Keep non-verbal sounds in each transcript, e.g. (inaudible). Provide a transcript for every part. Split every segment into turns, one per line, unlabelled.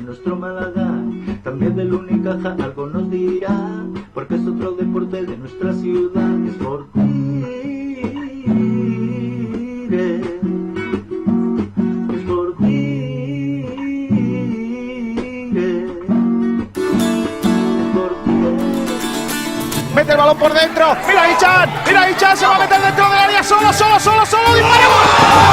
Nuestro Málaga, también del Unicaja, algo nos dirá, porque es otro deporte de nuestra ciudad, es por es por
Mete el balón por dentro. Mira Ichan. Mira Ichan. Se va a meter dentro del área. Solo, solo, solo, solo. ¡Dispara!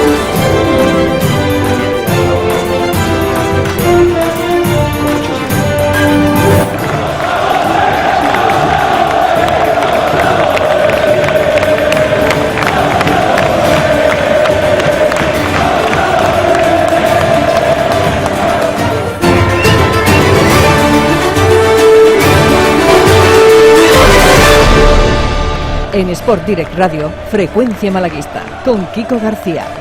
Sport Direct Radio, Frecuencia Malaguista, con Kiko García.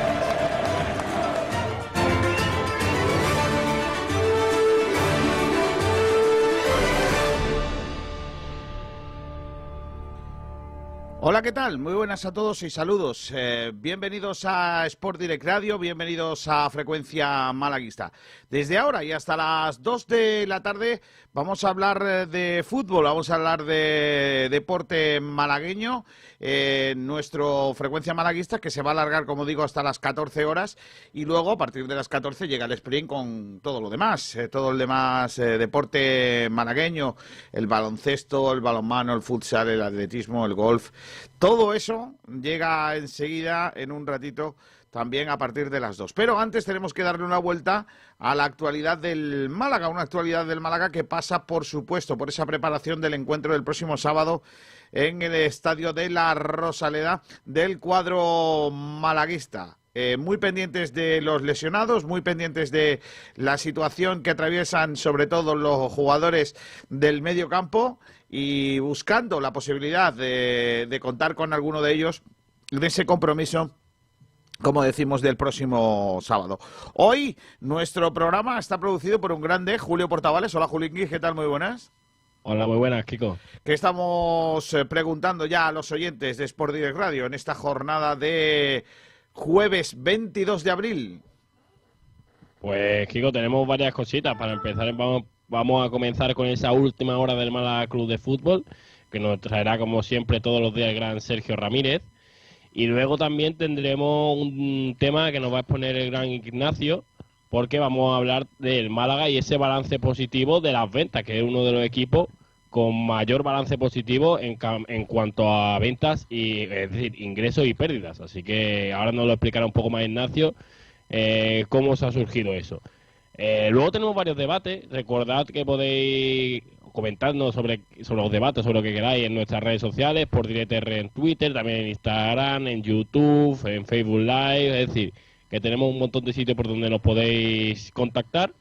Buenas a todos y saludos. Eh, bienvenidos a Sport Direct Radio, bienvenidos a Frecuencia Malaguista. Desde ahora y hasta las 2 de la tarde vamos a hablar eh, de fútbol, vamos a hablar de deporte malagueño, eh, nuestro Frecuencia Malaguista que se va a alargar, como digo, hasta las 14 horas y luego a partir de las 14 llega el sprint con todo lo demás, eh, todo el demás deporte malagueño, el baloncesto, el balonmano, el futsal, el atletismo, el golf. Todo eso llega enseguida, en un ratito, también a partir de las dos. Pero antes tenemos que darle una vuelta a la actualidad del Málaga, una actualidad del Málaga que pasa, por supuesto, por esa preparación del encuentro del próximo sábado en el estadio de la Rosaleda del cuadro malaguista. Eh, muy pendientes de los lesionados, muy pendientes de la situación que atraviesan sobre todo los jugadores del medio campo y buscando la posibilidad de, de contar con alguno de ellos en ese compromiso como decimos, del próximo sábado. Hoy nuestro programa está producido por un grande, Julio Portavales. Hola, Julinqui, ¿qué tal? Muy buenas.
Hola, muy buenas, Kiko.
Que estamos eh, preguntando ya a los oyentes de Sport Direct Radio en esta jornada de jueves 22 de abril.
Pues, Kiko, tenemos varias cositas. Para empezar, vamos, vamos a comenzar con esa última hora del Málaga Club de Fútbol, que nos traerá, como siempre, todos los días el gran Sergio Ramírez. Y luego también tendremos un tema que nos va a exponer el gran Ignacio, porque vamos a hablar del Málaga y ese balance positivo de las ventas, que es uno de los equipos con mayor balance positivo en, en cuanto a ventas y es decir ingresos y pérdidas. Así que ahora nos lo explicará un poco más Ignacio eh, cómo se ha surgido eso. Eh, luego tenemos varios debates. Recordad que podéis comentarnos sobre, sobre los debates, sobre lo que queráis en nuestras redes sociales, por DirectR en Twitter, también en Instagram, en YouTube, en Facebook Live. Es decir, que tenemos un montón de sitios por donde nos podéis contactar.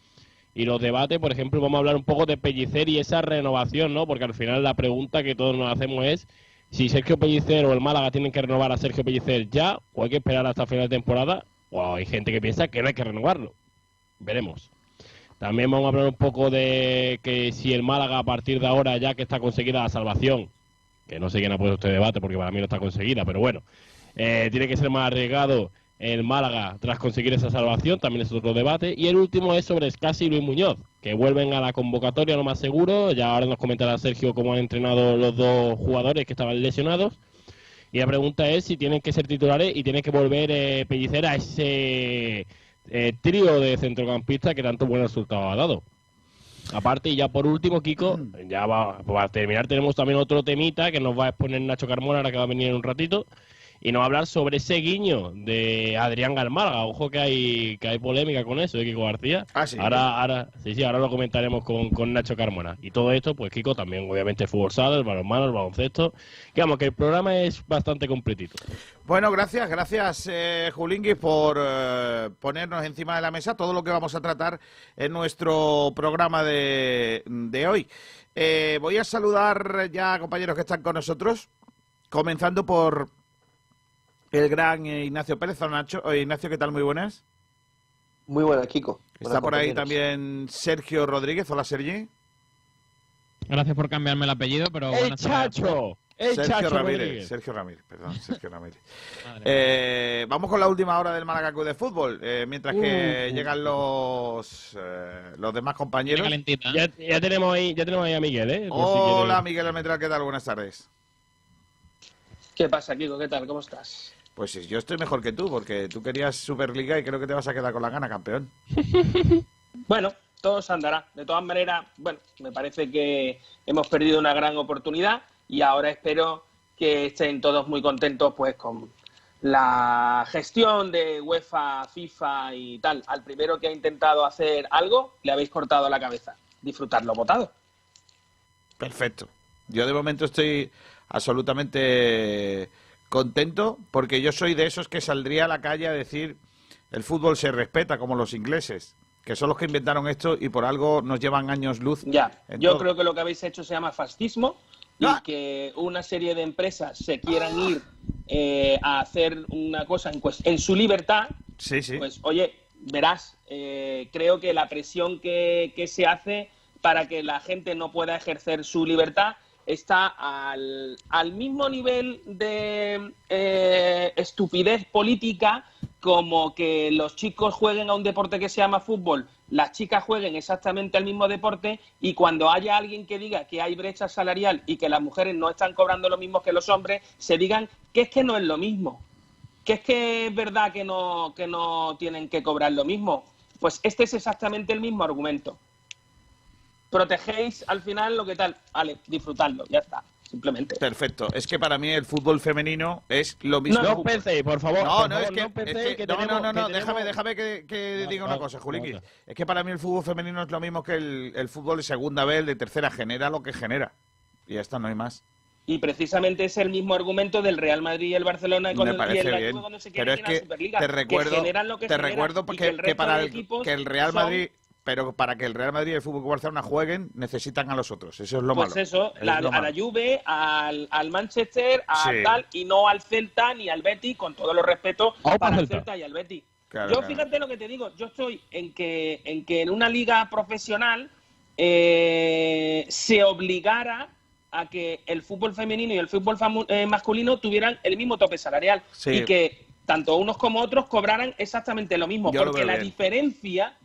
Y los debates, por ejemplo, vamos a hablar un poco de Pellicer y esa renovación, ¿no? Porque al final la pregunta que todos nos hacemos es si Sergio Pellicer o el Málaga tienen que renovar a Sergio Pellicer ya o hay que esperar hasta final de temporada o hay gente que piensa que no hay que renovarlo. Veremos. También vamos a hablar un poco de que si el Málaga a partir de ahora, ya que está conseguida la salvación, que no sé quién ha puesto este debate porque para mí no está conseguida, pero bueno, eh, tiene que ser más arriesgado el Málaga tras conseguir esa salvación, también es otro debate. Y el último es sobre Scassi y Luis Muñoz, que vuelven a la convocatoria lo más seguro. Ya ahora nos comentará Sergio cómo han entrenado los dos jugadores que estaban lesionados. Y la pregunta es si tienen que ser titulares y tienen que volver eh, Pellicer a ese eh, trío de centrocampistas que tanto buen resultado ha dado. Aparte, y ya por último, Kiko, ya va, para terminar tenemos también otro temita que nos va a exponer Nacho Carmona, ahora que va a venir en un ratito. Y nos va a hablar sobre ese guiño de Adrián Galmarga. Ojo que hay que hay polémica con eso de Kiko García.
Ah, sí.
Ahora, ahora, sí, sí, ahora lo comentaremos con, con Nacho Carmona. Y todo esto, pues Kiko también, obviamente, fútbol sala, el balonmano, el baloncesto. Digamos que el programa es bastante completito.
Bueno, gracias, gracias eh, Julinguis por eh, ponernos encima de la mesa todo lo que vamos a tratar en nuestro programa de, de hoy. Eh, voy a saludar ya a compañeros que están con nosotros, comenzando por el gran eh, Ignacio Pérez. Hola, Nacho. Oye, Ignacio, ¿qué tal? Muy buenas.
Muy buena, Kiko.
Está
Buenas,
por ahí también Sergio Rodríguez. Hola, Sergi.
Gracias por cambiarme el apellido, pero
¡El
buenas.
Chacho! ¡El
Sergio
Chacho
Ramírez.
Rodríguez!
Sergio Ramírez, perdón, (laughs) Sergio Ramírez. Eh, vamos con la última hora del Málaga Club de Fútbol, eh, mientras que
Uh, uh.
llegan los eh, los demás compañeros.
calentita.
Ya, ya tenemos ahí, ya tenemos ahí a Miguel, ¿eh? Por si
Hola,
quiere-
Miguel Almendral, ¿qué tal? Buenas tardes.
¿Qué pasa, Kiko? ¿Qué tal? ¿Cómo estás?
Pues yo estoy mejor que tú, porque tú querías Superliga y creo que te vas a quedar con la gana, campeón. (laughs)
Bueno, todo se andará. De todas maneras, bueno, me parece que hemos perdido una gran oportunidad y ahora espero que estén todos muy contentos pues con la gestión de UEFA, FIFA y tal. Al primero que ha intentado hacer algo, le habéis cortado la cabeza. Disfrutarlo votado.
Perfecto. Yo de momento estoy absolutamente contento, porque yo soy de esos que saldría a la calle a decir el fútbol se respeta, como los ingleses, que son los que inventaron esto y por algo nos llevan años luz.
Ya, yo
todo.
creo que lo que habéis hecho se llama fascismo y
Ah.
que una serie de empresas se quieran ir eh, a hacer una cosa en, en su libertad,
Sí, sí.
pues oye, verás, eh, creo que la presión que, que se hace para que la gente no pueda ejercer su libertad está al, mismo nivel de eh, estupidez política como que los chicos jueguen a un deporte que se llama fútbol, las chicas jueguen exactamente al mismo deporte y cuando haya alguien que diga que hay brecha salarial y que las mujeres no están cobrando lo mismo que los hombres, se digan que es que no es lo mismo que es que es verdad que no, que no tienen que cobrar lo mismo. Pues este es exactamente el mismo argumento. Protegéis al final lo que tal. Vale, disfrutadlo, ya está, simplemente.
Perfecto. Es que para mí el fútbol femenino es lo mismo.
No penséis, por favor.
No,
por
no,
favor,
es que,
no
es que-
que
no,
tenemos-
no, no, no,
que
déjame,
tenemos-
déjame que, que
No,
diga
no,
una cosa, Juliqui.
no, no.
Es que para mí el fútbol femenino es lo mismo que el, el fútbol de segunda vez, el de tercera, genera lo que genera. Y ya está, no hay más.
Y precisamente es el mismo argumento del Real Madrid y el Barcelona cuando,
Me
y
parece
el
bien.
Cuando se
Pero
quieren
es
ir a la
que
Superliga,
te
que
recuerdo,
generan lo que
te
generan
recuerdo porque,
que, el
que para el, que el Real
son-
Madrid, pero para que el Real Madrid y el Fútbol Club Barcelona jueguen, necesitan a los otros. Eso es lo
pues
malo.
eso,
Es
la-
lo
a la. Juve, al, al Manchester, a
Sí.
tal, y no al Celta ni al Betis, con todo los respetos
Vamos
para el
Celta.
Celta y al Betis.
Claro,
yo
claro.
fíjate lo que te digo, yo estoy en que en que en una liga profesional eh, se obligara a que el fútbol femenino y el fútbol famu- eh, masculino tuvieran el mismo tope salarial
Sí.
y que tanto unos como otros cobraran exactamente lo mismo,
Yo
porque la
bien.
diferencia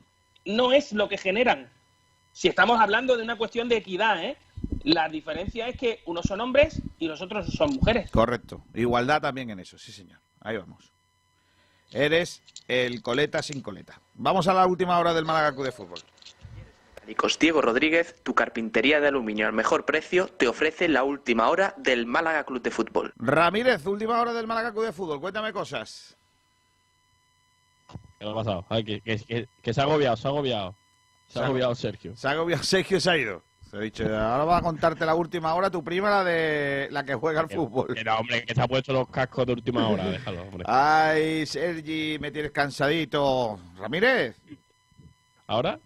no es lo que generan. Si estamos hablando de una cuestión de equidad, ¿eh? la diferencia es que unos son hombres y los otros son mujeres.
Correcto. Igualdad también en eso, sí, señor. Ahí vamos. Eres el coleta sin coleta. Vamos a la última hora del Málaga Club de Fútbol.
Diego Rodríguez, tu carpintería de aluminio al mejor precio, te ofrece la última hora del Málaga Club de Fútbol.
Ramírez, última hora del Málaga Club de Fútbol. Cuéntame cosas.
¿Qué le ha pasado? Ay, que, que- que- que se ha agobiado, se ha agobiado. Se
Se
ha agobiado Sergio.
Se ha agobiado (laughs) Sergio se ha ido. Se ha dicho, ahora va a contarte la última hora, tu prima, la de la que juega al fútbol.
Pero, hombre, que se ha puesto los cascos de última hora, (laughs) déjalo, hombre.
Ay, Sergi, me tienes cansadito. Ramírez,
¿Ahora?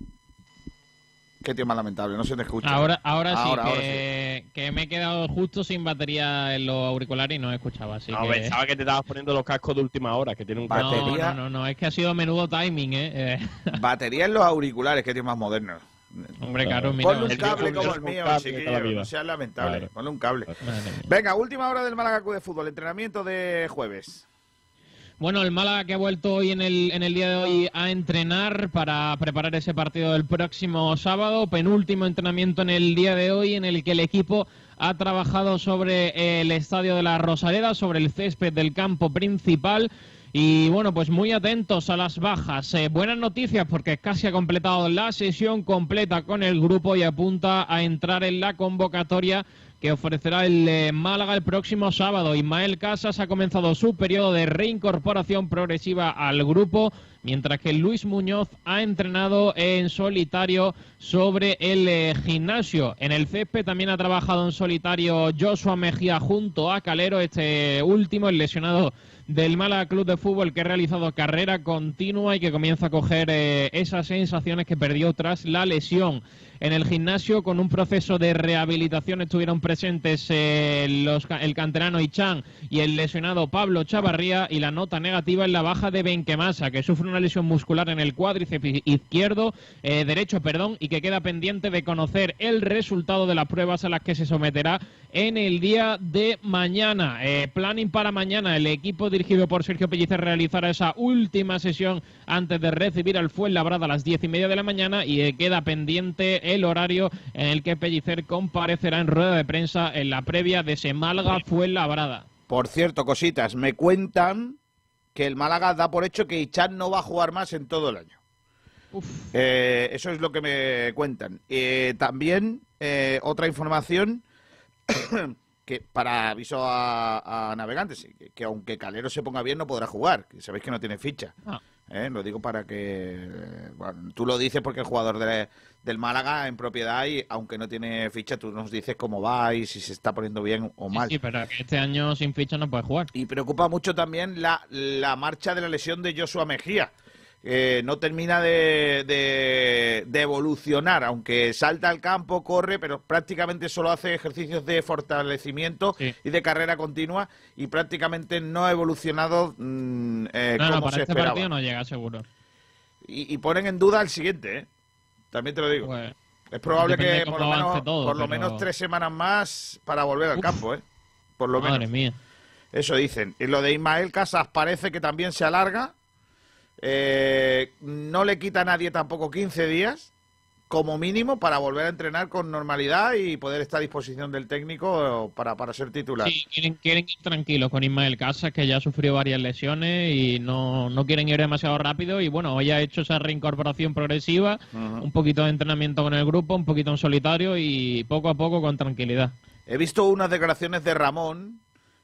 Qué tío más lamentable, no se te escucha.
Ahora, ahora sí,
Ahora, ahora
que, que me he quedado justo sin batería en los auriculares y no escuchaba, así
No,
que...
pensaba que te estabas poniendo los cascos de última hora, que tiene un
batería.
no, no, no, es que ha sido menudo timing, ¿eh? Eh, (laughs)
Batería en los auriculares, qué tío más moderno.
hombre,
Claro.
claro, mira.
Ponle un cable como el mío, chiquillo. No seas lamentable.
Claro.
Ponle un cable. Venga, última hora del Málaga Club de Fútbol. Entrenamiento de jueves.
Bueno, el Málaga que ha vuelto hoy en el, en el día de hoy a entrenar para preparar ese partido del próximo sábado. Penúltimo entrenamiento en el día de hoy en el que el equipo ha trabajado sobre el estadio de la Rosaleda, sobre el césped del campo principal. Y bueno, pues muy atentos a las bajas. Eh, buenas noticias porque casi ha completado la sesión completa con el grupo y apunta a entrar en la convocatoria que ofrecerá el eh, Málaga el próximo sábado. Ismael Casas ha comenzado su periodo de reincorporación progresiva al grupo, mientras que Luis Muñoz ha entrenado en solitario sobre el eh, gimnasio. En el césped también ha trabajado en solitario Joshua Mejía junto a Calero, este último, el lesionado del Málaga Club de Fútbol que ha realizado carrera continua y que comienza a coger eh, esas sensaciones que perdió tras la lesión. En el gimnasio, con un proceso de rehabilitación, estuvieron presentes eh, los, el canterano Ichan y el lesionado Pablo Chavarría. Y la nota negativa es la baja de Benquemasa, que sufre una lesión muscular en el cuádriceps izquierdo, eh, derecho, perdón, y que queda pendiente de conocer el resultado de las pruebas a las que se someterá en el día de mañana. Eh, planning para mañana, el equipo dirigido por Sergio Pellicer realizará esa última sesión antes de recibir al Fuenlabrada a las diez y media de la mañana y eh, queda pendiente el horario en el que Pellicer comparecerá en rueda de prensa en la previa de ese Málaga Fuenlabrada.
Por cierto, cositas, me cuentan que el Málaga da por hecho que Ichan no va a jugar más en todo el año. Eh, eso es lo que me cuentan. Eh, también eh, otra información (coughs) que para aviso a, a navegantes, que, que aunque Calero se ponga bien no podrá jugar, que sabéis que no tiene ficha.
Ah.
Eh, Lo digo para que bueno, tú lo dices porque el jugador de- del Málaga en propiedad y aunque no tiene ficha tú nos dices cómo va y si se está poniendo bien o mal.
Sí, pero que este año sin ficha no puede jugar.
Y preocupa mucho también la, la marcha de la lesión de Joshua Mejía. Eh, no termina de, de- de evolucionar, aunque salta al campo, corre, pero prácticamente solo hace ejercicios de fortalecimiento y de carrera continua y prácticamente no ha evolucionado mm, eh,
no, para
se
este
esperaba.
partido no llega seguro.
Y, y ponen en duda el siguiente, ¿eh? También te lo digo.
Pues,
es probable que por lo, menos,
todo,
por lo
pero-
menos tres semanas más para volver al
Uf.
campo, ¿eh? Por lo
Madre
menos.
mía.
Eso dicen. Y lo de Ismael Casas parece que también se alarga. Eh, no le quita a nadie tampoco 15 días, como mínimo, para volver a entrenar con normalidad y poder estar a disposición del técnico para, para ser titular.
Sí, quieren, quieren ir tranquilos con Ismael Casas, que ya ha sufrido varias lesiones y no, no quieren ir demasiado rápido. Y bueno, hoy ha hecho esa reincorporación progresiva, un poquito de entrenamiento con el grupo, un poquito en solitario y poco a poco con tranquilidad.
He visto unas declaraciones de Ramón,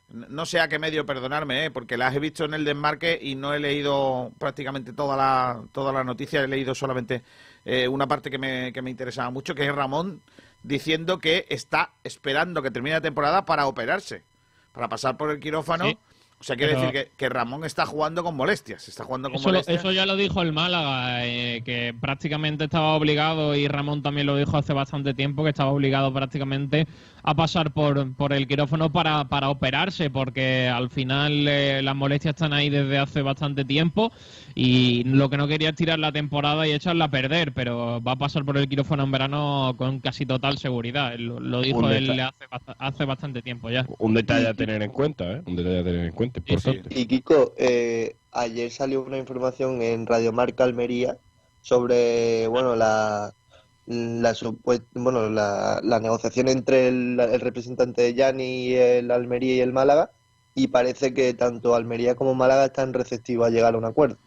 no sé a qué medio, perdonarme, ¿eh? porque las he visto en el desmarque y no he leído prácticamente toda la, toda la noticia, he leído solamente eh, una parte que me, que me interesaba mucho, que es Ramón diciendo que está esperando que termine la temporada para operarse, para pasar por el quirófano.
Sí.
O sea, quiere
Pero-
decir que, que Ramón está jugando con molestias, está jugando con
Eso,
molestias.
eso ya lo dijo el Málaga, eh, que prácticamente estaba obligado, y Ramón también lo dijo hace bastante tiempo, que estaba obligado prácticamente a pasar por, por el quirófano para, para operarse, porque al final eh, las molestias están ahí desde hace bastante tiempo y lo que no quería es tirar la temporada y echarla a perder, pero va a pasar por el quirófano en verano con casi total seguridad. Lo, lo dijo él hace, hace bastante tiempo ya.
Un detalle a tener en cuenta, ¿eh? Un detalle a tener en cuenta, importante.
Y Kiko, eh, ayer salió una información en Radio Marca Almería sobre, bueno, la, la, bueno, la, la negociación entre el, el representante de Yanni y el Almería y el Málaga, y parece que tanto Almería como Málaga están receptivos a llegar a un acuerdo.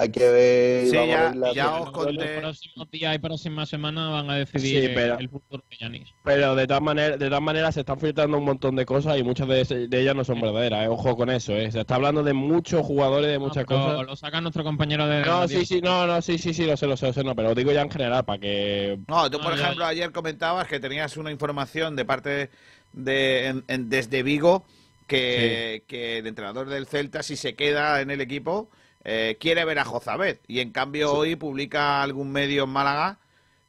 Hay que ver.
Sí,
vamos a
ya-
ver
ya os
Los
conté.
próximos días y próximas semanas van a decidir
Sí, pero-
el futuro de Yanis.
Pero de todas maneras, de todas maneras se están filtrando un montón de cosas y muchas de, ellas no son verdaderas. ¿eh? Ojo con eso, ¿eh? Se está hablando de muchos jugadores, de muchas
pero
cosas.
Lo saca nuestro compañero de.
No, sí, sí, no, no, sí, sí, sí, lo sé, lo sé, lo sé, no, pero lo digo ya en general para que...
No, tú, por
No, ya-
ejemplo, ayer comentabas que tenías una información de parte de, en- en- desde Vigo que, que el entrenador del Celta, si se queda en el equipo, eh, quiere ver a Jozabed. Y en cambio hoy publica algún medio en Málaga.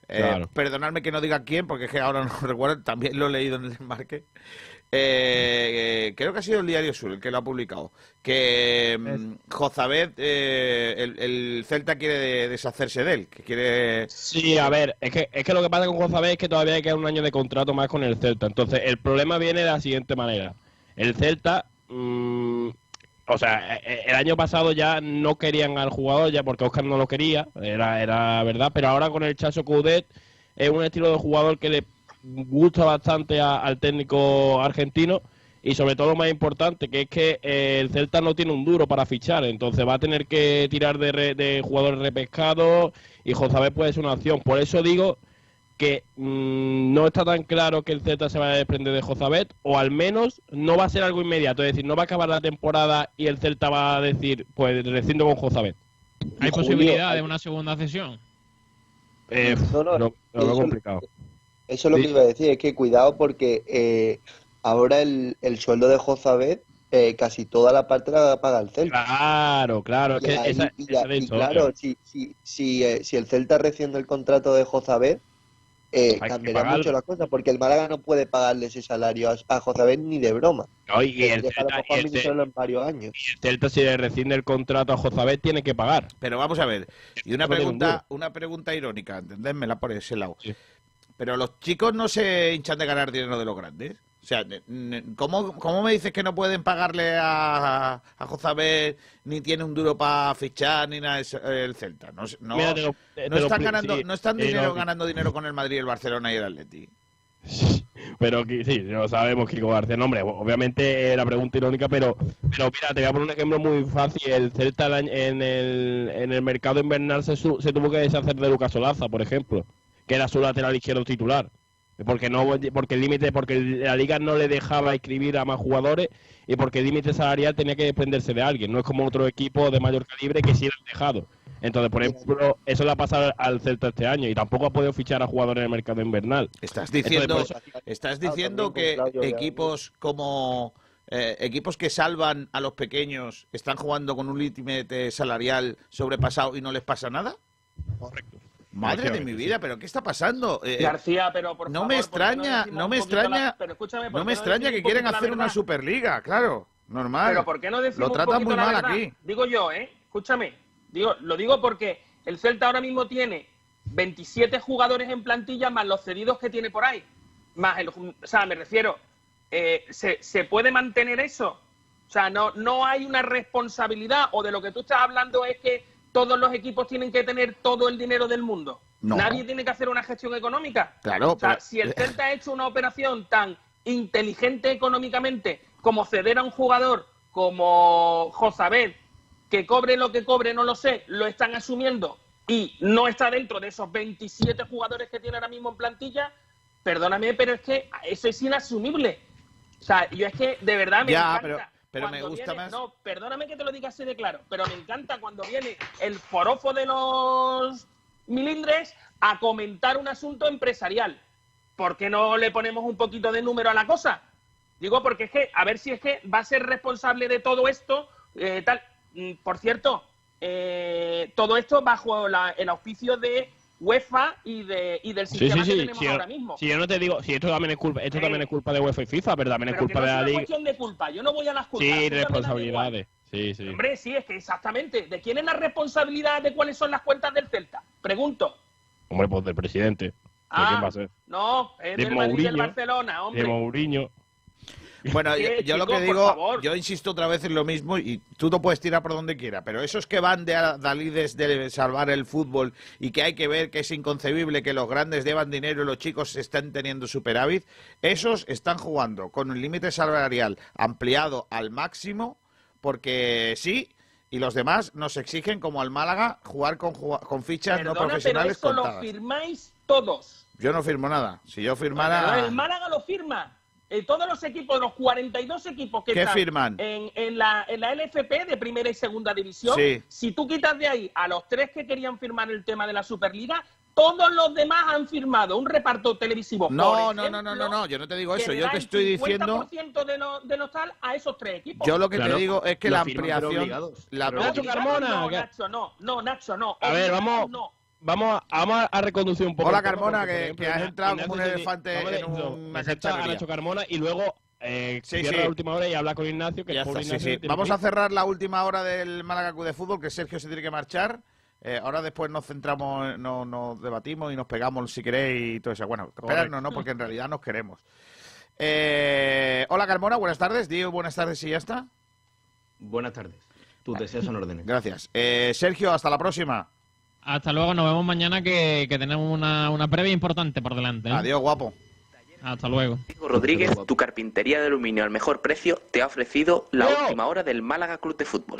eh,
Claro.
Perdonadme que no diga quién, porque es que ahora (laughs) no recuerdo, también lo he leído en el desmarque. Eh, eh, creo que ha sido el Diario Sur el que lo ha publicado. Que mm, Jozabed, eh, el, el Celta quiere de- deshacerse de él, que quiere...
Sí, a ver, es que, es que lo que pasa con Sabés es que todavía hay que dar un año de contrato más con el Celta. Entonces, el problema viene de la siguiente manera. El Celta, mm, o sea, e- e- el año pasado ya no querían al jugador, ya porque Oscar no lo quería, era, era verdad, pero ahora con el Chacho Coudet es un estilo de jugador que le gusta bastante a- al técnico argentino y sobre todo lo más importante, que es que eh, el Celta no tiene un duro para fichar, entonces va a tener que tirar de, re- de jugadores repescados y Josabé puede ser una opción. Por eso digo que mm, no está tan claro que el Celta se vaya a desprender de Jozabet, o al menos no va a ser algo inmediato, es decir, no va a acabar la temporada y el Celta va a decir, pues rescindo con Jozabet.
¿Hay
Julio,
posibilidad de una segunda cesión?
Eh,
No, no,
lo, lo veo
eso-
complicado.
Eso es lo
Sí.
que iba a decir, es que cuidado porque eh, ahora el, el sueldo de Jozabet eh, casi toda la parte la paga el Celta.
Claro, claro, es
Y
que
ahí-
esa,
y
esa
ya-
es la
y
historia.
claro, si, si, si, eh, si el Celta rescinde el contrato de Jozabet, eh, mucho las cosas, porque el Málaga no puede pagarle ese salario a, a Jozabet ni de broma.
No, y el Celta, y el
en varios años.
el Celta, si le rescinde el contrato a Jozabet, tiene que pagar.
Pero vamos a ver, y una pregunta, una pregunta irónica, entendémosla por ese lado.
Sí.
Pero los chicos no se hinchan de ganar dinero de los grandes. O sea, ¿cómo, cómo me dices que no pueden pagarle a, a Jozabet, ni tiene un duro para fichar, ni nada el Celta? No, no,
Mira, te lo- te
no
lo
están, ganando,
sí,
no están
eh,
dinero,
no,
ganando dinero con el Madrid, el Barcelona y el Atleti. (laughs)
Pero sí, lo sabemos, Kiko García. No, hombre, obviamente era pregunta irónica, pero, pero mira, te voy a poner un ejemplo muy fácil. El Celta en el, en el mercado invernal se, su- se tuvo que deshacer de Lucas Olaza, por ejemplo, que era su lateral izquierdo titular. Porque no porque el límite porque la liga no le dejaba inscribir a más jugadores y porque el límite salarial tenía que desprenderse de alguien. No es como otro equipo de mayor calibre que sí lo han dejado. Entonces por ejemplo eso le ha pasado al Celta este año y tampoco ha podido fichar a jugadores en el mercado invernal.
Estás diciendo,
Entonces,
estás diciendo que equipos como eh, equipos que salvan a los pequeños están jugando con un límite salarial sobrepasado y no les pasa nada.
Correcto.
Madre de mi vida, pero ¿qué está pasando? Eh,
García, pero por
no
favor,
me
¿por qué
extraña, no me
la-
extraña,
pero escúchame, ¿por
no me extraña que
la
hacer una superliga, claro, normal.
Pero ¿por qué no decimos
Lo tratan muy mal aquí.
Digo yo, ¿eh? Escúchame. Digo, lo digo porque el Celta ahora mismo tiene 27 jugadores en plantilla más los cedidos que tiene por ahí. Más el, o sea, me refiero, eh, ¿se, se puede mantener eso? O sea, no, no hay una responsabilidad o de lo que tú estás hablando es que todos los equipos tienen que tener todo el dinero del mundo.
No.
Nadie tiene que hacer una gestión económica.
Claro,
O sea,
pero-
si el Celta ha hecho una operación tan inteligente económicamente como ceder a un jugador como Jozabel, que cobre lo que cobre, no lo sé, lo están asumiendo y no está dentro de esos 27 jugadores que tiene ahora mismo en plantilla, perdóname, pero es que eso es inasumible. O sea, yo es que de verdad me
Ya,
encanta.
pero- pero me gusta
viene-
más-
No, perdóname que te lo diga así de claro, pero me encanta cuando viene el forofo de los milindres a comentar un asunto empresarial. ¿Por qué no le ponemos un poquito de número a la cosa? Digo, porque es que, a ver si es que va a ser responsable de todo esto, eh, tal. Mm, Por cierto, eh, todo esto bajo la- el auspicio de UEFA y, de, y del
Sí,
sistema
sí,
que
sí.
tenemos
Si yo,
ahora mismo.
si yo no te digo, si esto también es culpa, esto
Eh,
también es culpa de UEFA y FIFA, pero también es
que
culpa
no
de
es
la
una
liga.
cuestión de culpa. Yo no voy a las culpas.
Sí, responsabilidades. Sí, sí.
Hombre, sí, es que exactamente. ¿De quién es la responsabilidad de cuáles son las cuentas del Celta? Pregunto.
Hombre, pues del presidente. ¿De
Ah,
quién va a ser?
No, es
De
del Madrid y del. Barcelona, hombre.
De Mourinho.
Bueno, yo,
¿Qué,
yo lo que digo, yo insisto otra vez en lo mismo y tú no puedes tirar por donde quiera, pero esos que van de adalides de salvar el fútbol y que hay que ver que es inconcebible que los grandes deban dinero y los chicos estén teniendo superávit, esos están jugando con un límite salarial ampliado al máximo porque sí, y los demás nos exigen como al Málaga jugar con, fichas no profesionales
pero eso lo
contadas.
firmáis todos.
Yo no firmo nada. Si yo
Pero
firmara...
el Málaga lo firma. Eh, todos los equipos, los 42 equipos que
¿Qué
están
firman?
En, en la, en la LFP de primera y segunda división,
Sí.
si tú quitas de ahí a los tres que querían firmar el tema de la Superliga, todos los demás han firmado un reparto televisivo.
No, no, no, no, no, yo no te digo eso. Yo te estoy diciendo...
50% de los de los tal a esos tres equipos.
Yo lo que
Claro.
te digo es que
Lo
la ampliación... La,
Nacho Carmona,
No, Nacho, no, no, Nacho, no.
A ver, vamos-
no.
Vamos, a- vamos a reconducir un poco.
Hola, Carmona, que-
ejemplo,
que has entrado como un
te-
elefante en una
a. Nacho Carmona y luego eh,
Sí,
cierra
sí.
la última hora y habla con Ignacio, que
Ya está, sí,
Ignacio
sí. Vamos
que
a cerrar la última hora del Málaga Club de Fútbol, que Sergio se tiene que marchar. Eh, ahora después nos centramos, no- nos debatimos y nos pegamos si queréis y todo eso. Bueno, esperarnos, ¿no? Porque en realidad nos queremos. Eh, hola, Carmona, buenas tardes. Digo buenas tardes y ya está.
Buenas tardes. Tus deseos son órdenes.
Gracias. Eh, Sergio, hasta la próxima.
Hasta luego, nos vemos mañana que, que tenemos una, una previa importante por delante. ¿eh?
Adiós, guapo.
Hasta luego.
Diego Rodríguez, tu carpintería de aluminio al mejor precio, te ha ofrecido la última hora del Málaga Club de Fútbol.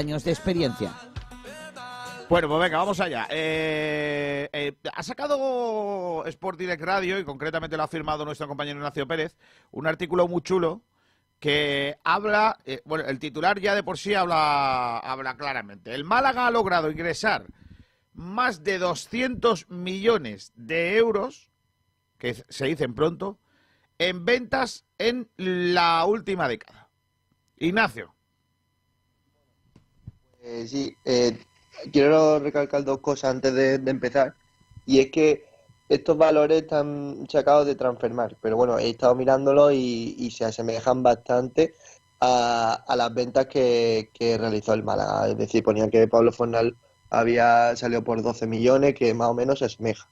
de experiencia.
Bueno, pues venga, vamos allá. Eh, eh, ha sacado Sport Direct Radio, y concretamente lo ha firmado nuestro compañero Ignacio Pérez, un artículo muy chulo que habla, eh, bueno, el titular ya de por sí habla, habla claramente. El Málaga ha logrado ingresar más de 200 millones de euros, que se dicen pronto, en ventas en la última década. Ignacio.
Eh, sí, eh, quiero recalcar dos cosas antes de, empezar. Y es que estos valores están sacados de Transfermarkt, pero bueno, he estado mirándolo y, se asemejan bastante a, las ventas que, realizó el Málaga. Es decir, ponía que Pablo Fornal había salido por 12 millones, que más o menos se asemeja.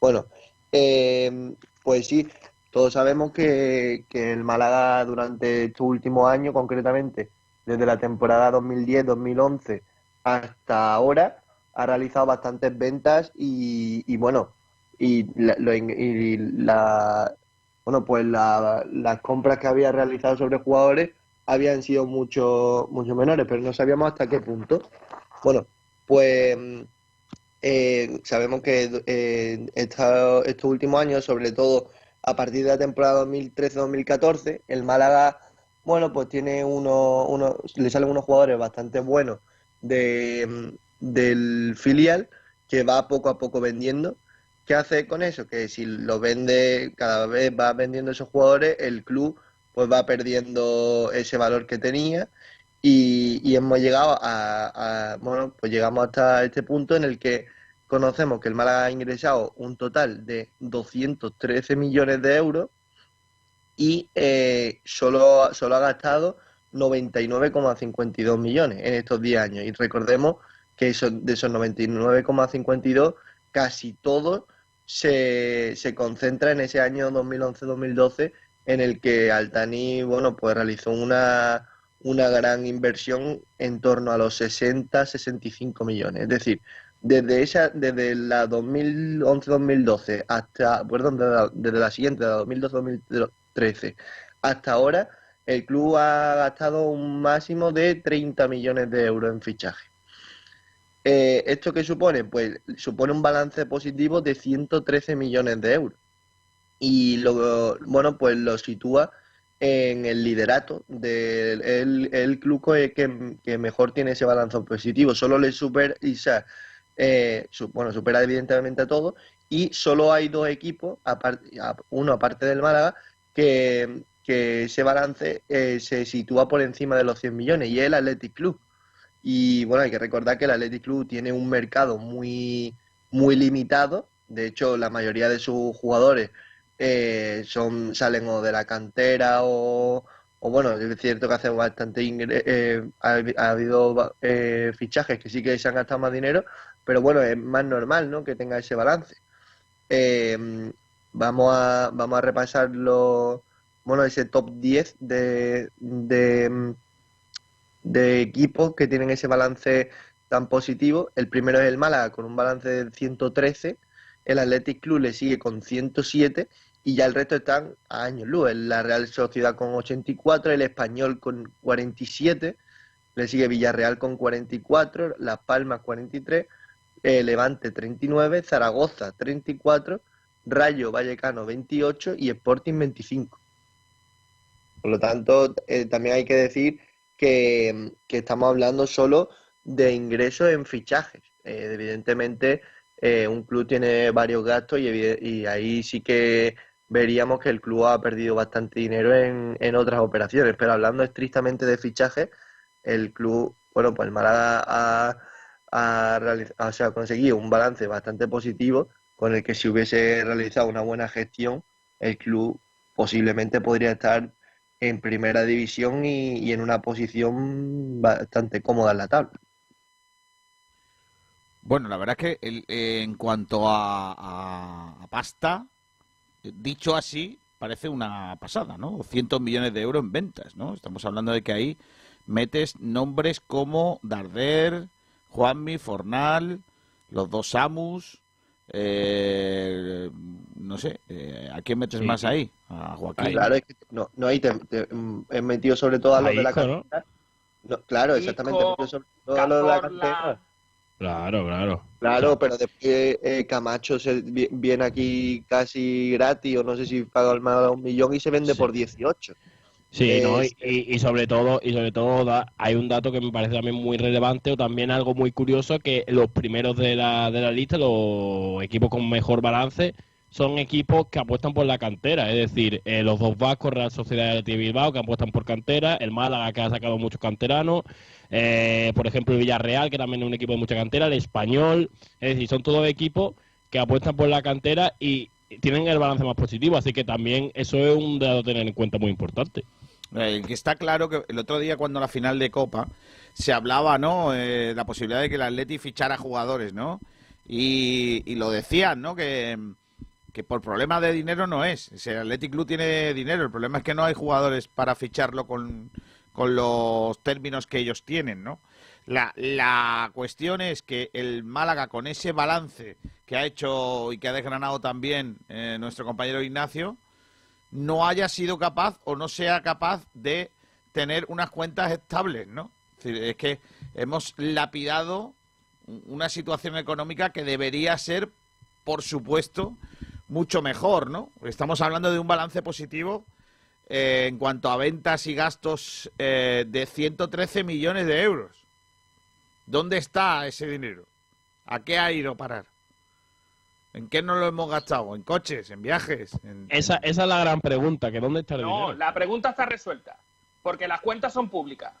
Bueno, eh, pues sí, todos sabemos que, que el Málaga durante estos últimos años, concretamente, desde la temporada 2010-2011 hasta ahora ha realizado bastantes ventas y, bueno y, la, bueno pues las compras que había realizado sobre jugadores habían sido mucho mucho menores pero no sabíamos hasta qué punto. Bueno pues eh, sabemos que eh, estos últimos años sobre todo a partir de la temporada 2013-2014 el Málaga bueno, pues tiene uno, uno, le salen unos jugadores bastante buenos de, del filial que va poco a poco vendiendo. ¿Qué hace con eso? Que si lo vende, cada vez va vendiendo esos jugadores, el club pues va perdiendo ese valor que tenía y, hemos llegado a, a, bueno, pues llegamos hasta este punto en el que conocemos que el Málaga ha ingresado un total de 213 millones de euros y eh, solo, solo ha gastado 99,52 millones en estos 10 años. Y recordemos que de esos 99,52, casi todo se, se concentra en ese año 2011-2012 en el que Altani bueno, pues realizó una, una gran inversión en torno a los 60-65 millones. Es decir, desde esa desde la 2011-2012 hasta, perdón, desde la, desde la siguiente, la 2012-2013 13. Hasta ahora, el club ha gastado un máximo de 30 millones de euros en fichaje. Eh, ¿Esto qué supone? Pues supone un balance positivo de 113 millones de euros. Y lo, bueno, pues lo sitúa en el liderato del el, club que, mejor tiene ese balance positivo. Solo le supera, eh, bueno, supera evidentemente a todos y solo hay dos equipos, uno aparte del Málaga, que, ese balance eh, se sitúa por encima de los 100 millones y es el Athletic Club. Y bueno, hay que recordar que el Athletic Club tiene un mercado muy, muy limitado. De hecho, la mayoría de sus jugadores eh, son salen o de la cantera o, bueno, es cierto que hace bastante eh, ha, habido fichajes que sí que se han gastado más dinero, pero bueno, es más normal ¿no? que tenga ese balance. Vamos a, vamos a repasar bueno, ese top 10 de, de, equipos que tienen ese balance tan positivo. El primero es el Málaga con un balance de 113, el Athletic Club le sigue con 107 y ya el resto están a años luz. La Real Sociedad con 84, el Español con 47, le sigue Villarreal con 44, Las Palmas 43, el Levante 39, Zaragoza 34 Rayo Vallecano 28 y Sporting 25. Por lo tanto, eh, también hay que decir que, estamos hablando solo de ingresos en fichajes. Eh, evidentemente, eh, un club tiene varios gastos y, ahí sí que veríamos que el club ha perdido bastante dinero en, otras operaciones. Pero hablando estrictamente de fichajes, el club, bueno, pues el Málaga ha conseguido un balance bastante positivo con el que si hubiese realizado una buena gestión, el club posiblemente podría estar en primera división y, en una posición bastante cómoda en la tabla.
Bueno, la verdad es que el- eh, en cuanto a, a- pasta, dicho así, parece una pasada, ¿no? 200 millones de euros en ventas, ¿no? Estamos hablando de que ahí metes nombres como Darder, Juanmi, Fornal, los dos Samus, eh, no sé, eh, ¿a quién metes
Sí.
más ahí? A Joaquín.
Claro, es que no, no ahí te, te- mm, he metido sobre todo a los
A
de la cantera. No, claro, exactamente, he metido sobre todo a los de la cantera.
Claro, claro.
Claro, pero después eh, Camacho se vi- viene aquí casi gratis, o no sé si paga más de un millón y se vende por 18.
Sí,
Eh,
¿no? Y, y- y sobre todo, y sobre todo da- hay un dato que me parece también muy relevante o también algo muy curioso que los primeros de la, de la lista, los equipos con mejor balance, son equipos que apuestan por la cantera, es decir, eh, los dos vascos, Real Sociedad de Bilbao, que apuestan por cantera, el Málaga, que ha sacado muchos canteranos, eh, por ejemplo, el Villarreal, que también es un equipo de mucha cantera, el Español, es decir, son todos equipos que apuestan por la cantera y tienen el balance más positivo, así que también eso es un dato a tener en cuenta muy importante.
Eh, El que está claro que el otro día cuando la final de Copa se hablaba, ¿no? Eh, la posibilidad de que el Atleti fichara jugadores, ¿no? Y, lo decían, ¿no? Que, que por problema de dinero no es. Si el Athletic Club tiene dinero, el problema es que no hay jugadores para ficharlo con, con los términos que ellos tienen, ¿no? La, la cuestión es que el Málaga con ese balance que ha hecho y que ha desgranado también eh, nuestro compañero Ignacio, no haya sido capaz o no sea capaz de tener unas cuentas estables, ¿no? Es, que hemos lapidado una situación económica que debería ser, por supuesto, mucho mejor, ¿no? Estamos hablando de un balance positivo eh, en cuanto a ventas y gastos eh, de 113 millones de euros. ¿Dónde está ese dinero? ¿A qué ha ido a parar? ¿En qué no lo hemos gastado? ¿En coches? ¿En viajes? En...
Esa, esa es la gran pregunta, que dónde está el
No,
dinero.
la pregunta está resuelta, porque las cuentas son públicas.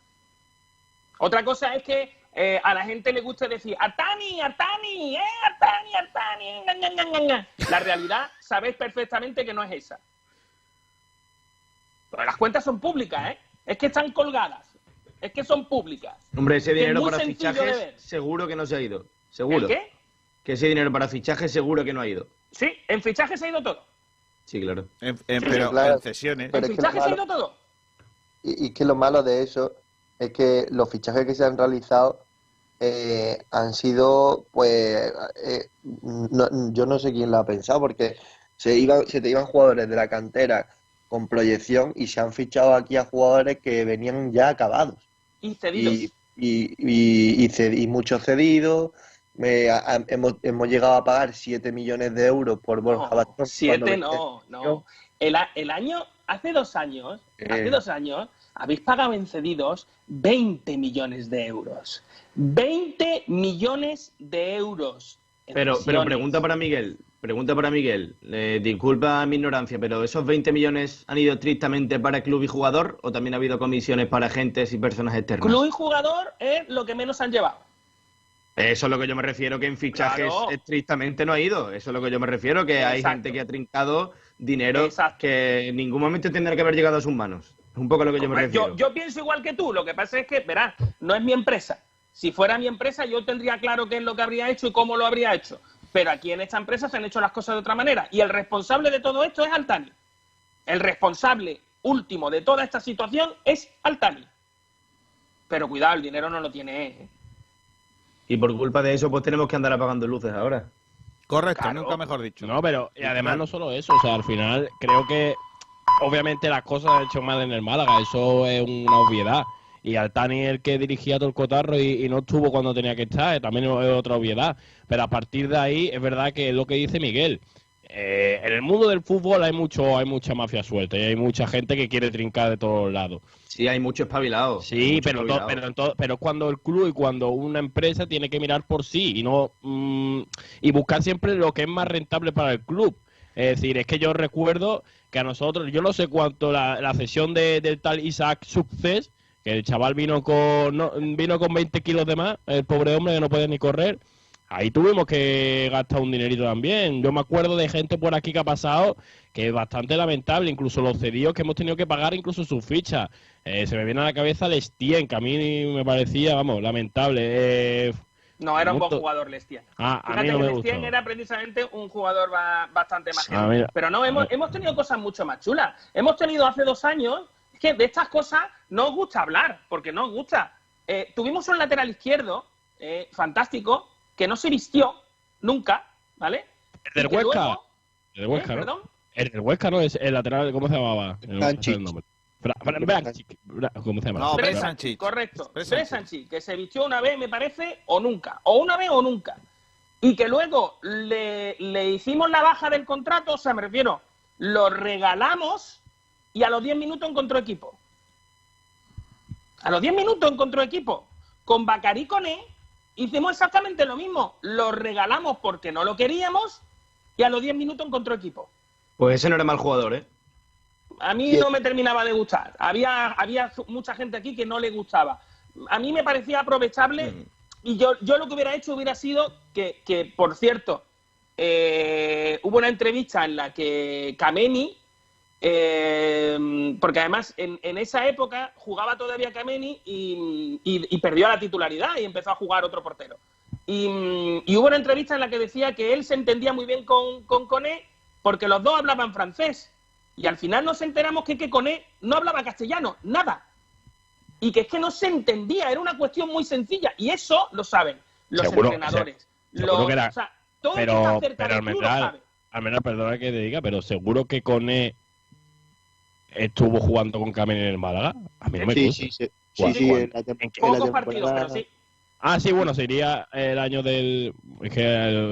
Otra cosa es que eh, a la gente le gusta decir, Atani, Atani, eh, Atani, Atani, nga, nga, nga". La realidad, sabéis perfectamente que no es esa. Pero las cuentas son públicas, ¿eh? Es que están colgadas. Es que son públicas.
Hombre, ese
es
dinero
muy
para fichajes seguro que no se ha ido. Seguro.
¿El qué?
Que ese dinero para fichajes seguro que no ha ido.
Sí, en fichajes se ha ido todo.
Sí, claro.
En,
Sí, claro. Pero
En
es que lo
fichajes se ha ido todo.
Y, y que lo malo de eso es que los fichajes que se han realizado eh, han sido, pues, eh, no- yo no sé quién lo ha pensado, porque se iban, se te iban jugadores de la cantera con proyección y se han fichado aquí a jugadores que venían ya acabados.
Y cedidos.
Y, y, y, y ced- y muchos cedidos. Eh, a- a- hemos, hemos llegado a pagar 7 millones de euros por Borja Bastón.
Siete
cuando-
no, no. El, año, hace dos años, hace dos años, habéis pagado en cedidos 20 millones de euros. 20 millones de euros.
Pero, pero pregunta para Miguel. Pregunta para Miguel. Eh, disculpa mi ignorancia, pero ¿esos 20 millones han ido estrictamente para club y jugador o también ha habido comisiones para agentes y personas externas?
Club y jugador es lo que menos han llevado.
Eso es lo que yo me refiero, que en fichajes
Claro.
estrictamente no ha ido. Eso es lo que yo me refiero, que hay gente que ha trincado dinero que en ningún momento tendrá que haber llegado a sus manos. Es un poco lo que yo me refiero.
yo, yo pienso igual que tú. Lo que pasa es que, verás, no es mi empresa. Si fuera mi empresa, yo tendría claro qué es lo que habría hecho y cómo lo habría hecho. Pero aquí en esta empresa se han hecho las cosas de otra manera. Y el responsable de todo esto es Altani. El responsable último de toda esta situación es Altani. Pero cuidado, el dinero no lo tiene. ¿eh?
Y por culpa de eso, pues tenemos que andar apagando luces ahora.
Correcto, nunca mejor dicho.
No, pero y además no solo eso, o sea, al final creo que obviamente las cosas han hecho mal en el Málaga, eso es una obviedad. Y Altani es el que dirigía todo el cotarro y, y no estuvo cuando tenía que estar, eh, también es otra obviedad. Pero a partir de ahí es verdad que es lo que dice Miguel. Eh, en el mundo del fútbol hay mucho, hay mucha mafia suelta y hay mucha gente que quiere trincar de todos lados.
Sí, hay mucho espabilado.
Sí,
mucho
pero,
espabilado.
pero, todo- pero es cuando el club y cuando una empresa tiene que mirar por sí y no mm, y buscar siempre lo que es más rentable para el club. Es decir, es que yo recuerdo que a nosotros, yo no sé cuánto la, la cesión de, del tal Isaac Success, que el chaval vino con no, vino con 20 kilos de más, el pobre hombre que no podía ni correr. Ahí tuvimos que gastar un dinerito también. Yo me acuerdo de gente por aquí que ha pasado que es bastante lamentable, incluso los cedidos que hemos tenido que pagar incluso sus fichas. Eh, se me viene a la cabeza Lestien, que a mí me parecía, vamos, lamentable. Eh,
no, era un buen jugador Lestien.
Ah, a
Fíjate
mí no
que Lestien era precisamente un jugador ba- bastante más
Ah.
Pero no, hemos, hemos tenido cosas mucho más chulas. Hemos tenido hace dos años, que de estas cosas no os gusta hablar, porque no os gusta. Eh, tuvimos un lateral izquierdo eh, fantástico que no se vistió nunca, ¿vale?
El del Huesca.
luego-
El del Huesca,
¿Eh?
¿no?
¿Perdón?
El del Huesca, ¿no? Es el lateral, ¿cómo se llamaba? Bra- ¿Cómo se llama?
No,
Bres-
Bresanchich.
Correcto.
Bresanchich,
que se vistió una vez, me parece, o nunca. O una vez o nunca. Y que luego le, le hicimos la baja del contrato, o sea, me refiero, lo regalamos y a los 10 minutos encontró equipo. A los 10 minutos encontró equipo. Con Bacari Coné hicimos exactamente lo mismo. Lo regalamos porque no lo queríamos y a los 10 minutos encontró equipo.
Pues ese no era mal jugador, ¿eh?
A mí no me terminaba de gustar. Había, había mucha gente aquí que no le gustaba. A mí me parecía aprovechable y yo, yo lo que hubiera hecho hubiera sido que, que, por cierto, eh, hubo una entrevista en la que Kameni, eh, porque además en, en esa época jugaba todavía Kameni y, y- y perdió la titularidad y empezó a jugar otro portero. Y, y hubo una entrevista en la que decía que él se entendía muy bien con, con Coné porque los dos hablaban francés. Y al final nos enteramos que, que Coné no hablaba castellano, nada. Y que es que no se entendía, era una cuestión muy sencilla. Y eso lo saben los
Seguro-
entrenadores.
se- seguro
Los-
que era-
o sea, todo el que está
Pero,
cerca
pero
del club lo sabe.
Almendral, perdona que te diga, pero seguro que Cone estuvo jugando con Kamen en el Málaga. A mí no me
Sí,
consta.
sí, sí. Sí, sí, en la,
Pocos partidos, pero sí.
Ah, sí, bueno, sería el año del... Es que,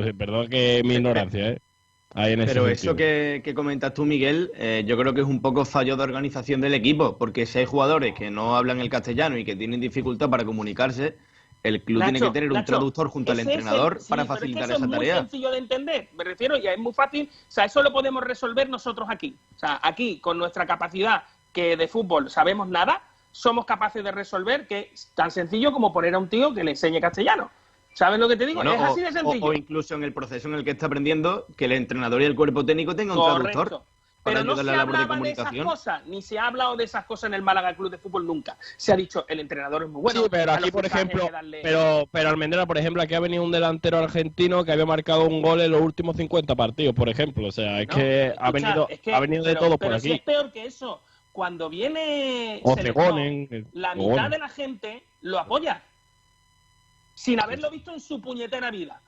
eh, perdón que mi ignorancia, ¿eh? Ahí en ese
Pero
sentido.
eso que, que comentas tú, Miguel, eh, yo creo que es un poco fallo de organización del equipo, porque si hay jugadores que no hablan el castellano y que tienen dificultad para comunicarse, el club tiene que tener un traductor junto al
ese
entrenador
sí,
para
pero es que
facilitar
eso
esa
es muy
tarea.
sencillo de entender, me refiero, y es muy fácil. O sea, eso lo podemos resolver nosotros aquí. O sea, aquí, con nuestra capacidad que de fútbol sabemos nada, somos capaces de resolver que es tan sencillo como poner a un tío que le enseñe castellano. ¿Sabes lo que te digo?
Bueno,
es así de sencillo.
O, o incluso en el proceso en el que está aprendiendo, que el entrenador y el cuerpo técnico tengan un traductor
Correcto. Pero no se
la de
hablaba de esas cosas, ni se ha hablado de esas cosas en el Málaga Club de Fútbol nunca. Se ha dicho, el entrenador es muy bueno.
sí, pero aquí, por ejemplo,
darle-
pero, pero Almendral, por ejemplo, aquí ha venido un delantero argentino que había marcado un gol en los últimos 50 partidos, por ejemplo. O sea, es
No,
que, ha, venido,
es que-
ha venido de
pero-
todo
pero
por
si
aquí.
es peor que eso. Cuando viene
O eh,
la mitad de la gente lo apoya. Sin haberlo visto en su puñetera vida.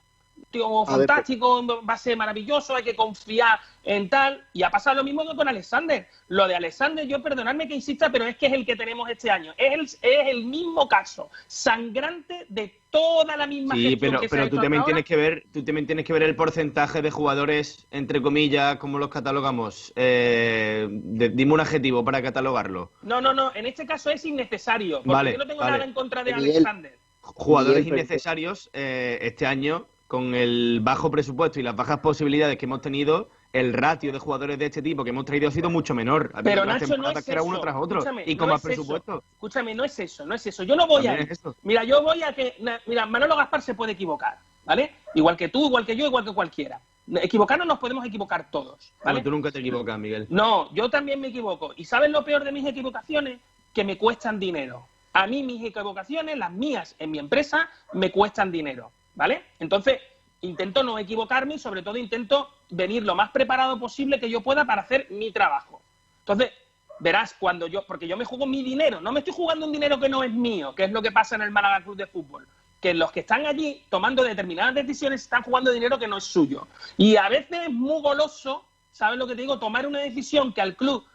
Tío,
ver,
fantástico, va a ser maravilloso, hay que confiar en tal. Y ha pasado lo mismo que con Alexander. Lo de Alexander, yo perdonadme que insista, pero es que es el que tenemos este año. Es el, es el mismo caso, sangrante de toda la misma
Sí,
gestión
pero,
que
pero tú también tienes que ver, tú también tienes que ver el porcentaje de jugadores, entre comillas, como los catalogamos. Eh, de- dime un adjetivo para catalogarlo.
No, no, no. En este caso es innecesario. Porque
Vale,
yo no tengo
vale.
nada en contra de
Miguel.
Alexander.
Jugadores
Miguel,
innecesarios eh, este año, con el bajo presupuesto y las bajas posibilidades que hemos tenido, el ratio de jugadores de este tipo que hemos traído ha sido mucho menor. Ha
Pero Nacho, no es
que era
eso.
uno tras otro
Escúchame,
y con
no
más
es eso.
presupuesto.
Escúchame, no es eso, no es eso. Yo no voy a
También
ir.
es eso.
Mira, yo voy a que. Mira, Manolo Gaspar se puede equivocar, ¿vale? Igual que tú, igual que yo, igual que cualquiera. Equivocarnos nos podemos equivocar todos, ¿vale?
Tú nunca te equivocas, Miguel.
No, yo también me equivoco. ¿Y sabes lo peor de mis equivocaciones? Que me cuestan dinero. A mí mis equivocaciones, las mías en mi empresa, me cuestan dinero, ¿vale? Entonces, intento no equivocarme y sobre todo intento venir lo más preparado posible que yo pueda para hacer mi trabajo. Entonces, verás, cuando yo, porque yo me juego mi dinero, no me estoy jugando un dinero que no es mío, que es lo que pasa en el Málaga Club de Fútbol. Que los que están allí tomando determinadas decisiones están jugando dinero que no es suyo. Y a veces es muy goloso, ¿sabes lo que te digo? Tomar una decisión que al club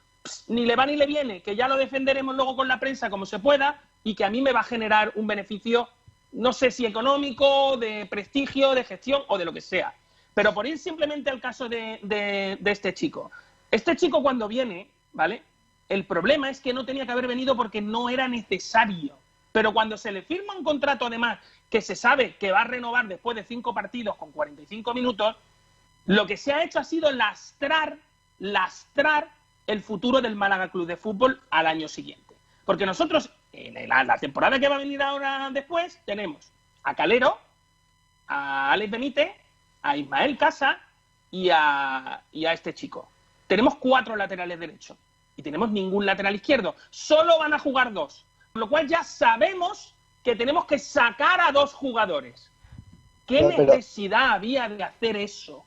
ni le va ni le viene, que ya lo defenderemos luego con la prensa como se pueda y que a mí me va a generar un beneficio, no sé si económico, de prestigio, de gestión o de lo que sea. Pero por ir simplemente al caso de, de- este chico. Este chico cuando viene, ¿vale? El problema es que no tenía que haber venido porque no era necesario. Pero cuando se le firma un contrato, además, que se sabe que va a renovar después de cinco partidos con 45 minutos, lo que se ha hecho ha sido lastrar, lastrar el futuro del Málaga Club de Fútbol al año siguiente. Porque nosotros, en la, la temporada que va a venir ahora después, tenemos a Calero, a Alex Benítez, a Ismael Casa y a, y a este chico. Tenemos cuatro laterales derechos y tenemos ningún lateral izquierdo. Solo van a jugar dos. Con lo cual ya sabemos que tenemos que sacar a dos jugadores. ¿Qué
No, pero-
necesidad había de hacer eso?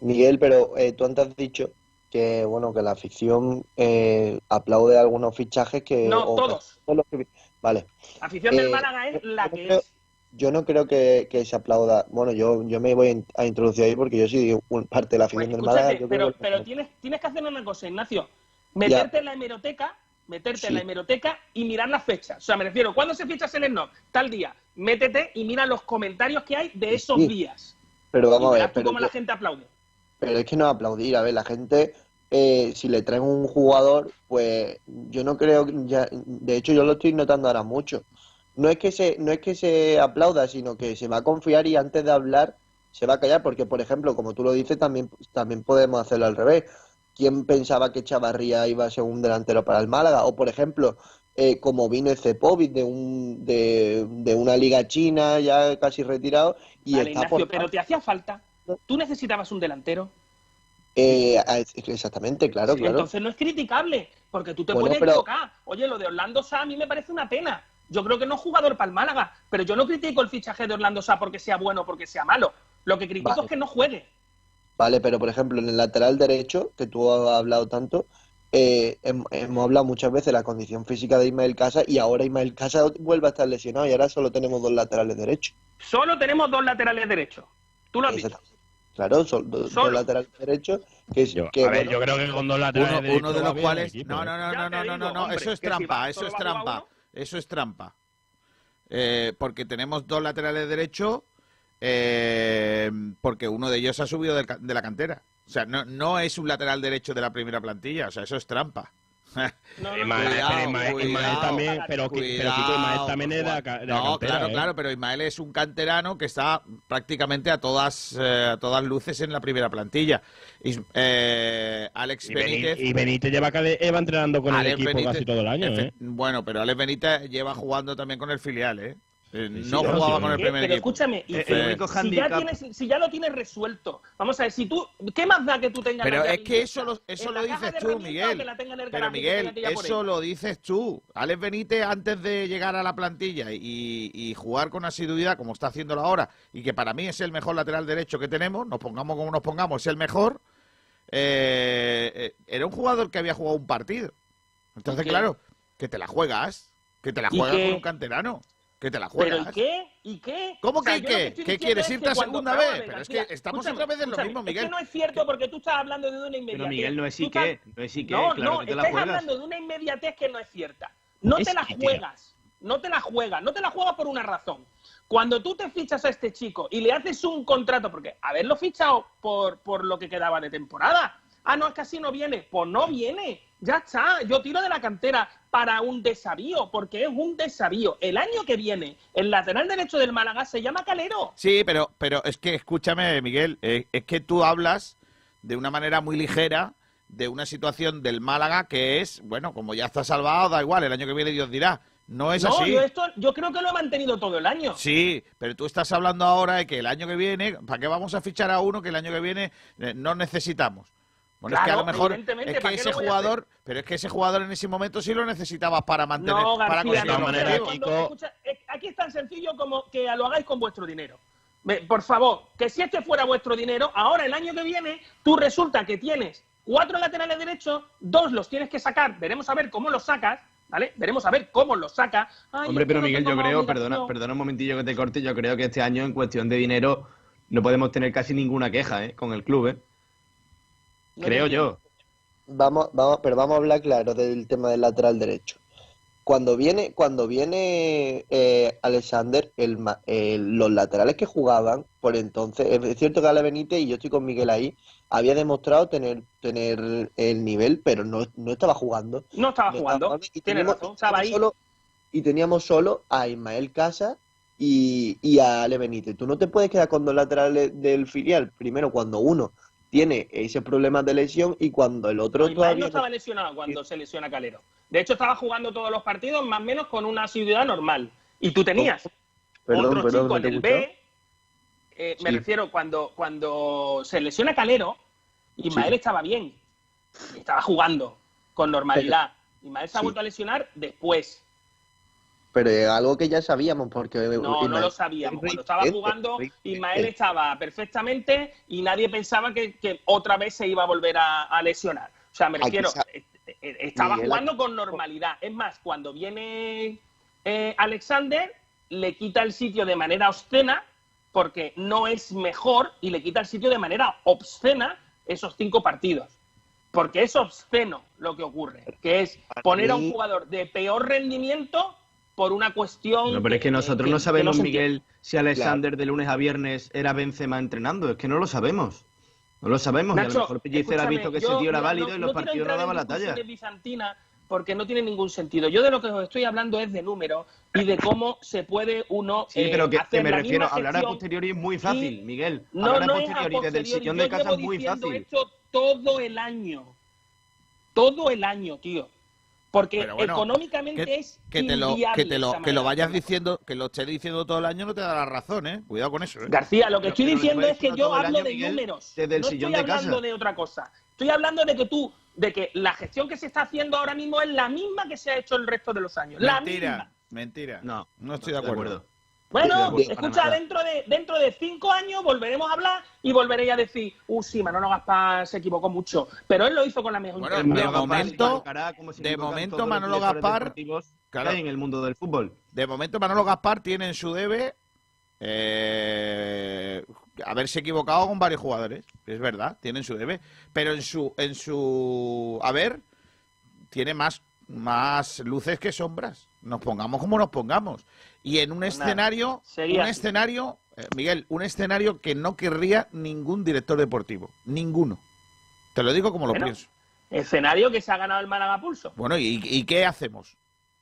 Miguel, pero eh, tú antes has dicho que bueno que la afición eh, aplaude algunos fichajes que
No,
o-
todos.
todos los que- vale
La afición del
Eh,
Málaga es la
yo
que
creo-
es.
yo no creo que, que se aplauda bueno yo yo me voy a introducir ahí porque yo soy parte de la afición del Málaga yo
pero,
creo
pero tienes, tienes que hacer una cosa, Ignacio. Meterte en la hemeroteca, meterte en la hemeroteca y mirar las fechas. O sea, me refiero, ¿cuándo se ficha Selenor? Tal día. Métete y mira los comentarios que hay de esos
Sí.
días.
pero
Y
vamos a ver
tú
pero,
cómo la gente aplaude.
Pero es que no aplaudir a ver la gente eh, si le traen un jugador pues yo no creo ya de hecho yo lo estoy notando ahora mucho. No es que se no es que se aplauda sino que se va a confiar y antes de hablar se va a callar porque por ejemplo como tú lo dices también también podemos hacerlo al revés. Quién pensaba que Chavarría iba a ser un delantero para el Málaga o por ejemplo eh, como vino Cepovic de un de, de una liga china ya casi retirado y
Vale,
está
Ignacio,
por
pero te hacía falta. Tú necesitabas un delantero.
Eh, a- exactamente claro
Sí,
claro
Entonces no es criticable, porque tú te
Bueno,
puedes
pero-
equivocar. Oye, lo de Orlando Sá a mí me parece una pena. Yo creo que no es jugador para el Málaga, pero yo no critico el fichaje de Orlando Sá porque sea bueno o porque sea malo. Lo que critico
Vale.
es que no juegue.
Vale, pero por ejemplo, en el lateral derecho, que tú has hablado tanto, eh, hem- hemos hablado muchas veces de la condición física de Ismael Casa y ahora Ismael Casa vuelve a estar lesionado y ahora solo tenemos dos laterales derechos.
Solo tenemos dos laterales derechos. Tú lo has dicho.
Claro, son do- dos, laterales derechos que, es- que,
a ver,
bueno,
yo creo que con dos laterales
Uno,
derechos
uno de los cuales.
equipo,
No,
¿eh?
no, no, no, no,
digo,
no, no,
hombre,
eso es
si
trampa, eso es trampa. Eso es trampa. Eh, porque tenemos dos laterales derechos, eh, porque uno de ellos ha subido de la cantera. O sea, no, no es un lateral derecho de la primera plantilla, o sea, eso es trampa.
No, no,
Ismael,
cuidado,
pero
cuidado,
también, pero, pero es de la, ca- de la
No,
cantera,
claro,
¿eh?
claro, pero Ismael es un canterano que está prácticamente a todas, eh, a todas luces en la primera plantilla. Eh, Alex
Y Benítez, y Benítez lleva, lleva entrenando con el equipo
Benítez-
casi todo el año, ¿eh?
Bueno, pero Alex Benítez lleva jugando también con el filial, ¿eh? Eh,
Sí,
no
sí,
jugaba
sí.
con el
¿Qué?
primer
Pero
equipo.
escúchame, y
El
si-
único
si, ya tienes, si ya lo tienes resuelto, vamos a ver, si tú, ¿qué más da que tú tengas
Pero
la
es que eso lo, eso
¿En
lo dices tú, Miguel.
que la tenga en el
Pero Miguel,
que
eso lo dices tú. Alex Benítez, antes de llegar a la plantilla y, y jugar con asiduidad, como está haciéndolo ahora, y que para mí es el mejor lateral derecho que tenemos, nos pongamos como nos pongamos, es el mejor, eh, eh, era un jugador que había jugado un partido. Entonces, claro, que te la juegas, que te la
¿Y
juegas con un canterano, que te la
¿Pero
juegas.
y qué? ¿Y qué?
¿Cómo
O sea,
que
yo
qué? ¿Qué quieres
es
irte a segunda vez? Pero es que estamos otra vez en lo mismo,
Es
Miguel.
que no es cierto porque tú estás hablando de una inmediatez.
Pero Miguel, no es
estás-
que, no es sí que,
No,
claro
no,
que te la
estáis
juegas.
hablando de una inmediatez que no es cierta. No
Es
te la juegas. No te la juegas. No te la juegas por una razón. Cuando tú te fichas a este chico y le haces un contrato, porque haberlo fichado por, por lo que quedaba de temporada. Ah, no, es que así no viene. Pues no viene. Ya está. Yo tiro de la cantera para un desavío, porque es un desavío. El año que viene, el lateral derecho del Málaga se llama Calero.
Sí, pero, pero es que escúchame, Miguel, eh, es que tú hablas de una manera muy ligera de una situación del Málaga que es, bueno, como ya está salvado, da igual, el año que viene Dios dirá. No es
no,
así.
yo esto, yo creo que lo he mantenido todo el año.
Sí, pero tú estás hablando ahora de que el año que viene, ¿para qué vamos a fichar a uno que el año que viene eh, no necesitamos? Bueno, es que a lo mejor es que
¿para qué
ese jugador, pero es que ese jugador en ese momento sí lo necesitabas para mantener,
No,
para conseguir
no,
manera, Kiko-
escucha, aquí es tan sencillo como que lo hagáis con vuestro dinero. Por favor, que si este fuera vuestro dinero, ahora el año que viene, tú resulta que tienes cuatro laterales derechos, dos los tienes que sacar, veremos a ver cómo los sacas, ¿vale? Veremos a ver cómo los sacas. Ay,
Hombre, pero Miguel, yo creo, perdona, perdona un momentillo que te corte, yo creo que este año en cuestión de dinero no podemos tener casi ninguna queja ¿eh? con el club, ¿eh?
No
creo yo.
Vamos, vamos, pero vamos a hablar claro del tema del lateral derecho. Cuando viene, cuando viene eh, Alexander, el, ma- el- los laterales que jugaban, por entonces, es cierto que Ale Benítez, y yo estoy con Miguel ahí, había demostrado tener, tener el nivel, pero no, no estaba jugando.
No estaba
No
jugando.
estaba y teníamos,
razón, estaba ahí.
solo, y teníamos solo a Ismael Casa y, y a Ale Benítez. Tú no te puedes quedar con dos laterales del filial, primero cuando uno tiene ese problema de lesión y cuando el otro
Ismael
todavía
no
no-
estaba lesionado cuando se lesiona Calero. De hecho, estaba jugando todos los partidos más o menos con una asiduidad normal. Y tú tenías
Perdón,
otro
perdón,
chico
¿no
en el
gustó?
B, eh, me refiero, cuando, cuando se lesiona Calero, Ismael
Sí.
estaba bien, estaba jugando con normalidad. Ismael se ha
Sí.
vuelto a lesionar después.
Pero es algo que ya sabíamos, porque...
No, no lo sabíamos. Cuando estaba jugando, Ismael estaba perfectamente y nadie pensaba que, que otra vez se iba a volver a, a lesionar. O sea, me refiero, eh, eh, estaba
Miguel,
jugando con normalidad. Es más, cuando viene eh, Alexander, le quita el sitio de manera obscena, porque no es mejor, y le quita el sitio de manera obscena esos cinco partidos. Porque es obsceno lo que ocurre, que es poner a un jugador de peor rendimiento por una cuestión.
No, pero es que nosotros
que-
no
que
sabemos. Miguel, si Alexander de lunes a viernes era Benzema entrenando. Es que no lo sabemos. No lo sabemos. y a
Nacho,
lo mejor Pellicer ha visto que
yo,
ese tío era válido
no-
y
no
los
quiero
partidos no daban la talla.
discusiones bizantinas porque no tiene ningún sentido. Yo de lo que os estoy hablando es de números y de cómo se puede uno
Sí,
eh,
pero que, que
hacer
me
la
refiero, hablar a posteriori es muy fácil, Miguel.
No,
hablar
no
a
es a
posteriori desde el
posteriori.
sillón
Yo
de casa es muy fácil.
esto todo el año. Todo el año, tío. Porque
bueno,
económicamente
que,
es
que te lo, que te lo, que vayas diciendo, que lo estés diciendo todo el año no te da la razón, ¿eh? Cuidado con eso, ¿eh?
García, lo que
Pero-
estoy
pero
diciendo es que yo hablo
año,
de
Miguel,
números.
desde el
no
sillón
estoy
de casa.
hablando de otra cosa. Estoy hablando de que tú, de que la gestión que se está haciendo ahora mismo es la misma que se ha hecho el resto de los años. La
Mentira,
misma.
mentira.
No,
no estoy de acuerdo.
Bueno, escucha, dentro de, dentro de cinco años volveremos a hablar y volveréis a decir, uh, sí, Manolo Gaspar se equivocó mucho. Pero él lo hizo con la mejor
Bueno, de momento, de momento Manolo Gaspar, claro.
en el mundo del fútbol.
De momento Manolo Gaspar tiene en su debe eh, haberse equivocado con varios jugadores, es verdad, tiene en su debe, pero en su en su haber tiene más más luces que sombras. Nos pongamos como nos pongamos. Y en un
Pues
escenario, un escenario, eh, Miguel, un escenario que no querría ningún director deportivo, ninguno. Te lo digo como lo
Bueno,
pienso.
Escenario que se ha ganado el Málaga pulso.
Bueno, ¿y, y qué hacemos?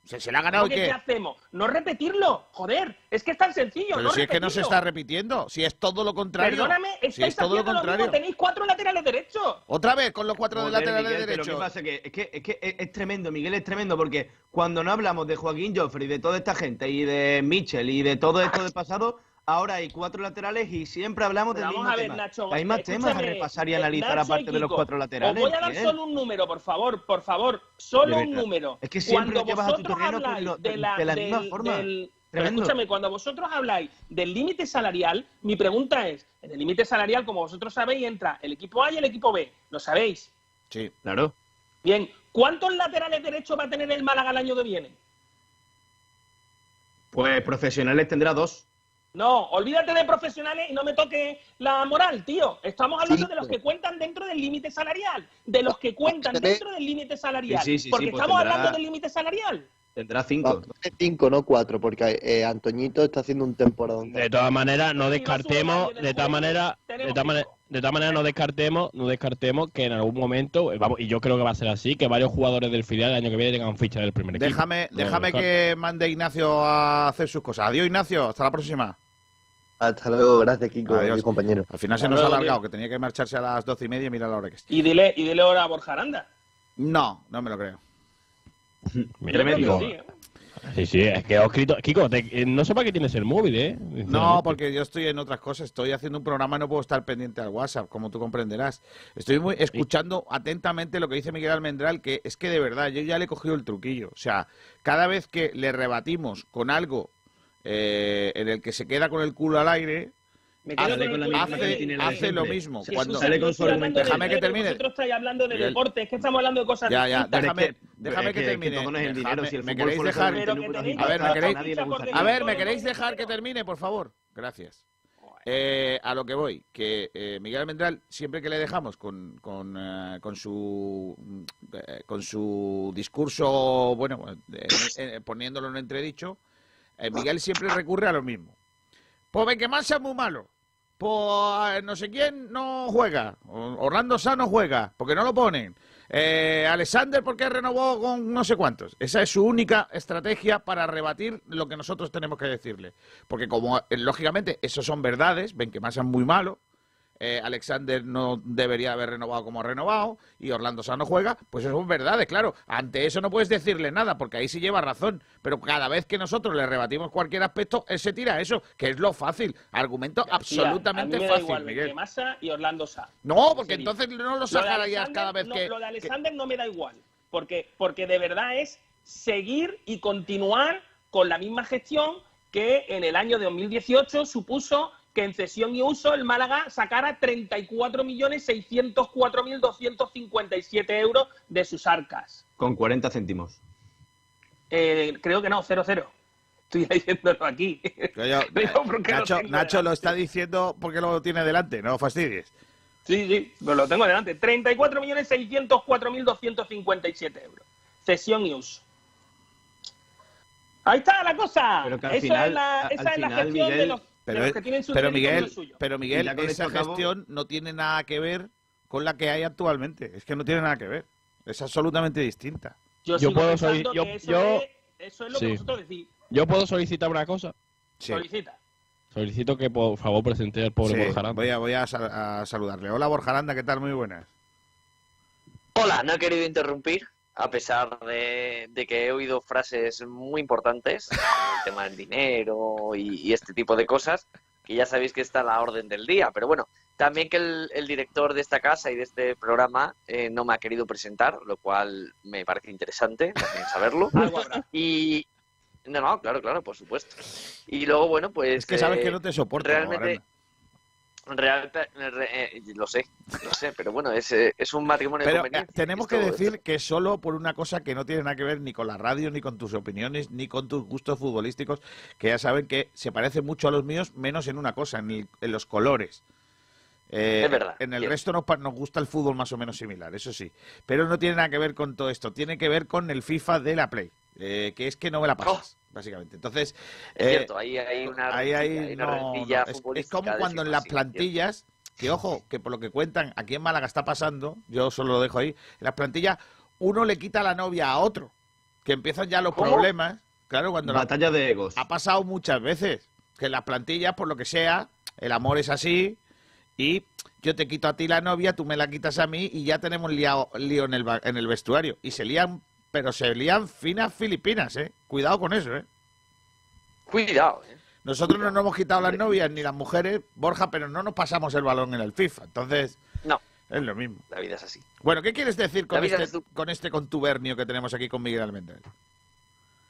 Se, se le ha ganado y
¿Qué,
qué.
qué hacemos? No repetirlo. Joder, es que es tan sencillo.
Pero
no
si es que no se está repitiendo, si es todo lo contrario.
Perdóname,
si es todo lo
haciendo lo
contrario.
mismo. Tenéis cuatro laterales derechos.
Otra vez con los cuatro de laterales
Miguel, pero
derechos.
¿qué pasa? Que, es, que, es que es, es tremendo, Miguel, es tremendo, porque cuando no hablamos de Joaquín Joffrey, de toda esta gente, y de Mitchell, y de todo esto del pasado, ahora hay cuatro laterales y siempre hablamos del
vamos a ver,
tema.
Nacho.
hay más temas a repasar y
eh,
analizar
Nacho
aparte de los cuatro laterales.
Os voy a dar solo un número, por favor, por favor. Solo
De
un número.
Es que siempre
Cuando
llevas a tu
vosotros
terreno con lo-
de la,
de la misma
del-
forma.
del- pero
Tremendo.
escúchame, cuando vosotros habláis del límite salarial, mi pregunta es, en el límite salarial, como vosotros sabéis, entra el equipo A y el equipo B. ¿Lo sabéis?
Sí.
Claro.
Bien. ¿Cuántos laterales derechos va a tener el Málaga el año que viene?
Pues profesionales tendrá dos.
No, olvídate de profesionales y no me toque la moral, tío. Estamos hablando
Sí,
de los
pero-
que cuentan dentro del límite salarial. De los que cuentan dentro del límite salarial.
Sí, sí, sí,
porque
sí, pues
estamos
tendrá-
hablando del límite salarial.
Tendrá cinco.
No, cinco, no cuatro, porque eh, Antoñito está haciendo un temporada.
De todas maneras, no descartemos, de todas maneras, de todas maneras, de todas maneras no descartemos, no descartemos que en algún momento, eh, vamos, y yo creo que va a ser así, que varios jugadores del filial el año que viene tengan ficha del primer equipo.
Déjame,
No
déjame que mande Ignacio a hacer sus cosas. Adiós, Ignacio. Hasta la próxima.
Hasta luego, gracias, Kiko,
Adiós.
compañero.
Al final se nos ha alargado,
tío.
que tenía que marcharse a las doce y media y mira la hora que es.
Y dile, y dile ahora a Borja Aranda.
No, no me lo creo.
Tremendo.
Kiko. Sí, sí, es que he escrito. Kiko, te- eh, no sé para qué tienes el móvil, ¿eh?
No, porque yo estoy en otras cosas. Estoy haciendo un programa y no puedo estar pendiente al WhatsApp, como tú comprenderás. Estoy muy escuchando atentamente lo que dice Miguel Almendral, que es que de verdad yo ya le he cogido el truquillo. O sea, cada vez que le rebatimos con algo eh, en el que se queda con el culo al aire,
Me quedo
hace,
con al
hace- hace lo mismo.
Sí,
Cuando,
estoy hablando de
déjame que termine.
Vosotros estáis hablando de
Miguel.
deporte, es que estamos hablando de cosas
Ya, ya, déjame,
Pero es que-
déjame
es
que,
que- es que
termine.
todo no es el dinero,
Déjame-
si el
¿Me queréis dejar?
que
A ver, ¿me queréis,
a
ver, ¿me queréis dejar que termine, por favor? Gracias. Eh, a lo que voy, que eh, Miguel Almendral, siempre que le dejamos con, con, eh, con su eh, con su discurso, bueno, eh, eh, poniéndolo en entredicho, eh, Miguel siempre recurre a lo mismo. Pues Benquemasa es muy malo. Pues no sé quién no juega. Orlando Sá no juega, porque no lo ponen. Eh, Alexander porque renovó con no sé cuántos. Esa es su única estrategia para rebatir lo que nosotros tenemos que decirle. Porque como eh, lógicamente esos son verdades, Benquemasa es muy malo, eh, Alexander no debería haber renovado como ha renovado y Orlando Sá no juega, pues eso es verdad, claro. Ante eso no puedes decirle nada, porque ahí sí lleva razón. Pero cada vez que nosotros le rebatimos cualquier aspecto, él se tira eso, que es lo fácil. Argumento absolutamente
a mí me da
fácil,
igual
Miguel.
Massa y Orlando Sá.
No, porque entonces no lo sacarías cada vez
no,
que...
Lo de Alexander no me da igual, porque, porque de verdad es seguir y continuar con la misma gestión que en el año de 2018 supuso que en cesión y uso el Málaga sacara 34.604.257 euros de sus arcas.
Con 40 céntimos.
Eh, creo que no, 0-0. Estoy leyéndolo aquí. (laughs) Digo, porque lo
Nacho, Nacho lo está diciendo porque lo tiene delante, no fastidies.
Sí, sí, pues lo tengo delante. 34.604.257 euros. Cesión y uso. Ahí está la cosa.
Pero que al
Esa
final-
es la,
al
esa es la
final,
gestión de
Miguel,
los,
Pero,
los que tienen su
pero
crédito y
Miguel,
suyo.
pero Miguel, esa gestión no tiene nada que ver con la que hay actualmente. Es que no tiene nada que ver. Es absolutamente distinta.
Yo,
Yo puedo
pensando
solic- yo-
que eso,
yo-
es, eso es lo
Sí.
que vosotros decís.
Yo puedo solicitar una cosa.
Sí.
Solicita.
Solicito que por favor presente al pobre
Sí,
Borja Aranda.
voy a, voy a, sal- a saludarle. Hola Borja Aranda, ¿qué tal? Muy buenas.
Hola, no he querido interrumpir, a pesar de, de que he oído frases muy importantes, el tema del dinero y, y este tipo de cosas, que ya sabéis que está a la orden del día. Pero bueno, también que el, el director de esta casa y de este programa eh, no me ha querido presentar, lo cual me parece interesante también saberlo. (laughs) Y... No, no, claro, claro, por supuesto. Y luego, bueno, pues...
Es que sabes
eh,
que no te soporto.
realmente-. Real, re- eh, lo sé, lo sé, pero bueno, es, eh, es un matrimonio
Pero eh,
conveniencia.
tenemos que
Esto-
decir que solo por una cosa que no tiene nada que ver ni con la radio, ni con tus opiniones, ni con tus gustos futbolísticos, que ya saben que se parece mucho a los míos, menos en una cosa, en, el- en los colores. Eh,
Es verdad,
En el resto nos, nos gusta el fútbol más o menos similar, eso sí. Pero no tiene nada que ver con todo esto, tiene que ver con el FIFA de la Play, eh, que es que no me la pasas, básicamente. Entonces,
Es
eh,
cierto, ahí hay una
ahí hay-
rencilla, hay una
no,
rencilla
no, es- como cuando en las plantillas, que ojo, que por lo que cuentan, aquí en Málaga está pasando, yo solo lo dejo ahí, en las plantillas uno le quita la novia a otro, que empiezan ya los
¿Cómo?
problemas, claro, cuando la-
Batalla de egos.
ha pasado muchas veces, que en las plantillas, por lo que sea, el amor es así, y yo te quito a ti la novia, tú me la quitas a mí, y ya tenemos liado, lío en el, ba- en el vestuario, y se lían, pero se lían finas filipinas, eh, cuidado con eso, eh.
Cuidado, eh.
Nosotros no nos hemos quitado las novias ni las mujeres, Borja, pero no nos pasamos el balón en el FIFA. Entonces,
No.
es lo mismo.
La vida es así.
Bueno, ¿qué quieres decir con este,
es
con este contubernio que tenemos aquí con Miguel Almendral?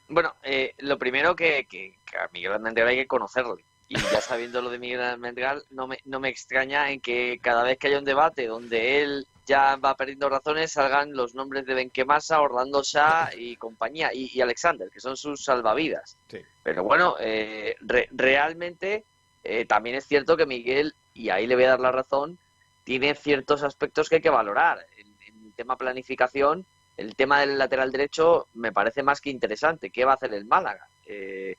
Bueno, eh, lo primero que, que, que a Miguel Almendral hay que conocerle. Y ya sabiendo lo de Miguel Almendral, no me, no me extraña en que cada vez que haya un debate donde él ya va perdiendo razones, salgan los nombres de Benquemasa, Orlando Sá y compañía, y, y Alexander, que son sus salvavidas.
Sí.
Pero bueno, eh, re- realmente eh, también es cierto que Miguel, y ahí le voy a dar la razón, tiene ciertos aspectos que hay que valorar. En, en el tema planificación, el tema del lateral derecho me parece más que interesante. ¿Qué va a hacer el Málaga? Eh,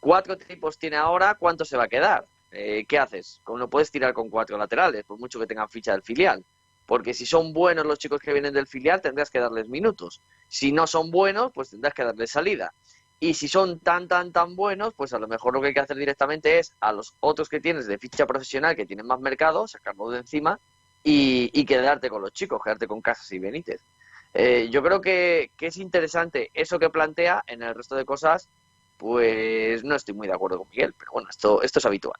cuatro tipos tiene ahora, ¿cuánto se va a quedar? Eh, ¿Qué haces? Como no puedes tirar con cuatro laterales, por mucho que tengan ficha del filial. Porque si son buenos los chicos que vienen del filial, tendrás que darles minutos. Si no son buenos, pues tendrás que darles salida. Y si son tan, tan, tan buenos, pues a lo mejor lo que hay que hacer directamente es a los otros que tienes de ficha profesional, que tienen más mercado, sacarlo de encima y, y quedarte con los chicos, quedarte con Casas y Benítez. Eh, yo creo que, que es interesante eso que plantea, en el resto de cosas, pues no estoy muy de acuerdo con Miguel, pero bueno, esto, esto es habitual.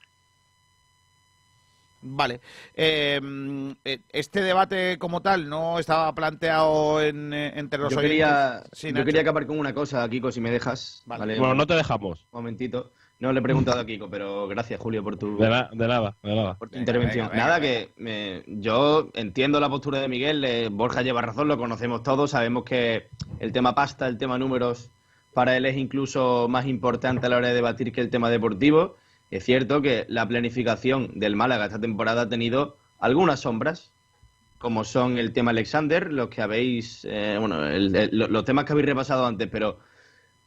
Vale. Eh, mm, eh, este debate como tal no estaba planteado en, eh, entre los
Yo
oyentes.
quería,
Sí,
yo quería acabar con una cosa, Kiko, si me dejas.
Vale.
Bueno, no te dejamos.
Un momentito. No le he preguntado a Kiko, pero gracias, Julio, por tu,
De, de nada, de nada.
por tu intervención.
venga, venga,
Nada,
venga.
que me- yo entiendo la postura de Miguel. eh, Borja lleva razón, lo conocemos todos. Sabemos que el tema pasta, el tema números, para él es incluso más importante a la hora de debatir que el tema deportivo. Es cierto que la planificación del Málaga esta temporada ha tenido algunas sombras, como son el tema Alexander, los que habéis, eh, bueno, el- el- lo- los temas que habéis repasado antes, pero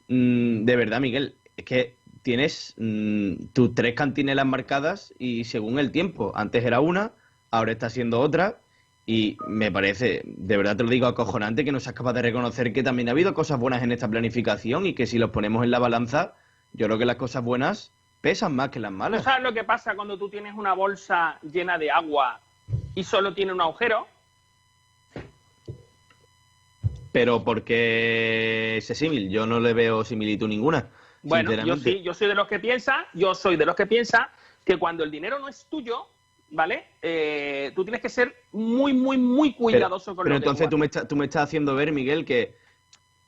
mm, de verdad, Miguel, es que tienes mm, tus tres cantinelas marcadas y según el tiempo, antes era una, ahora está siendo otra. Y me parece, de verdad te lo digo, acojonante que no seas capaz de reconocer que también ha habido cosas buenas en esta planificación y que si los ponemos en la balanza, yo creo que las cosas buenas pesan más que las
¿Tú
malas.
sabes lo que pasa cuando tú tienes una bolsa llena de agua y solo tiene un agujero?
Pero porque ese símil, yo no le veo similitud ninguna.
Bueno, yo sí, yo soy de los que piensa, yo soy de los que piensa que cuando el dinero no es tuyo, ¿vale? Eh, tú tienes que ser muy, muy, muy cuidadoso
pero,
con
pero
lo que
entonces tú me, estás, tú me estás haciendo ver, Miguel, que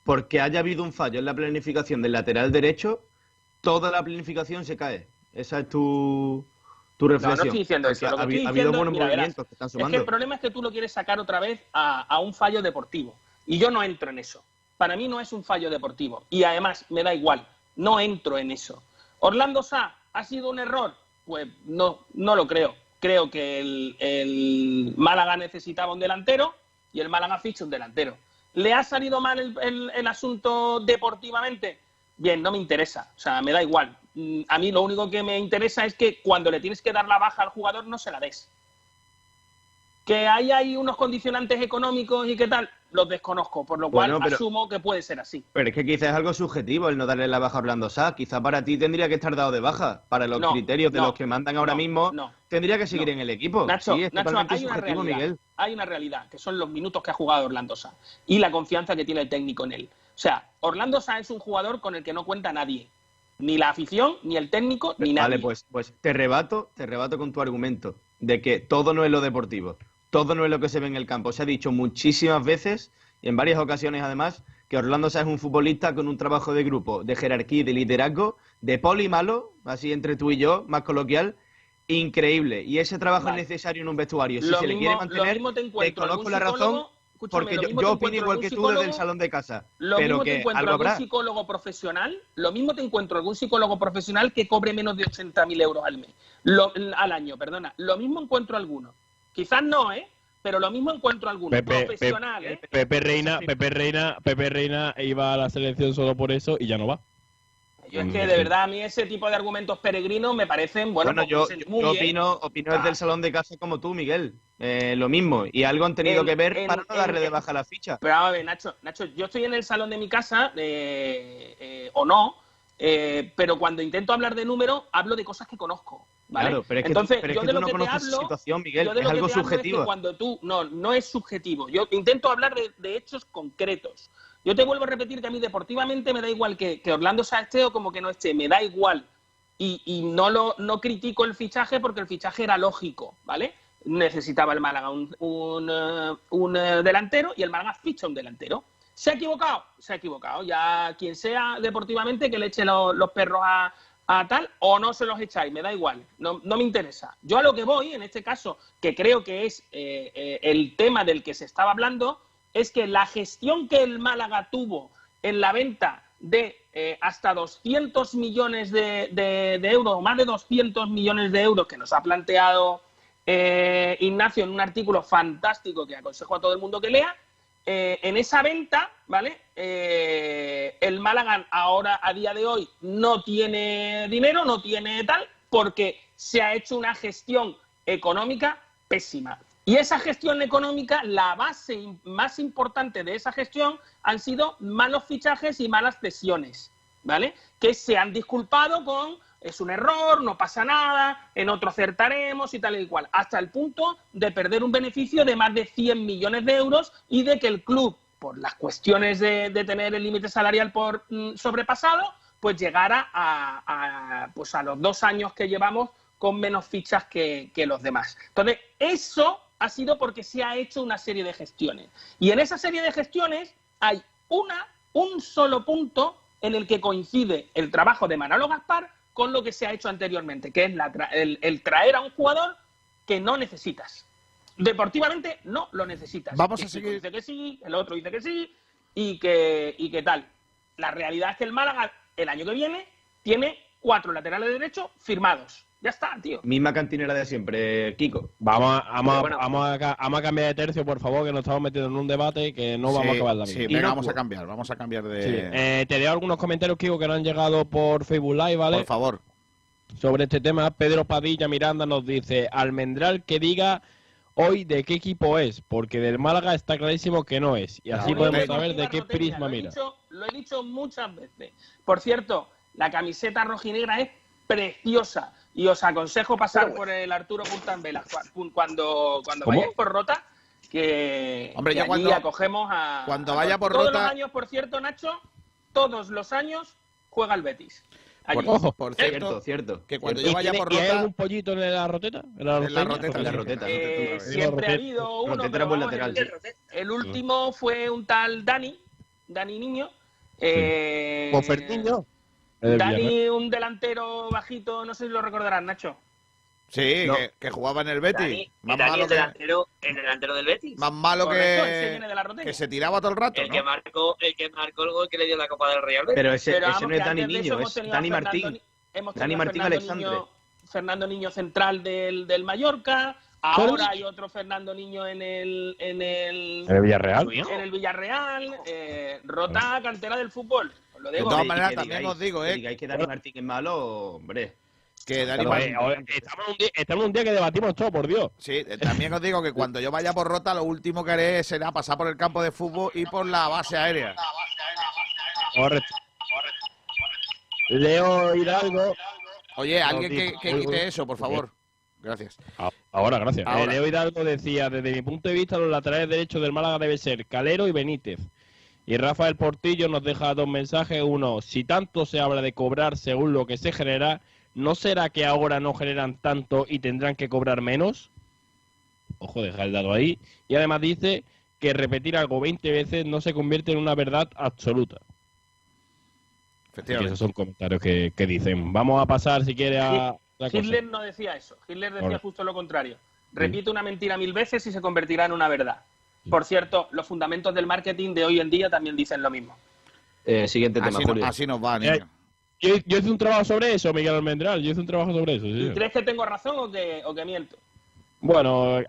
porque haya habido un fallo en la planificación del lateral derecho, toda la planificación se cae. Esa es tu, tu
No, no
reflexión.
estoy diciendo eso. Lo que
ha,
estoy
ha habido
diciendo-
buenos
mira, verás,
movimientos que están
Es que el problema es que tú lo quieres sacar otra vez a, a un fallo deportivo. Y yo no entro en eso. Para mí no es un fallo deportivo. Y además, me da igual. No entro en eso. Orlando Sá, ¿ha sido un error? Pues no, no lo creo. Creo que el, el Málaga necesitaba un delantero y el Málaga ficha un delantero. ¿Le ha salido mal el, el- el asunto deportivamente? Bien, no me interesa. O sea, me da igual. Mm, A mí lo único que me interesa es que cuando le tienes que dar la baja al jugador no se la des. Que hay ahí unos condicionantes económicos y qué tal, los desconozco, por lo cual
Bueno, pero-
asumo que puede ser así.
Pero es que quizás es algo subjetivo el no darle la baja a Orlando Sá. Quizás para ti tendría que estar dado de baja. Para los
No,
criterios de
no,
los que mandan ahora
no,
mismo,
no,
tendría que seguir en el equipo.
Nacho,
sí, es
Nacho, hay una realidad.
Miguel.
Hay una realidad, que son los minutos que ha jugado Orlando Sá y la confianza que tiene el técnico en él. O sea, Orlando Sá es un jugador con el que no cuenta nadie. Ni la afición, ni el técnico, ni nadie.
Vale, pues, pues te rebato, te rebato con tu argumento de que todo no es lo deportivo, todo no es lo que se ve en el campo. Se ha dicho muchísimas veces y en varias ocasiones además que Orlando Sá es un futbolista con un trabajo de grupo, de jerarquía y de liderazgo, de poli malo, así entre tú y yo, más coloquial, increíble. Y ese trabajo
Vale.
es necesario en un vestuario. Si
Lo
se le quiere
lo
mantener,
mismo te
conozco la razón,
escúchame,
porque yo, yo opino
encuentro
igual que tú desde el salón de casa.
Lo
pero
mismo
que
te encuentro
algo
algún
habrá.
psicólogo profesional, lo mismo te encuentro algún psicólogo profesional que cobre menos de 80.000 euros al mes, lo- al año, perdona. Lo mismo encuentro alguno. Quizás no, ¿eh? Pero lo mismo encuentro alguno.
Pepe,
profesional,
Pepe-
¿eh?
Pepe Reina, Pepe Reina, Pepe Reina iba a la selección solo por eso y ya no va.
Yo es que de verdad a mí ese tipo de argumentos peregrinos me parecen, bueno,
Bueno,
pues,
yo, yo opino, opino desde
Ah.
el salón de casa como tú, Miguel. Eh, lo mismo. Y algo han tenido
En-
que ver
en-
para no darle de baja la ficha.
Pero a ver, Nacho, Nacho, yo estoy en el salón de mi casa, eh, eh, o no, eh, pero cuando intento hablar de números, hablo de cosas que conozco. ¿vale?
Claro, pero es que,
Entonces,
tú, pero es
yo
que
de lo
no
que
conoces
hablo,
situación, Miguel.
yo de
Es
lo que
algo
hablo es que
subjetivo.
cuando tú, no, no es subjetivo. Yo intento hablar de, de hechos concretos. Yo te vuelvo a repetir que a mí deportivamente me da igual que, que Orlando sea esté o como que no esté, me da igual. Y, y no lo no critico el fichaje porque el fichaje era lógico, ¿vale? Necesitaba el Málaga un, un, eh, un, eh, delantero y el Málaga ficha un delantero. ¿Se ha equivocado? Se ha equivocado. Ya quien sea deportivamente que le eche lo- los perros a, a tal o no se los echáis, me da igual, no, no me interesa. Yo a lo que voy, en este caso, que creo que es eh, el tema del que se estaba hablando, es que la gestión que el Málaga tuvo en la venta de eh, hasta 200 millones de, euros, o más de 200 millones de euros que nos ha planteado eh, Ignacio en un artículo fantástico que aconsejo a todo el mundo que lea, eh, en esa venta, ¿vale? El Málaga ahora, a día de hoy, no tiene dinero, no tiene tal, porque se ha hecho una gestión económica pésima. Y esa gestión económica, la base más importante de esa gestión han sido malos fichajes y malas cesiones, ¿vale? Que se han disculpado con es un error, no pasa nada, en otro acertaremos y tal y cual, hasta el punto de perder un beneficio de más de 100 millones de euros y de que el club, por las cuestiones de, de tener el límite salarial por mm, sobrepasado, pues llegara a, a, pues a los dos años que llevamos con menos fichas que, que los demás. Entonces, eso ha sido porque se ha hecho una serie de gestiones. Y en esa serie de gestiones hay una, un solo punto en el que coincide el trabajo de Manolo Gaspar con lo que se ha hecho anteriormente, que es la tra- el, el traer a un jugador que no necesitas. Deportivamente no lo necesitas.
Vamos a
Este
seguir-
Dice que sí, el otro dice que sí, y que, y que tal. La realidad es que el Málaga el año que viene tiene cuatro laterales derechos firmados. Ya está, tío.
Misma cantinera de siempre, Kiko.
Vamos, a- vamos,
bueno.
vamos, a, ca- vamos a cambiar de tercio, por favor, que nos estamos metiendo en un debate que no vamos
Sí,
a acabar la
Sí,
vida.
venga,
no
vamos a cambiar, vamos a cambiar de...
Sí. Eh, te leo algunos comentarios, Kiko, que nos han llegado por Facebook Live, ¿vale?
Por favor.
Sobre este tema, Pedro Padilla Miranda nos dice, Almendral que diga hoy de qué equipo es, porque del Málaga está clarísimo que no es. Y así podemos saber de qué prisma
lo he
mira.
dicho- lo he dicho muchas veces. Por cierto, la camiseta rojinegra es preciosa. Y os aconsejo pasar por el Arturo Puntan Vela cu- cuando, cuando
¿Cómo?
vayáis por Rota, que,
Hombre,
que
yo
allí
cuando-
acogemos a...
cuando
a
vaya
todos.
por
Todos
Rota-
los años, por cierto, Nacho, todos los años juega el Betis. Allí.
Por, por
Cierto,
cierto,
cierto.
que cuando
¿Y
yo vaya
tiene-
por
y hay
Rota,
algún pollito en la roteta? ¿En la
En la roteta,
En la roteta.
Eh,
roteta.
siempre ha habido uno,
Roteta
pero vamos,
lateral,
el, el último fue un tal Dani, Dani Niño. Eh,
Con Fertiño.
Dani, un delantero bajito, no sé si lo recordarás, Nacho.
sí,
No.
que, que jugaba en el Betis,
Dani,
más
Dani
malo
el
que,
delantero, el delantero del Betis.
más malo
Correcto,
que,
viene de la Roteña.
que se tiraba todo el rato,
El
¿no?
que marcó, el que marcó el gol que le dio la Copa del Real Betis.
Pero ese,
Pero
ese
vamos,
no es Dani Niño,
hemos
es Dani
Fernando
Martín.
Hemos
Dani Martín
Fernando
Alexandre.
Niño, Fernando Niño central del, del Mallorca. Ahora hay otro Fernando Niño en el, en el,
¿En el Villarreal?
en el Villarreal. Eh, rota cantera del fútbol. Os lo
De
digo.
todas maneras,
que
también
digáis-
os digo,
que
¿eh?
digáis que Dani Martín es malo, hombre.
Que Dani
Claro,
Martín-
estamos, en un día, estamos en un día que debatimos todo, por Dios.
Sí, también os digo que cuando yo vaya por Rota, lo último que haré será pasar por el campo de fútbol y por la base aérea.
Correcto. Leo Hidalgo.
Oye, alguien que, que quite eso, por favor. Gracias.
Ahora, gracias.
Ahora.
Eh, Leo Hidalgo decía, desde mi punto de vista, los laterales derechos del Málaga deben ser Calero y Benítez. Y Rafael Portillo nos deja dos mensajes. Uno, si tanto se habla de cobrar según lo que se genera, ¿no será que ahora no generan tanto y tendrán que cobrar menos? Ojo, deja el dado ahí. Y además dice que repetir algo 20 veces no se convierte en una verdad absoluta. Así que
Efectivamente.
esos son comentarios que, que dicen. Vamos a pasar, si quiere, a cosa.
Hitler no decía eso. Hitler decía
Ahora.
justo lo contrario. Repite una mentira mil veces y se convertirá en una verdad. Por cierto, los fundamentos del marketing de hoy en día también dicen lo mismo.
Eh, siguiente tema,
Así, no-
Julio.
así nos va,
Eh. Yo, yo hice un trabajo sobre eso, Miguel Almendral. Yo hice un trabajo sobre eso. sí,
¿Y
señor.
crees que tengo razón o que, o que miento?
Bueno,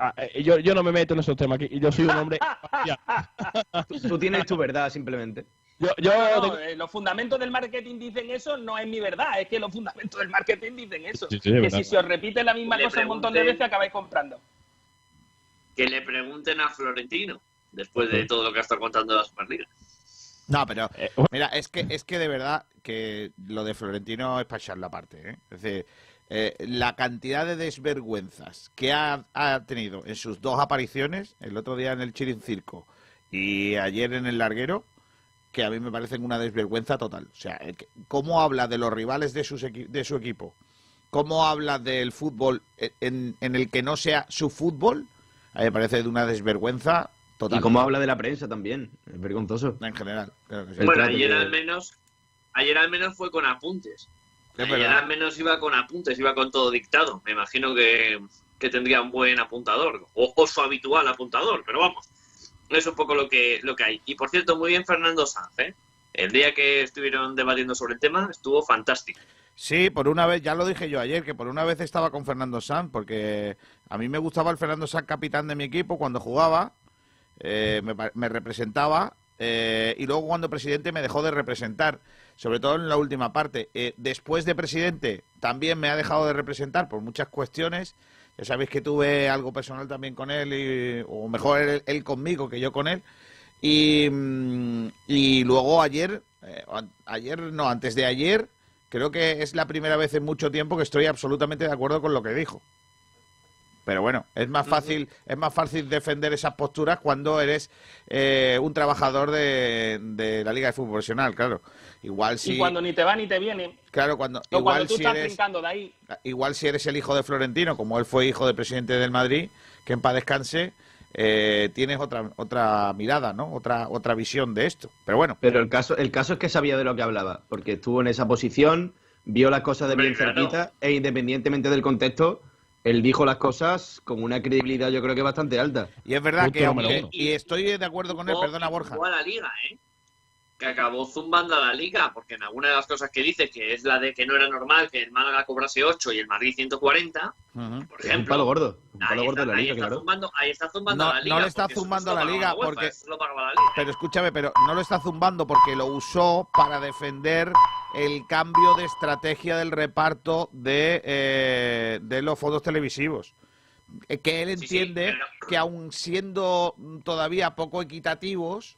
yo, yo no me meto en esos temas. aquí. Yo soy un hombre. (laughs)
Tú, tú tienes tu verdad, simplemente.
Yo, yo
No, no,
tengo-
eh, los fundamentos del marketing dicen eso, no es mi verdad, es que los fundamentos del marketing dicen eso.
Sí, sí, es
que
verdad.
si se os repite la misma
Le
cosa un montón de veces acabáis comprando.
Que le pregunten a Florentino, después de todo lo que ha estado contando de la Superliga.
No, pero
Eh,
mira, es que es que de verdad que lo de Florentino es para echarle aparte. ¿eh? Es decir, eh, la cantidad de desvergüenzas que ha, ha tenido en sus dos apariciones, el otro día en el Chirin Circo y ayer en el Larguero, que a mí me parecen una desvergüenza total. O sea, que- cómo habla de los rivales de, sus equi- de su equipo, cómo habla del fútbol en, en el que no sea su fútbol, a mí me parece de una desvergüenza total.
Y cómo habla de la prensa también. Es vergonzoso.
En general, claro que sí.
El
bueno, ayer
que-
al menos, ayer al menos fue con apuntes.
Es
ayer al menos iba con apuntes, iba con todo dictado. Me imagino que, que tendría un buen apuntador, o, o su habitual apuntador, pero vamos, es un poco lo que, lo que hay. Y por cierto, muy bien Fernando Sanz, ¿eh? El día que estuvieron debatiendo sobre el tema estuvo fantástico.
Sí, por una vez, ya lo dije yo ayer, que por una vez estaba con Fernando Sanz, porque a mí me gustaba el Fernando Sanz capitán de mi equipo cuando jugaba, eh, me, representaba, eh, y luego cuando presidente me dejó de representar, sobre todo en la última parte. Eh, después de presidente también me ha dejado de representar por muchas cuestiones. Ya sabéis que tuve algo personal también con él, y- o mejor él, conmigo que yo con él. Y, mm, y luego ayer, eh, ayer no, antes de ayer, creo que es la primera vez en mucho tiempo que estoy absolutamente de acuerdo con lo que dijo. Pero bueno, es más fácil, es más fácil defender esas posturas cuando eres eh, un trabajador de, de la Liga de Fútbol Profesional, claro. Igual si,
Y cuando ni te va ni te viene,
claro, cuando,
o cuando
igual
tú
si
estás
eres,
brincando de ahí,
igual si eres el hijo de Florentino, como él fue hijo del presidente del Madrid, que en paz descanse, eh, tienes otra otra mirada, ¿no? Otra otra visión de esto. Pero bueno,
Pero el caso, el caso es que sabía de lo que hablaba, porque estuvo en esa posición, vio las cosas de bien
claro.
cerquita, e independientemente del contexto, él dijo las cosas con una credibilidad yo creo que bastante alta.
y es verdad
Punto
que aunque, y estoy de acuerdo con él, perdona Borja.
jugó a la liga, ¿eh? Que acabó zumbando a la liga, porque en alguna de las cosas que dice, que es la de que no era normal que el Málaga cobrase 8 y el Madrid 140,
Ujú.
por
Es un
ejemplo.
palo gordo, un
ahí
palo gordo
está,
de la
ahí
liga,
está
claro.
zumbando, ahí está zumbando
No-
a la
no
liga.
le está zumbando a la liga
UEFA,
porque-
la liga.
Pero escúchame, pero no lo está zumbando porque lo usó para defender el cambio de estrategia del reparto de, eh, de los fondos televisivos. Eh, Que él
Sí, sí,
entiende
pero-
que aun siendo todavía poco equitativos,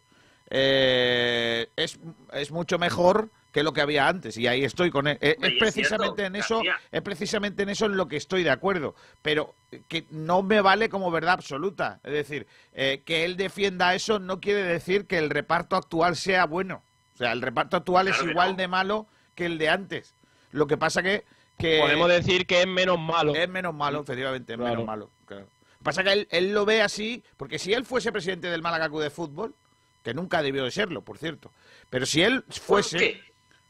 eh, es, es mucho mejor que lo que había antes y ahí estoy con él. Eh, es precisamente en eso, es precisamente en eso en lo que estoy de acuerdo, pero que no me vale como verdad absoluta. Es decir, eh, que él defienda eso no quiere decir que el reparto actual sea bueno. O sea, el reparto actual
Claro
es igual
no.
de malo que el de antes. Lo que pasa que, que
Podemos decir que es menos malo.
es menos malo, efectivamente, es
Claro.
menos malo. Claro. Pasa que él, él lo ve así, porque si él fuese presidente del Málaga Club de Fútbol, que nunca debió de serlo, por cierto, pero si él fuese...
qué?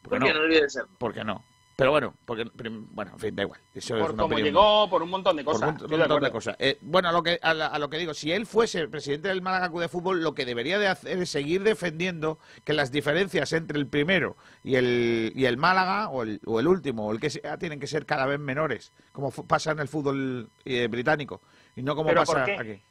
¿Por
¿Por qué no debió de serlo?
Porque no. Pero bueno, porque, prim- bueno, en fin, da igual. Eso es
Por
una opinión.
llegó, por un montón de
Por
cosas.
un
Estoy de
montón de cosas. Eh, bueno, a lo, que, a, la- a lo que digo, si él fuese el presidente del Málaga Club de Fútbol, lo que debería de hacer es seguir defendiendo que las diferencias entre el primero y el, y el Málaga, o el, o el último, o el que sea, tienen que ser cada vez menores, como pasa en el fútbol eh, británico, y no como
¿Pero
pasa
por
aquí.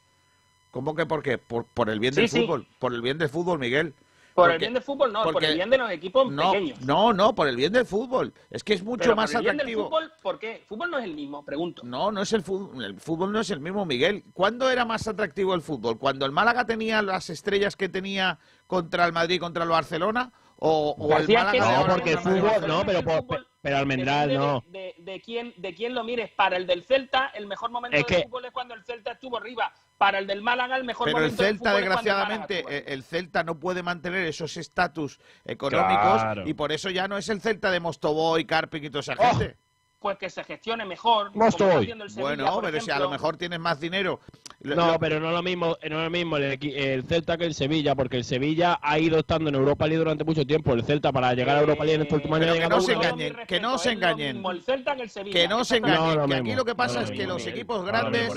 ¿Cómo que por qué? Por, por el bien
Sí,
del
sí.
fútbol, por el bien del fútbol, Miguel.
Por el bien del fútbol, no, por el bien de los equipos
no,
pequeños.
no, no, por el bien del fútbol. Es que es mucho
Pero
más
por el bien del
atractivo.
fútbol, ¿por qué? ¿Fútbol no es el mismo? Pregunto.
No, no es el fútbol. El fútbol no es el mismo, Miguel. ¿Cuándo era más atractivo el fútbol? ¿Cuando el Málaga tenía las estrellas que tenía contra el Madrid y contra el Barcelona? ¿O, o el Málaga
no,
porque el
contra Madrid y
fútbol,
Barcelona?
no, pero, por- pero Almendral no.
De, de, de quién, de quién lo mires. Para el del Celta, el mejor momento
Es
del
que-
fútbol es cuando el Celta estuvo arriba. Para el del Málaga, el mejor
Pero el
momento del fútbol es cuando el Málaga
desgraciadamente, eh, el Celta no puede mantener esos estatus económicos
Claro.
y por eso ya no es el Celta de Mostoboy, Carpic y toda esa gente.
Pues que se gestione mejor.
No estoy.
haciendo el Sevilla,
Bueno, pero si a lo mejor tienes más dinero.
No,
lo-
pero no es lo mismo, no es lo mismo el, el Celta que el Sevilla, porque el Sevilla ha ido estando en Europa League durante mucho tiempo. El Celta para llegar a Europa League en este último año
pero
ha
que
llegado
no se engañen, que no se engañen.
mismo el Celta que el Sevilla.
Que no se engañen,
No, lo
que aquí lo que pasa
No,
es
lo
que
mismo,
los equipos grandes,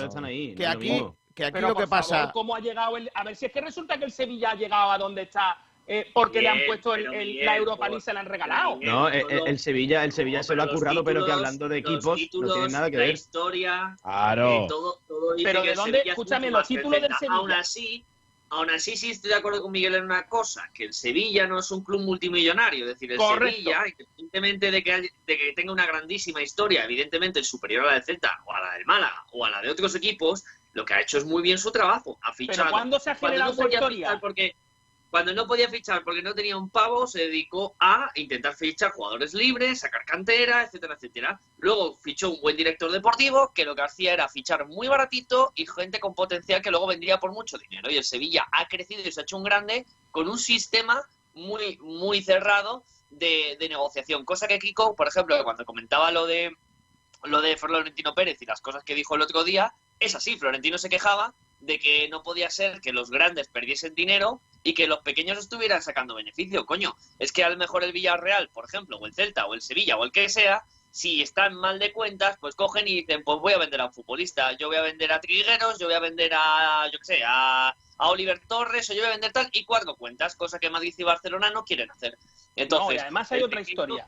que aquí, que aquí
Pero,
lo que pasa,
favor, ¿cómo ha llegado el.? A ver, si es que resulta que el Sevilla ha llegado a donde está eh, porque le han puesto el-
pero
la Europa League y se la han regalado.
No, el,
todos
el- Sevilla, el Sevilla
No,
se lo ha currado, pero que hablando de equipos no
títulos,
tiene nada que
La
ver.
historia,
Claro.
eh, todo, todo dice
Pero
que
¿de dónde?
Sevilla
Escúchame, los títulos del. Sevilla.
Aún así, aún así sí estoy de acuerdo con Miguel en una cosa, que el Sevilla no es un club multimillonario, es decir, el
Correcto.
Sevilla, independientemente de que, haya- de que tenga una grandísima historia, evidentemente es superior a la del Celta, o a la del Málaga, o a la de otros equipos, lo que ha hecho es muy bien su trabajo, ha fichado.
¿cuándo se ha generado
no podía
historia?
porque cuando no podía fichar porque no tenía un pavo, se dedicó a intentar fichar jugadores libres, sacar cantera, etcétera, etcétera. Luego fichó un buen director deportivo que lo que hacía era fichar muy baratito y gente con potencial que luego vendría por mucho dinero. Y el Sevilla ha crecido y se ha hecho un grande con un sistema muy, muy cerrado de, negociación. Cosa que Kiko, por ejemplo, cuando comentaba lo de lo de Florentino Pérez y las cosas que dijo el otro día, es así. Florentino se quejaba de que no podía ser que los grandes perdiesen dinero y que los pequeños estuvieran sacando beneficio. Coño, es que a lo mejor el Villarreal, por ejemplo, o el Celta, o el Sevilla, o el que sea, si están mal de cuentas, pues cogen y dicen, pues voy a vender a un futbolista, yo voy a vender a Trigueros, yo voy a vender a, yo qué sé, a, a Oliver Torres, o yo voy a vender tal, y cuatro cuentas, cosa que Madrid y Barcelona no quieren hacer. Entonces,
no, y además hay otra historia.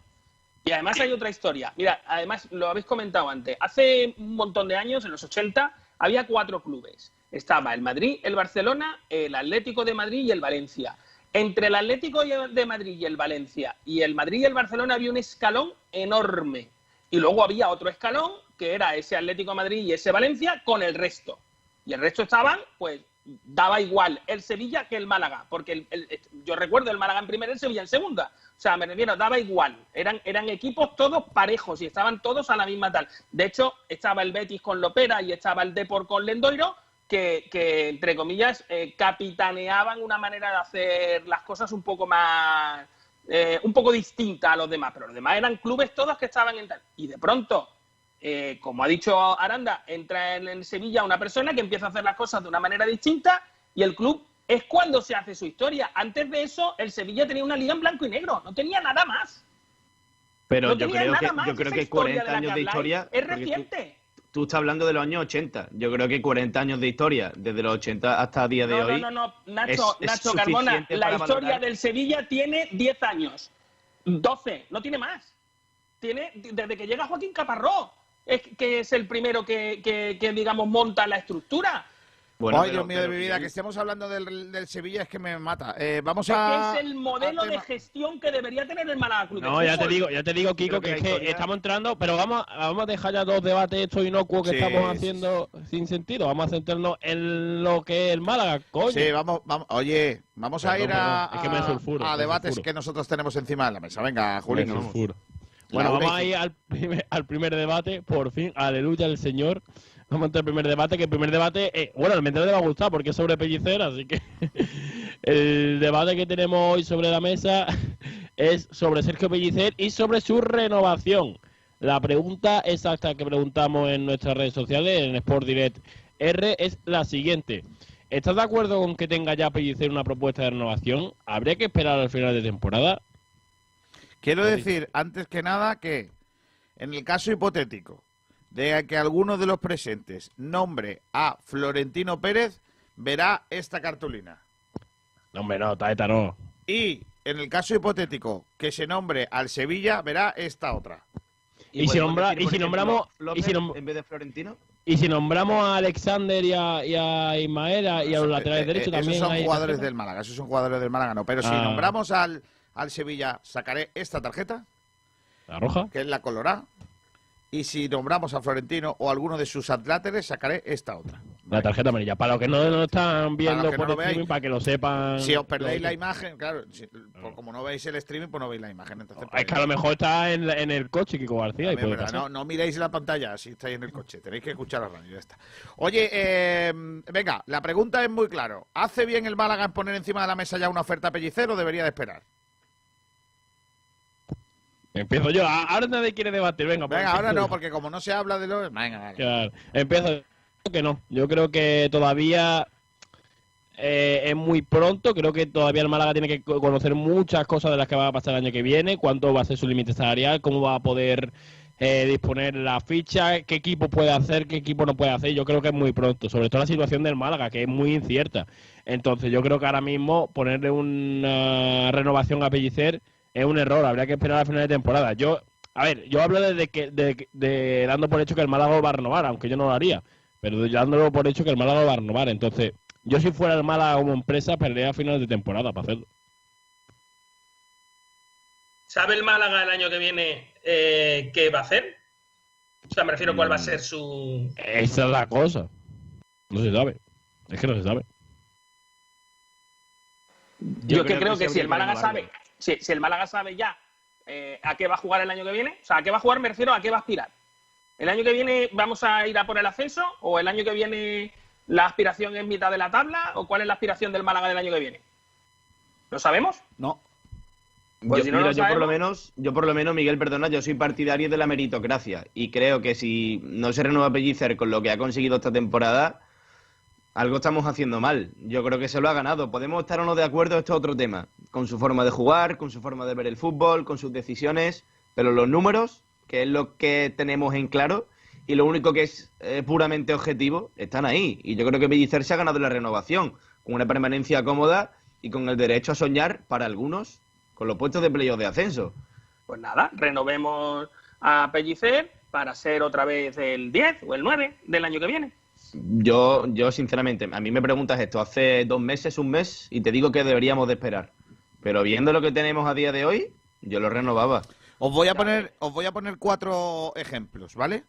Y además hay otra historia. Mira, además lo habéis comentado antes. Hace un montón de años, en los 80, había cuatro clubes. Estaba el Madrid, el Barcelona, el Atlético de Madrid y el Valencia. Entre el Atlético de Madrid y el Valencia y el Madrid y el Barcelona había un escalón enorme. Y luego había otro escalón que era ese Atlético de Madrid y ese Valencia con el resto. Y el resto estaban, pues, daba igual el Sevilla que el Málaga, porque el- el- yo recuerdo el Málaga en primera y el Sevilla en segunda. O sea, me refiero, daba igual. Eran, eran equipos todos parejos y estaban todos a la misma tal. De hecho, estaba el Betis con Lopera y estaba el Depor con Lendoiro, que, que, entre comillas, eh, capitaneaban una manera de hacer las cosas un poco más. eh, un poco distinta a los demás. Pero los demás eran clubes todos que estaban en tal. Y de pronto, eh, como ha dicho Aranda, entra en, en Sevilla una persona que empieza a hacer las cosas de una manera distinta y el club es cuando se hace su historia. Antes de eso, el Sevilla tenía una liga en blanco y negro, no tenía nada más.
Pero
no
yo
tenía
creo
nada
que,
más.
yo creo que
historia
40
la
años de historia.
Es reciente.
Tú, estás hablando de los años 80. Yo creo que 40 años de historia, desde los 80 hasta el día de
No,
hoy.
no, no, no, Nacho,
es- es
Nacho Carmona,
suficiente
la historia
valorar.
del Sevilla tiene 10 años, 12, no tiene más. Tiene desde que llega Joaquín Caparró, es que es el primero que, que- que, digamos monta la estructura.
Bueno,
Ay,
pero-
Dios mío de mi vida, que estemos hablando del, del Sevilla es que me mata. Eh, vamos
Es
a...
es el modelo
a
de gestión que debería tener el Málaga Club de
No, ya te digo, ya te digo, Kiko,
que
que, que estamos entrando, pero vamos, vamos a dejar ya dos debates estos inocuos que
Sí,
estamos
sí,
haciendo sin sentido. Vamos a centrarnos en lo que es el Málaga, coño.
Sí, vamos, vamos, oye, vamos a
Perdón,
ir a,
es que me
a-
sulfuro,
a
me
debates
sulfuro.
que nosotros tenemos encima de la mesa. Venga,
Me
vamos.
sulfuro. Bueno, vamos a ir al primer, al primer debate, por fin, aleluya el Señor. Vamos a entrar al primer debate, que el primer debate, eh, bueno, al menos le va a gustar porque es sobre Pellicer, así que (laughs) el debate que tenemos hoy sobre la mesa (laughs) es sobre Sergio Pellicer y sobre su renovación. La pregunta exacta que preguntamos en nuestras redes sociales, en Sport Direct R, es la siguiente. ¿Estás de acuerdo con que tenga ya Pellicer una propuesta de renovación? ¿Habría que esperar al final de temporada?
Quiero decir, antes que nada, que en el caso hipotético de que alguno de los presentes nombre a Florentino Pérez, verá esta cartulina.
No, hombre, no, Taeta no.
Y en el caso hipotético que se nombre al Sevilla, verá esta otra.
Y si nombra- y si nombramos- y si nom-
en vez de Florentino,
Y si nombramos a Alexander y a, y a Ismael a- y a los laterales
Eh,
derechos
eh,
también.
Esos son
hay
jugadores del Málaga, esos son jugadores del Málaga, no. Pero si
Ah.
nombramos al, al Sevilla, sacaré esta tarjeta,
¿La roja?
que es la colorada. Y si nombramos a Florentino o alguno de sus atláteres, sacaré esta otra.
La tarjeta amarilla. Para los que no, no están viendo por
no
streaming,
veáis.
para que lo sepan.
Si os perdéis la imagen, claro, si- por- como no veis el streaming, pues no veis la imagen. Entonces,
Es que a lo mejor está en, el coche Kiko García.
No, no miréis la pantalla si estáis en el coche, tenéis que escuchar la radio, ya está. Oye, eh, venga, la pregunta es muy claro. ¿Hace bien el Málaga en poner encima de la mesa ya una oferta a Pellicer o debería de esperar?
Empiezo yo. Ah, Ahora nadie quiere debatir. Venga, pues
Venga, ahora
empiezo
no, porque como no se habla de lo... Venga.
Claro. Empiezo. Yo que no. Yo creo que todavía eh, es muy pronto. Creo que todavía el Málaga tiene que co- conocer muchas cosas de las que va a pasar el año que viene. Cuánto va a ser su límite salarial, cómo va a poder eh, disponer la ficha, qué equipo puede hacer, qué equipo no puede hacer. Yo creo que es muy pronto. Sobre todo la situación del Málaga, que es muy incierta. Entonces, yo creo que ahora mismo ponerle una renovación a Pellicer es un error. Habría que esperar a final de temporada. Yo, a ver, yo hablo desde que, de, de dando por hecho que el Málaga va a renovar, aunque yo no lo haría. Pero de- dándolo por hecho que el Málaga lo va a renovar. Entonces, yo si fuera el Málaga como empresa, perdería a final de temporada para hacerlo.
¿Sabe el Málaga el año que viene eh, qué va a hacer? O sea, me refiero a cuál va a ser su...
Esa es la cosa. No se sabe. Es que no se sabe.
Yo,
Yo
que
creo que
si el Málaga sabe, si, si el Málaga sabe ya eh, a qué va a jugar el año que viene, o sea, a qué va a jugar me refiero a qué va a aspirar. ¿El año que viene vamos a ir a por el ascenso o el año que viene la aspiración es mitad de la tabla o cuál es la aspiración del Málaga del año que viene? ¿Lo sabemos?
No.
Pues
yo,
si no
mira,
lo
yo por lo menos, yo por lo menos, Miguel, perdona, yo soy partidario de la meritocracia y creo que si no se renueva Pellicer con lo que ha conseguido esta temporada, algo estamos haciendo mal. Yo creo que se lo ha ganado. Podemos estar o no de acuerdo, esto es otro tema. Con su forma de jugar, con su forma de ver el fútbol, con sus decisiones, pero los números, que es lo que tenemos en claro, y lo único que es eh, puramente objetivo, están ahí. Y yo creo que Pellicer se ha ganado la renovación, con una permanencia cómoda y con el derecho a soñar, para algunos, con los puestos de playoff de ascenso.
Pues nada, renovemos a Pellicer para ser otra vez el 10 o el 9 del año que viene.
Yo, yo sinceramente, a mí me preguntas esto hace dos meses, un mes, y te digo que deberíamos de esperar. Pero viendo lo que tenemos a día de hoy, yo lo renovaba.
Os voy a poner, os voy a poner cuatro ejemplos, ¿vale?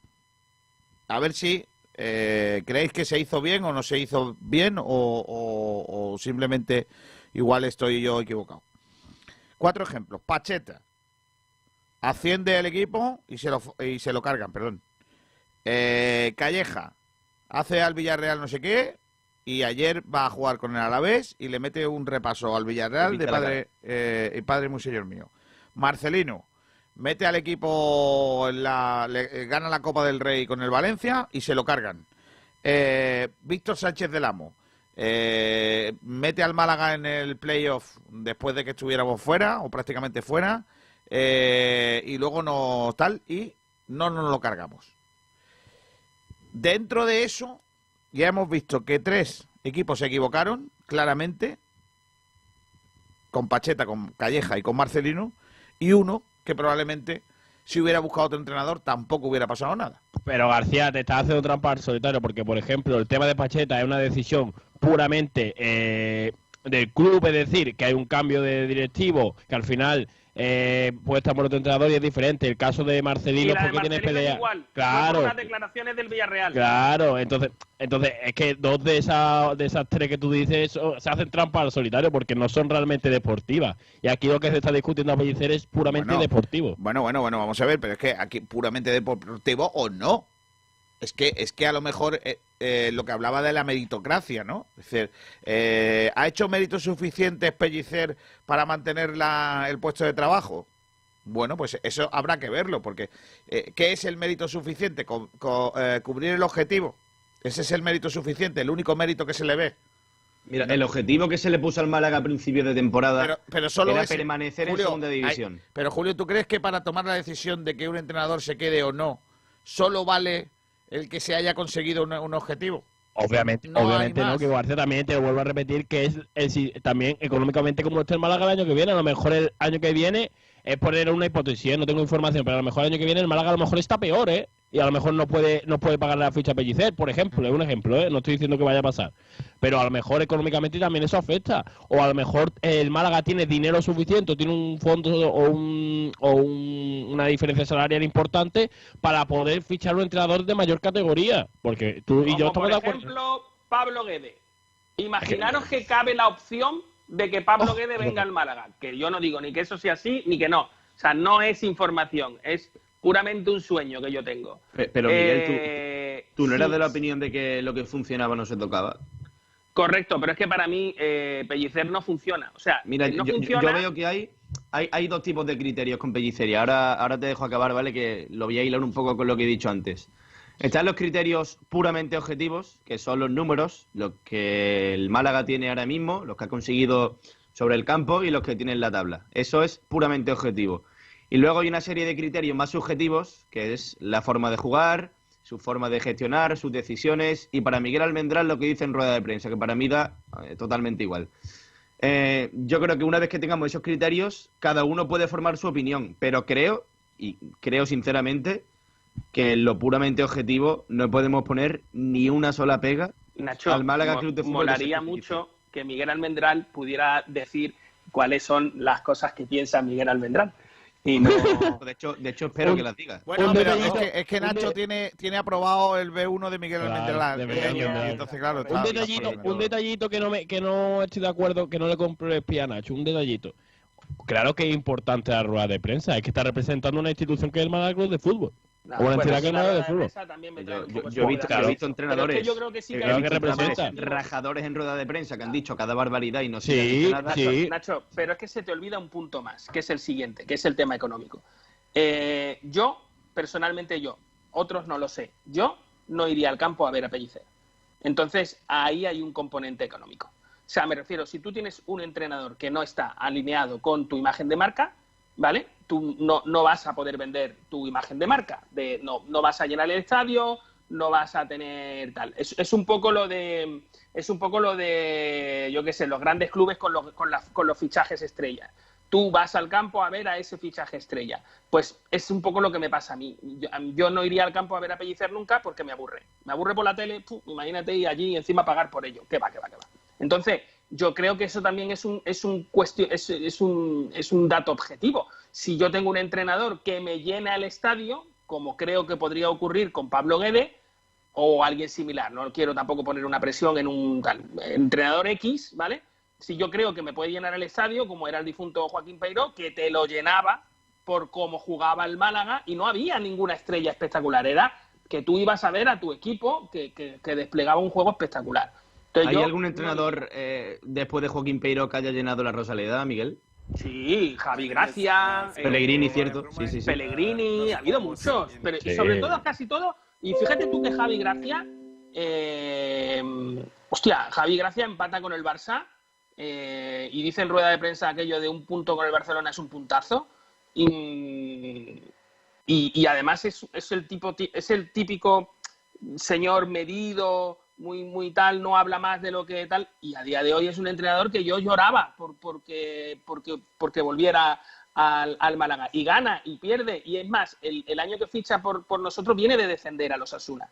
A ver si eh, creéis que se hizo bien o no se hizo bien o, o- o simplemente igual estoy yo equivocado. Cuatro ejemplos. Pacheta. Asciende el equipo y se lo, y se lo cargan, perdón. Eh, Calleja. Hace al Villarreal no sé qué y ayer va a jugar con el Alavés y le mete un repaso al Villarreal de padre, eh, y padre muy señor mío. Marcelino. Mete al equipo, en la, le- eh, gana la Copa del Rey con el Valencia y se lo cargan. Eh, Víctor Sánchez del Amo. eh, mete al Málaga en el playoff después de que estuviéramos fuera o prácticamente fuera y luego no tal y no nos lo cargamos. Dentro de eso ya hemos visto que tres equipos se equivocaron claramente con Pacheta, con Calleja y con Marcelino y uno que probablemente si hubiera buscado otro entrenador tampoco hubiera pasado nada.
Pero García, te estás haciendo trampa al solitario, porque por ejemplo el tema de Pacheta es una decisión puramente eh, del club, es decir, que hay un cambio de directivo, que al final eh, puede estar por otro entrenador y es diferente. El caso de Marcelino,
de
porque tiene
Marcelino es
pelea.
igual.
Claro,
las declaraciones del Villarreal.
Claro, entonces, entonces es que dos de esas, de esas tres que tú dices oh, se hacen trampa al solitario porque no son realmente deportivas. Y aquí lo que se está discutiendo a Pellicer es puramente
Bueno,
deportivo.
Bueno, bueno, bueno, vamos a ver, pero es que aquí puramente deportivo o no. Es que, es que a lo mejor eh, eh, lo que hablaba de la meritocracia, ¿no? Es decir, eh, ¿ha hecho méritos suficientes Pellicer para mantener la- el puesto de trabajo? Bueno, pues eso habrá que verlo, porque ¿qué es el mérito suficiente? Co- co- ¿Cubrir el objetivo? Ese es el mérito suficiente, el único mérito que se le ve.
Mira, el objetivo que se le puso al Málaga a principio de temporada
Pero, pero solo
era
ese.
permanecer
Julio,
en segunda
hay-
división.
pero Julio, ¿tú crees que para tomar la decisión de que un entrenador se quede o no, solo vale el que se haya conseguido un, un objetivo?
Obviamente,
No
obviamente no, que García también te lo vuelvo a repetir que es el también económicamente como está el Málaga el año que viene, a lo mejor el año que viene es poner una hipótesis, ¿eh? no tengo información, pero a lo mejor el año que viene el Málaga a lo mejor está peor, ¿eh? Y a lo mejor no puede no puede pagar la ficha a Pellicer, por ejemplo, es un ejemplo, ¿eh? No estoy diciendo que vaya a pasar. Pero a lo mejor económicamente también eso afecta. O a lo mejor el Málaga tiene dinero suficiente, o tiene un fondo o, un, o un- una diferencia salarial importante para poder fichar un entrenador de mayor categoría. Porque tú y yo estamos
por
de acuerdo.
ejemplo, Pablo Guede. Imaginaros que cabe la opción de que Pablo
Oh,
Guede venga al Málaga. Que yo no digo ni que eso sea así, ni que no. O sea, no es información, es puramente un sueño que yo tengo.
Pe- Pero Miguel,
Eh,
tú, tú no eras
sí,
de la opinión de que lo que funcionaba no se tocaba.
Correcto, pero es que para mí eh, Pellicer no funciona. O sea,
Mira,
no
yo,
funciona.
yo veo que hay, hay, hay dos tipos de criterios con Pellicería. Ahora, ahora te dejo acabar, ¿vale? Que lo voy a hilar un poco con lo que he dicho antes. Están los criterios puramente objetivos, que son los números, los que el Málaga tiene ahora mismo, los que ha conseguido sobre el campo y los que tiene en la tabla. Eso es puramente objetivo. Y luego hay una serie de criterios más subjetivos, que es la forma de jugar, su forma de gestionar, sus decisiones, y para Miguel Almendral lo que dice en rueda de prensa, que para mí da eh, totalmente igual. Eh, yo creo que una vez que tengamos esos criterios, cada uno puede formar su opinión, pero creo, y creo sinceramente, que en lo puramente objetivo no podemos poner ni una sola pega
Nacho,
al Málaga Club de Fútbol.
molaría mucho que Miguel Almendral pudiera decir cuáles son las cosas que piensa Miguel Almendral. Y (laughs) no...
De hecho, de hecho espero
Un-
que las diga.
Bueno, pero es que, es que
un
Nacho
de-
tiene, tiene aprobado el B1 de Miguel
Claro, de Miguel Almendral.
entonces, claro,
Un detallito,
está-
un detallito que no me, que no estoy de acuerdo, que no le compro el pie a Nacho, un detallito. Claro que es importante la rueda de prensa, es que está representando una institución que es el Málaga Club de Fútbol.
Nah, bueno, la
de Fútbol.
Yo, he visto, he visto entrenadores,
es que yo creo que sí
he
que
visto
hay
que
entrenadores
representa.
rajadores en rueda de prensa que han dicho cada barbaridad y no se
Sí,
nada.
sí.
Nacho, pero es que se te olvida un punto más, que es el siguiente, que es el tema económico. Eh, yo, personalmente yo, otros no lo sé, yo no iría al campo a ver a Pellicer. Entonces, ahí hay un componente económico. O sea, me refiero, si tú tienes un entrenador que no está alineado con tu imagen de marca, ¿vale? Tú no, no vas a poder vender tu imagen de marca, de, no, no vas a llenar el estadio, no vas a tener tal. Es, es un poco lo de, es un poco lo de, yo qué sé, los grandes clubes con los, con, las- con los fichajes estrella. Tú vas al campo a ver a ese fichaje estrella. Pues es un poco lo que me pasa a mí. Yo, yo no iría al campo a ver a Pellicer nunca porque me aburre. Me aburre por la tele, ¡pum! imagínate, y allí encima pagar por ello. ¿Qué va, qué va, qué va? Entonces, yo creo que eso también es un, es un, cuestio- es, es un, es un dato objetivo. Si yo tengo un entrenador que me llena el estadio, como creo que podría ocurrir con Pablo Guede, o alguien similar, no quiero tampoco poner una presión en un tal entrenador X, ¿vale? Si yo creo que me puede llenar el estadio, como era el difunto Joaquín Peiró, que te lo llenaba por cómo jugaba el Málaga y no había ninguna estrella espectacular, era que tú ibas a ver a tu equipo que- que desplegaba un juego espectacular. Entonces,
¿Hay
yo
algún
no-
entrenador eh, después de Joaquín Peiro que haya llenado la Rosaleda, Miguel?
Sí, Javi Gracia, eh,
Pellegrini, cierto. Sí, sí, sí.
Pellegrini, ha habido muchos, pero
Sí.
y sobre todo casi todo. Y fíjate tú que Javi Gracia, eh, hostia, Javi Gracia empata con el Barça eh, y dice en rueda de prensa aquello de un punto con el Barcelona es un puntazo. Y, y- y además es, es el tipo ti- es el típico señor medido, muy, muy tal, no habla más de lo que tal. Y a día de hoy es un entrenador que yo lloraba por, porque, porque, porque volviera al, al Málaga. Y gana y pierde. Y es más, el, el año que ficha por, por nosotros viene de defender a los Asuna.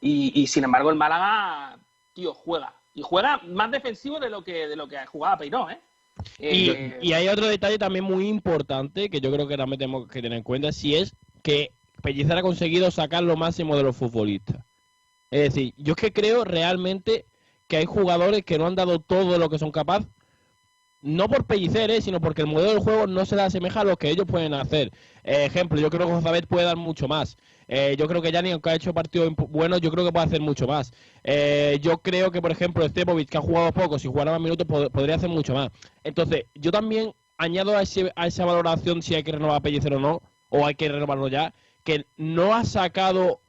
Y, y, sin embargo, el Málaga, tío, juega. Y juega más defensivo de lo que, de lo que jugaba Peiró, ¿eh?
Y,
Eh,
y hay otro detalle también muy importante que yo creo que también tenemos que tener en cuenta, si es que Pellicer ha conseguido sacar lo máximo de los futbolistas. Es decir, yo es que creo realmente que hay jugadores que no han dado todo lo que son capaces, no por Pellicer, ¿eh? sino porque el modelo del juego no se le asemeja a lo que ellos pueden hacer. Eh, ejemplo, yo creo que Josabet puede dar mucho más. Eh, yo creo que Yanni, aunque ha hecho partidos buenos, yo creo que puede hacer mucho más. Eh, yo creo que, por ejemplo, Stepovic, que ha jugado poco, si jugara más minutos, pod- podría hacer mucho más. Entonces, yo también añado a, ese- a esa valoración si hay que renovar a Pellicer o no, o hay que renovarlo ya, que no ha sacado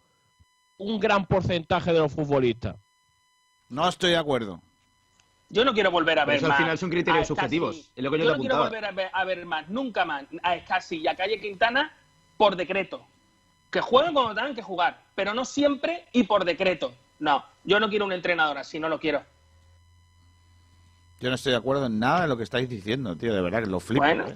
un gran porcentaje de los futbolistas.
No estoy de acuerdo.
Yo no quiero volver a ver
eso al
más.
final son criterios subjetivos, es lo que yo
yo
te
no quiero volver a ver, a ver más, nunca más, a Scassi y a Calle Quintana por decreto. Que jueguen cuando tengan que jugar, pero no siempre y por decreto. No, yo no quiero un entrenador así, no lo quiero.
Yo no estoy de acuerdo en nada de lo que estáis diciendo, tío. De verdad que lo flipo.
Bueno.
¿eh?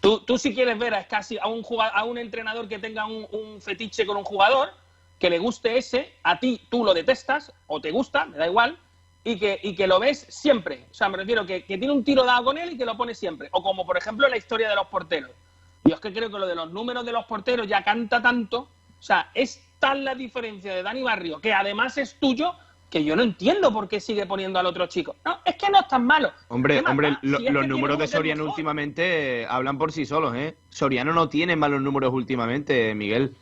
Tú, tú si quieres ver a Scassi, a un, juga- a un entrenador que tenga un, un fetiche con un jugador, que le guste ese, a ti tú lo detestas o te gusta, me da igual, y que, y que lo ves siempre. O sea, me refiero que, que tiene un tiro dado con él y que lo pone siempre. O como por ejemplo la historia de los porteros. Yo es que creo que lo de los números de los porteros ya canta tanto. O sea, es tal la diferencia de Dani Barrio, que además es tuyo, que yo no entiendo por qué sigue poniendo al otro chico. No, es que no es tan malo.
Hombre,
¿Qué más
hombre, lo-
Si
los números de Soriano últimamente eh, hablan por sí solos, ¿eh? Soriano no tiene malos números últimamente, Miguel.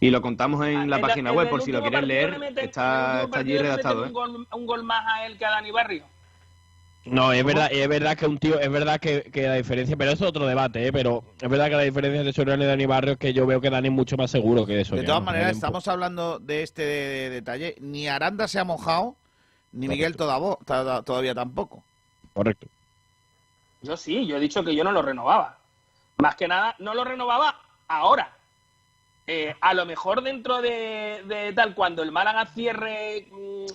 Y lo contamos en la
El-
página web, por si lo quieres leer,
meten-
está, allí redactado,
meten
¿eh?
Un gol, un gol más a él que a Dani Barrio.
No, es verdad, es verdad que un tío, es verdad que, que la diferencia, pero eso es otro debate, ¿eh? pero es verdad que la diferencia de Soriano y Dani Barrio es que yo veo que Dani es mucho más seguro que de
De todas maneras,
un
estamos hablando de este de- detalle. Ni Aranda se ha mojado, ni Miguel todavo- toda- todavía tampoco.
po- Correcto.
Yo sí, yo he dicho que yo no lo renovaba. Más que nada, no lo renovaba ahora. Eh, a lo mejor dentro de, tal, cuando el Málaga cierre mm,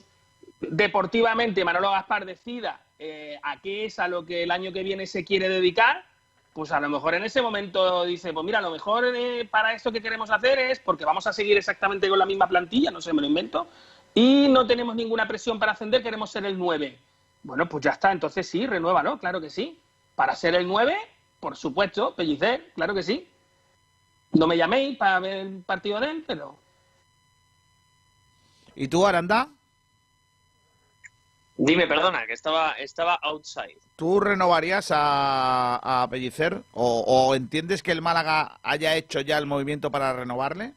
deportivamente, Manolo Gaspar decida eh, a qué es a lo que el año que viene se quiere dedicar, pues a lo mejor en ese momento dice, pues mira, a lo mejor eh, para esto que queremos hacer es porque vamos a seguir exactamente con la misma plantilla, no sé, me lo invento, y no tenemos ninguna presión para ascender, queremos ser el 9. Bueno, pues ya está, entonces sí, renuévalo, claro que sí. Para ser el 9, por supuesto, Pellicer, claro que sí. No me llaméis para ver el partido de él, pero
¿Y tú, Aranda?
Dime, perdona, que estaba, estaba outside.
¿Tú renovarías a, a Pellicer? ¿O, o entiendes que el Málaga haya hecho ya el movimiento para renovarle?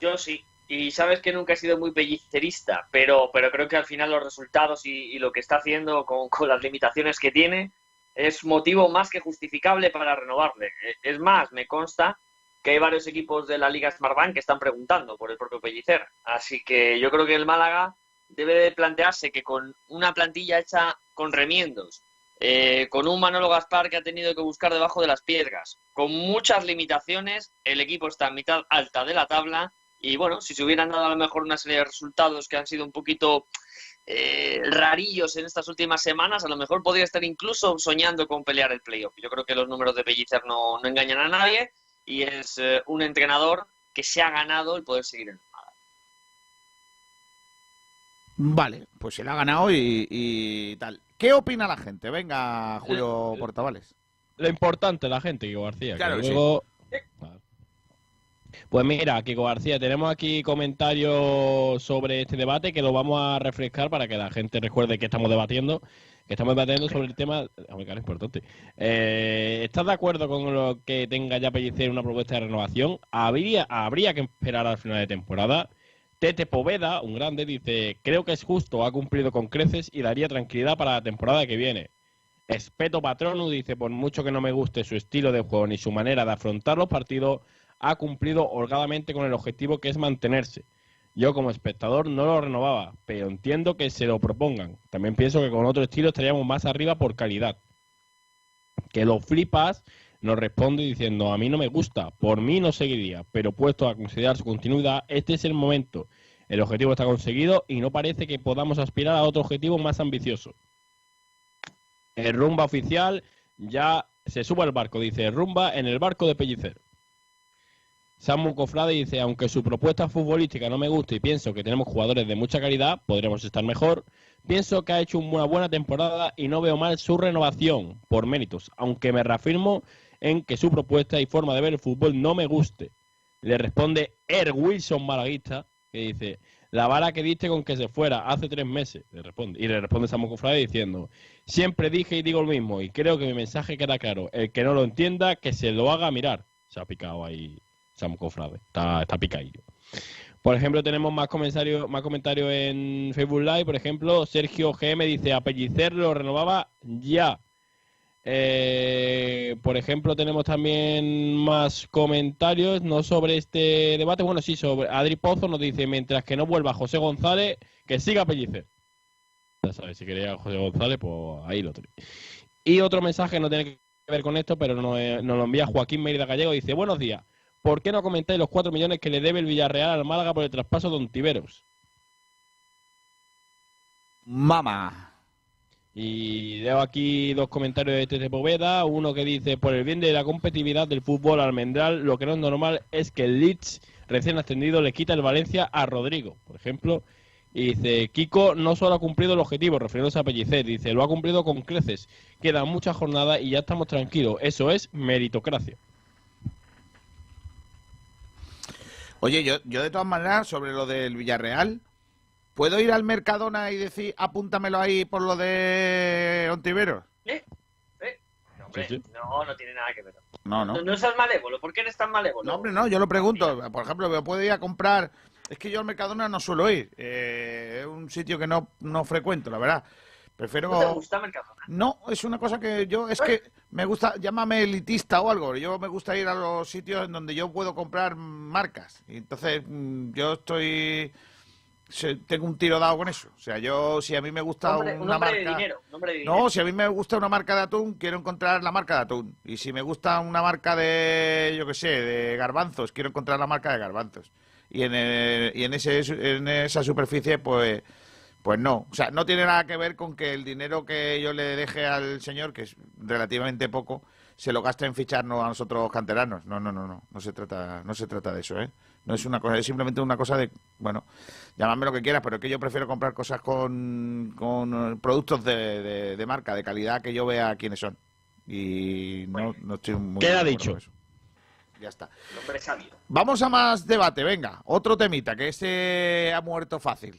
Yo sí. Y sabes que nunca he sido muy pellicerista, pero, pero creo que al final los resultados y, y lo que está haciendo con, con las limitaciones que tiene es motivo más que justificable para renovarle. Eh, Es más, me consta que hay varios equipos de la Liga Smartbank que están preguntando por el propio Pellicer. Así que yo creo que el Málaga debe de plantearse que con una plantilla hecha con remiendos, eh, con un Manolo Gaspar que ha tenido que buscar debajo de las piedras, con muchas limitaciones, el equipo está en mitad alta de la tabla y bueno, si se hubieran dado a lo mejor una serie de resultados que han sido un poquito eh, rarillos en estas últimas semanas, a lo mejor podría estar incluso soñando con pelear el playoff. Yo creo que los números de Pellicer no, no engañan a nadie y es eh, un entrenador que se ha ganado el poder seguir en el Málaga.
Vale, pues se la ha ganado y, y tal. ¿Qué opina la gente? Venga, Julio Portavales.
Lo importante, la gente, Kiko García. que
Claro que sí.
luego- Claro. Pues mira, Kiko García, tenemos aquí comentarios sobre este debate que lo vamos a refrescar para que la gente recuerde que estamos debatiendo, que estamos debatiendo sobre el tema, es importante. Eh, ¿Estás de acuerdo con lo que tenga ya Pellicer una propuesta de renovación? Habría, habría que esperar al final de temporada. Tete Poveda, un grande, dice, creo que es justo, ha cumplido con creces y daría tranquilidad para la temporada que viene. Espeto Patronu dice, por mucho que no me guste su estilo de juego ni su manera de afrontar los partidos, ha cumplido holgadamente con el objetivo que es mantenerse. Yo como espectador no lo renovaba, pero entiendo que se lo propongan. También pienso que con otro estilo estaríamos más arriba por calidad. Que lo flipas nos responde diciendo, a mí no me gusta, por mí no seguiría, pero puesto a considerar su continuidad, este es el momento. El objetivo está conseguido y no parece que podamos aspirar a otro objetivo más ambicioso. El rumba oficial ya se suba al barco, dice, rumba en el barco de Pellicer. Samu Cofrade dice, aunque su propuesta futbolística no me gusta y pienso que tenemos jugadores de mucha calidad, podremos estar mejor, pienso que ha hecho una buena temporada y no veo mal su renovación por méritos, aunque me reafirmo en que su propuesta y forma de ver el fútbol no me guste. Le responde Er Wilson Malaguista, que dice, la vara que diste con que se fuera hace tres meses, le responde. Y le responde Samu Cofrade diciendo, siempre dije y digo lo mismo, y creo que mi mensaje queda claro, el que no lo entienda, que se lo haga mirar. Se ha picado ahí Cofrade, está, está picadillo. Por ejemplo, tenemos más comentarios más comentarios en Facebook Live. Por ejemplo, Sergio GM dice, a Pellicer lo renovaba ya. Eh, por ejemplo, tenemos también más comentarios, no sobre este debate, bueno, sí, sobre Adri Pozo nos dice, mientras que no vuelva José González, que siga Pellicer. Ya sabes, si quería José González, pues ahí lo tenéis. Y otro mensaje no tiene que ver con esto, pero nos, eh, nos lo envía Joaquín Mérida Gallego, dice, buenos días, ¿por qué no comentáis los 4 millones que le debe el Villarreal al Málaga por el traspaso de Ontiveros?
Mama.
Y leo aquí dos comentarios de Tete Poveda. Uno que dice: Por el bien de la competitividad del fútbol almendral, lo que no es normal es que el Leeds, recién ascendido, le quita el Valencia a Rodrigo, por ejemplo. Y dice: Kiko no solo ha cumplido el objetivo, refiriéndose a Pellicer, dice: Lo ha cumplido con creces. Quedan muchas jornadas y ya estamos tranquilos. Eso es meritocracia.
Oye, yo, yo de todas maneras, sobre lo del Villarreal, ¿puedo ir al Mercadona y decir, apúntamelo ahí por lo de Ontiveros?
¿Eh? ¿Eh? No, hombre,
Sí, sí.
no, no tiene nada que ver.
No, no.
No, no seas malévolo. ¿Por qué eres tan malévolo?
No, hombre, no, yo lo pregunto. Por ejemplo, me puedo ir a comprar. Es que yo al Mercadona no suelo ir. eh, es un sitio que no, no frecuento, la verdad. Prefiero.
¿No te gusta Mercadona?
No, es una cosa que yo. Es que me gusta. Llámame elitista o algo. Yo me gusta ir a los sitios en donde yo puedo comprar marcas. Y entonces, mm, yo estoy. Tengo un tiro dado con eso. O sea, yo, si a mí me gusta
Hombre,
una
hombre
marca.
de dinero. Un hombre de dinero.
No, si a mí me gusta una marca de atún, quiero encontrar la marca de atún. Y si me gusta una marca de, yo qué sé, de garbanzos, quiero encontrar la marca de garbanzos. Y en, el- y en, ese, en esa superficie, pues, pues no. O sea, no tiene nada que ver con que el dinero que yo le deje al señor, que es relativamente poco, se lo gaste en ficharnos a nosotros canteranos. No, no, no, no. No se trata, no se trata de eso, ¿eh? No es una cosa, es simplemente una cosa de, bueno, llamadme lo que quieras, pero es que yo prefiero comprar cosas con, con productos de, de- de marca, de calidad, que yo vea quiénes son. Y no, no estoy muy...
Queda dicho.
eso. Ya está. Vamos a más debate, venga. Otro temita, que ese ha muerto fácil.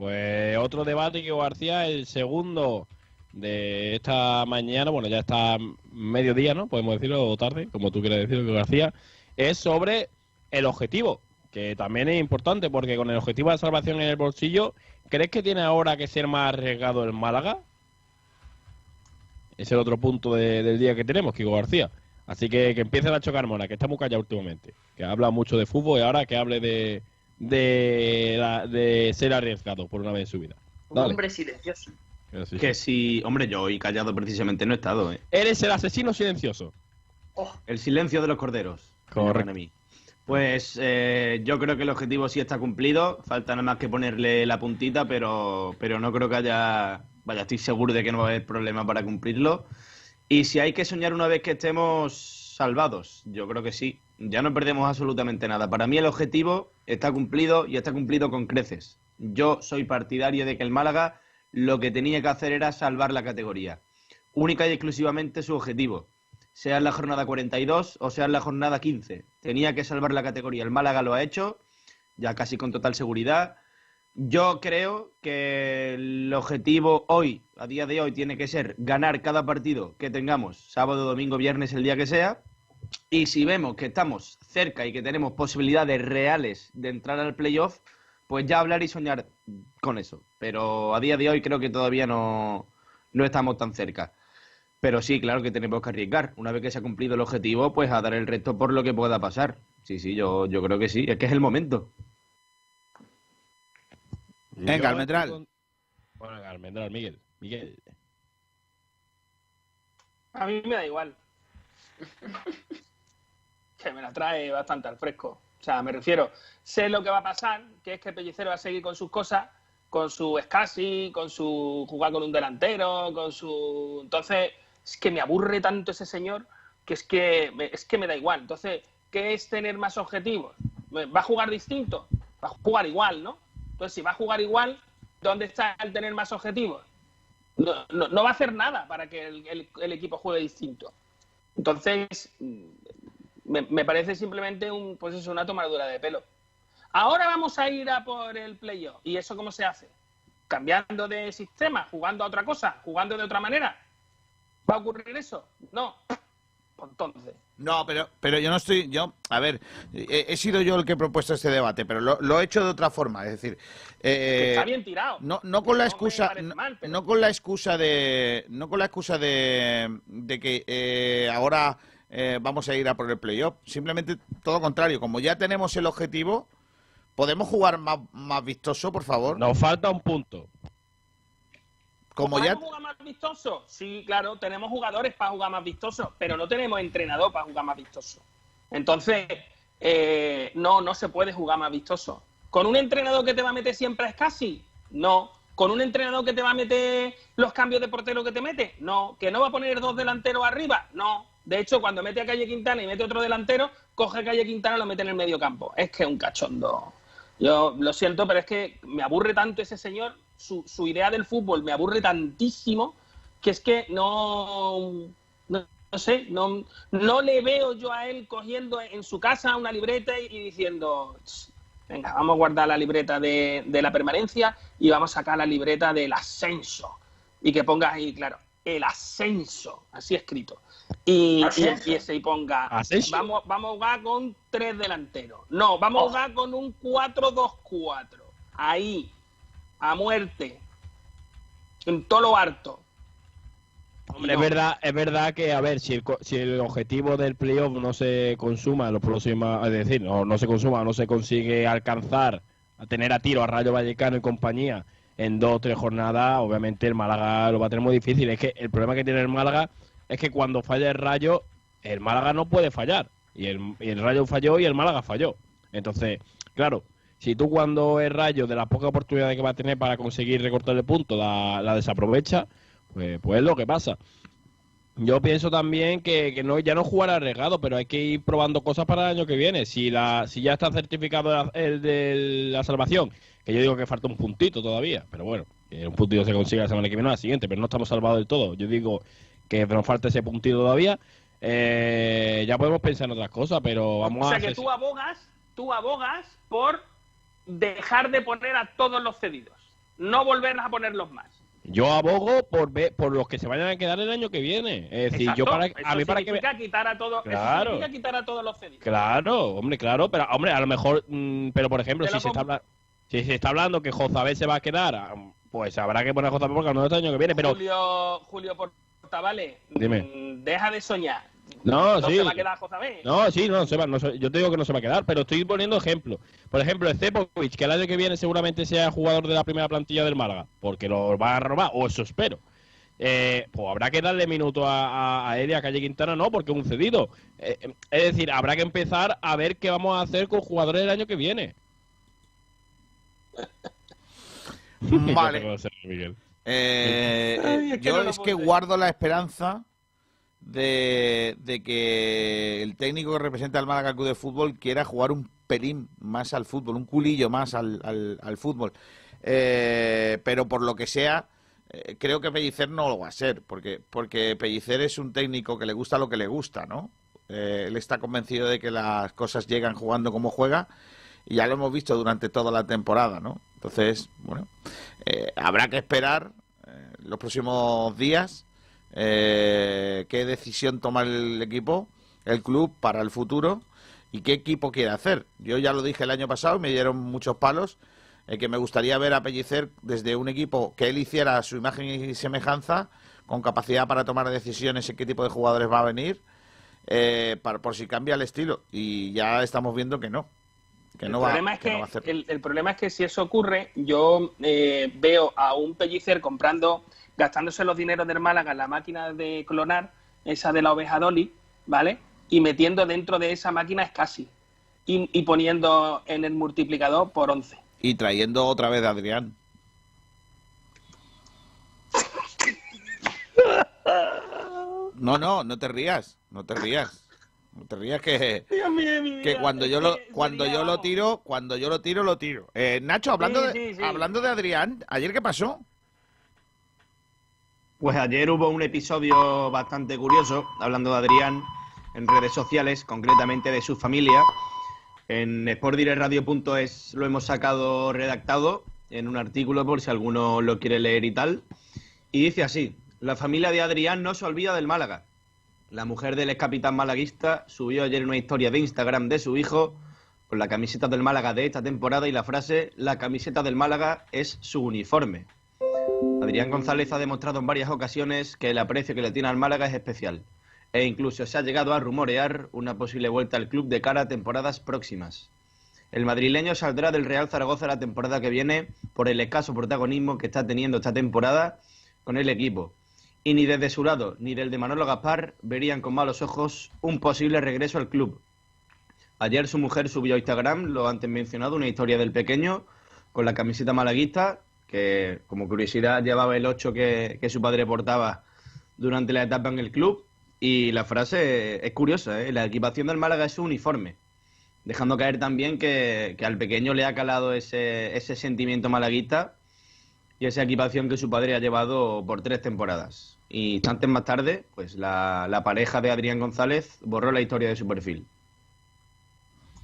Pues otro debate que García, el segundo de esta mañana, bueno, ya está mediodía, ¿no? Podemos decirlo, o tarde, como tú quieras decirlo, García, es sobre el objetivo, que también es importante, porque con el objetivo de salvación en el bolsillo, ¿crees que tiene ahora que ser más arriesgado el Málaga? Es el otro punto de- del día que tenemos, Kiko García. Así que que empiece la chocarmona, que está muy callado últimamente. Que habla mucho de fútbol y ahora que hable de, de, la- de ser arriesgado por una vez en su vida.
Un
Dale.
hombre silencioso.
Que sí.
Que si, hombre, yo hoy callado precisamente no he estado, ¿eh?
Eres el asesino silencioso.
El silencio de los corderos.
Correcto.
llaman a mí. Pues eh, yo creo que el objetivo sí está cumplido. Falta nada más que ponerle la puntita, pero, pero no creo que haya. Vaya, estoy seguro de que no va a haber problema para cumplirlo. Y si hay que soñar una vez que estemos salvados, yo creo que sí. Ya no perdemos absolutamente nada. Para mí el objetivo está cumplido y está cumplido con creces. Yo soy partidario de que el Málaga lo que tenía que hacer era salvar la categoría. Única y exclusivamente su objetivo. Sea en la jornada 42 o sea en la jornada 15. Tenía que salvar la categoría. El Málaga lo ha hecho, ya casi con total seguridad. Yo creo que el objetivo hoy, a día de hoy, tiene que ser ganar cada partido que tengamos, sábado, domingo, viernes, el día que sea. Y si vemos que estamos cerca y que tenemos posibilidades reales de entrar al playoff, pues ya hablar y soñar con eso. Pero a día de hoy creo que todavía no, no estamos tan cerca. Pero sí, claro que tenemos que arriesgar. Una vez que se ha cumplido el objetivo, pues a dar el resto por lo que pueda pasar. Sí, sí, yo, yo creo que sí. Es que es el momento.
Venga, Almendral.
con- Bueno, Almendral, Miguel. Miguel.
A mí me da igual. Que me la trae bastante al fresco. O sea, me refiero, sé lo que va a pasar, que es que Pellicero va a seguir con sus cosas, con su escasi, con su jugar con un delantero, con su... Entonces, es que me aburre tanto ese señor que es que me, es que me da igual. Entonces, ¿qué es tener más objetivos? ¿Va a jugar distinto? Va a jugar igual, ¿no? Entonces, si va a jugar igual, ¿dónde está el tener más objetivos? No, no- va a hacer nada para que el equipo juegue distinto. Entonces, me, me parece simplemente un, pues eso, una tomadura de pelo. Ahora vamos a ir a por el playoff. ¿Y eso cómo se hace? Cambiando de sistema, jugando a otra cosa, jugando de otra manera. ¿Va a ocurrir eso? No. Pues entonces.
No, pero, pero yo no estoy, yo, a ver, he, he sido yo el que he propuesto este debate, pero lo, lo he hecho de otra forma, es decir, eh,
está bien tirado.
no, no con la excusa, no,
mal, pero-
no con la excusa de, no con la excusa de, de que eh, ahora eh, vamos a ir a por el playoff, simplemente todo lo contrario, como ya tenemos el objetivo, podemos jugar más, más vistoso, por favor.
Nos falta un punto.
Como ya,
¿Podemos jugar más vistoso? Sí, claro, tenemos jugadores para jugar más vistoso, pero no tenemos entrenador para jugar más vistoso. Entonces, eh, no, no se puede jugar más vistoso. ¿Con un entrenador que te va a meter siempre a Scassi? No. ¿Con un entrenador que te va a meter los cambios de portero que te mete? No. ¿Que no va a poner dos delanteros arriba? No. De hecho, cuando mete a Calle Quintana y mete otro delantero, coge a Calle Quintana y lo mete en el medio campo. Es que es un cachondo. Yo lo siento, pero es que me aburre tanto ese señor, su, su idea del fútbol me aburre tantísimo, que es que no, no, no sé, no, no le veo yo a él cogiendo en su casa una libreta y, y diciendo, "Ch, venga, vamos a guardar la libreta de, de la permanencia y vamos a sacar la libreta del ascenso. Y que ponga ahí, claro, el ascenso, así escrito. Y, y empiece y ponga,
Ascenso.
vamos, vamos a jugar con tres delanteros. No, vamos a jugar con un 4-2-4. Ahí, a muerte. En todo lo harto.
Hombre, es verdad, es verdad que, a ver, si el, co- si el objetivo del playoff no se consuma en los próximos, es decir, no, no se consuma, no se consigue alcanzar a tener a tiro a Rayo Vallecano y compañía en dos o tres jornadas, obviamente el Málaga lo va a tener muy difícil. Es que el problema que tiene el Málaga es que cuando falla el Rayo, el Málaga no puede fallar. Y el, y el Rayo falló y el Málaga falló. Entonces, claro, si tú cuando el Rayo, de las pocas oportunidades que va a tener para conseguir recortarle puntos, la, la desaprovecha, pues, pues es lo que pasa. Yo pienso también que, que no, ya no jugar arriesgado, pero hay que ir probando cosas para el año que viene. Si la, si ya está certificado la- el de la salvación, que yo digo que falta un puntito todavía, pero bueno, un puntito se consigue la semana que viene o la siguiente, pero no estamos salvados del todo. Yo digo que nos falta ese puntito todavía. Eh, ya podemos pensar en otras cosas, pero vamos
O sea
a
que tú abogas, tú abogas por dejar de poner a todos los cedidos. No volver a ponerlos más.
yo abogo por ver, por los que se vayan a quedar el año que viene. Es decir, yo para a mí para que me-
quitar a todos,
Claro.
quitar a todos los cedidos.
Claro, hombre, claro, pero hombre, a lo mejor, mm, pero por ejemplo, si se, está habla- si se está hablando que Jozabel se va a quedar, pues habrá que poner a Jozabel porque no este año que viene, pero
Julio, Julio Portavale,
Dime.
mm, deja de soñar.
No, sí.
se va a quedar.
No, sí, no, se va, no se- yo te digo que no se va a quedar, pero estoy poniendo ejemplo. Por ejemplo, Cepovic, que el año que viene seguramente sea jugador de la primera plantilla del Málaga, porque lo va a robar, o eso espero. Eh, pues habrá que darle minuto a, a, a él y a Calle Quintana, no, porque es un cedido. Eh, eh, es decir, habrá que empezar a ver qué vamos a hacer con jugadores del año que viene. (laughs)
Vale. (laughs)
No sé, Miguel.
Eh,
Ay, es que
yo
no
es guardo la esperanza de, de que el técnico que representa al Málaga Club de Fútbol quiera jugar un pelín más al fútbol, un culillo más al, al- al fútbol. Eh, pero por lo que sea, eh, creo que Pellicer no lo va a ser, porque, porque Pellicer es un técnico que le gusta lo que le gusta, ¿no? Eh, él está convencido de que las cosas llegan jugando como juega y ya lo hemos visto durante toda la temporada, ¿no? Entonces, bueno, eh, habrá que esperar los próximos días eh, qué decisión toma el equipo, el club para el futuro y qué equipo quiere hacer. Yo ya lo dije el año pasado y me dieron muchos palos eh, que me gustaría ver a Pellicer desde un equipo que él hiciera su imagen y semejanza, con capacidad para tomar decisiones en qué tipo de jugadores va a venir, eh, para, por si cambia el estilo. Y ya estamos viendo que no. Que
el,
no va,
es
que
que,
no va a hacer.
el, el problema es que si eso ocurre, yo eh, veo a un pellicer comprando, gastándose los dineros del Málaga en la máquina de clonar, esa de la oveja Dolly, ¿vale? Y metiendo dentro de esa máquina Scassi y, y poniendo en el multiplicador por 11.
Y trayendo otra vez a Adrián. No, no, no te rías, no te rías. No te rías que,
Dios mío
que
vida,
cuando yo lo cuando yo lo tiro, cuando yo lo tiro lo tiro. Eh, Nacho, hablando
Sí, sí,
hablando de Adrián, ayer qué pasó?
Pues ayer hubo un episodio bastante curioso, hablando de Adrián, en redes sociales, concretamente de su familia. En sportdirectradio.es lo hemos sacado redactado en un artículo por si alguno lo quiere leer y tal. Y dice así, la familia de Adrián no se olvida del Málaga. La mujer del ex capitán malaguista subió ayer una historia de Instagram de su hijo con la camiseta del Málaga de esta temporada y la frase, la camiseta del Málaga es su uniforme. Adrián González ha demostrado en varias ocasiones que el aprecio que le tiene al Málaga es especial. E incluso se ha llegado a rumorear una posible vuelta al club de cara a temporadas próximas. El madrileño saldrá del Real Zaragoza la temporada que viene por el escaso protagonismo que está teniendo esta temporada con el equipo. Y ni desde su lado ni del de Manolo Gaspar verían con malos ojos un posible regreso al club. Ayer su mujer subió a Instagram, lo antes mencionado, una historia del pequeño con la camiseta malaguista, que como curiosidad llevaba el 8 que, que su padre portaba durante la etapa en el club. Y la frase es curiosa, ¿eh? la equipación del Málaga es su uniforme. Dejando caer también que, que al pequeño le ha calado ese, ese sentimiento malaguista y esa equipación que su padre ha llevado por tres temporadas. Y instantes más tarde, pues la, la pareja de Adrián González borró la historia de su perfil.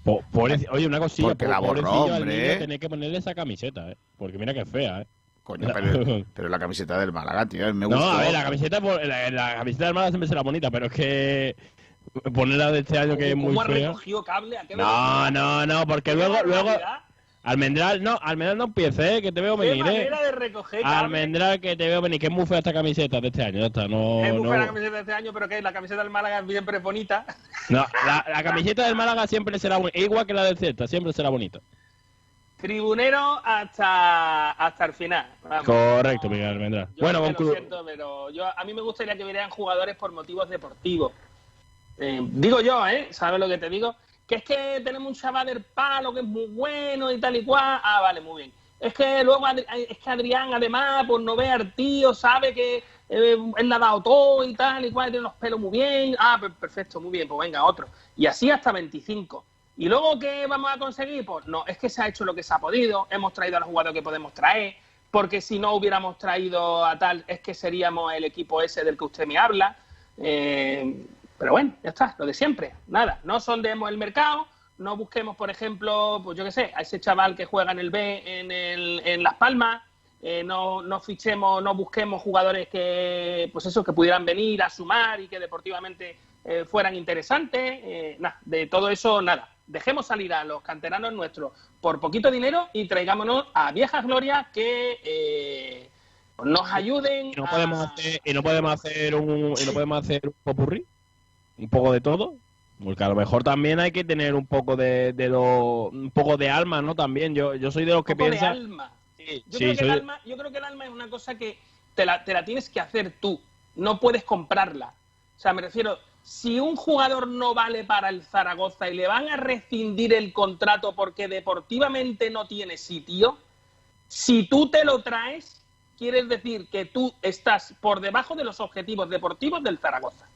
Po- Oye, una cosilla,
Porque
po-
la borró, hombre,
niño
¿eh?
tener que ponerle esa camiseta, ¿eh? Porque mira que fea, ¿eh?
Coño, pero, (laughs) pero la camiseta del Málaga, tío, me
No,
gustó.
a ver, la camiseta, por- la, la camiseta del Málaga siempre será bonita, pero es que ponerla de este año que es muy
¿Cómo ha
fea.
recogido cable? ¿A qué
No, no, no, porque luego, luego,
barbaridad.
Almendral, no, Almendral no empieces, que te veo
¿Qué
venir, eh.
de recoger?
Almendral, que te veo venir, que es muy fea esta camiseta de este año, ya está, no,
Es muy
no.
fea la camiseta de este año, pero que la camiseta del Málaga siempre es bonita. (laughs)
No, la, la camiseta del Málaga siempre será bonita, igual que la del Celta, siempre será bonita.
Tribunero hasta, hasta el final. Vamos.
Correcto, Miguel Almendral.
Yo
Bueno,
es que
conclu-
lo siento, pero yo, a mí me gustaría que vinieran jugadores por motivos deportivos. Eh, digo yo, ¿eh? ¿Sabes lo que te digo? Que es que tenemos un chaval del palo que es muy bueno y tal y cual. Ah, vale, muy bien. Es que luego es que Adrián, además, por no ver al tío, sabe que eh, él le ha dado todo y tal y cual, tiene los pelos muy bien. Ah, per- perfecto, muy bien, pues venga, otro. Y así hasta 25. ¿Y luego qué vamos a conseguir? Pues no, es que se ha hecho lo que se ha podido, hemos traído a los jugadores que podemos traer, porque si no hubiéramos traído a tal, es que seríamos el equipo ese del que usted me habla. Eh, pero bueno, ya está, lo de siempre, nada, no sondemos el mercado, no busquemos, por ejemplo, pues yo qué sé, a ese chaval que juega en el B en, el, en Las Palmas, eh, no, no fichemos, no busquemos jugadores que, pues eso, que pudieran venir a sumar y que deportivamente eh, fueran interesantes, eh, nada, de todo eso, nada. Dejemos salir a los canteranos nuestros. Por poquito dinero y traigámonos a viejas glorias que eh, nos ayuden
y no
a-
podemos hacer, y no podemos hacer un, y no podemos hacer un popurrí, un poco de todo. Porque a lo mejor también hay que tener un poco de, de lo, un poco de alma, ¿no? También yo, yo soy de los que
poco de
piensan.
alma. Yo,
sí,
creo que
soy
el alma, yo creo que el alma es una cosa que te la, te la tienes que hacer tú, no puedes comprarla. O sea, me refiero, si un jugador no vale para el Zaragoza y le van a rescindir el contrato porque deportivamente no tiene sitio, si tú te lo traes, quieres decir que tú estás por debajo de los objetivos deportivos del Zaragoza.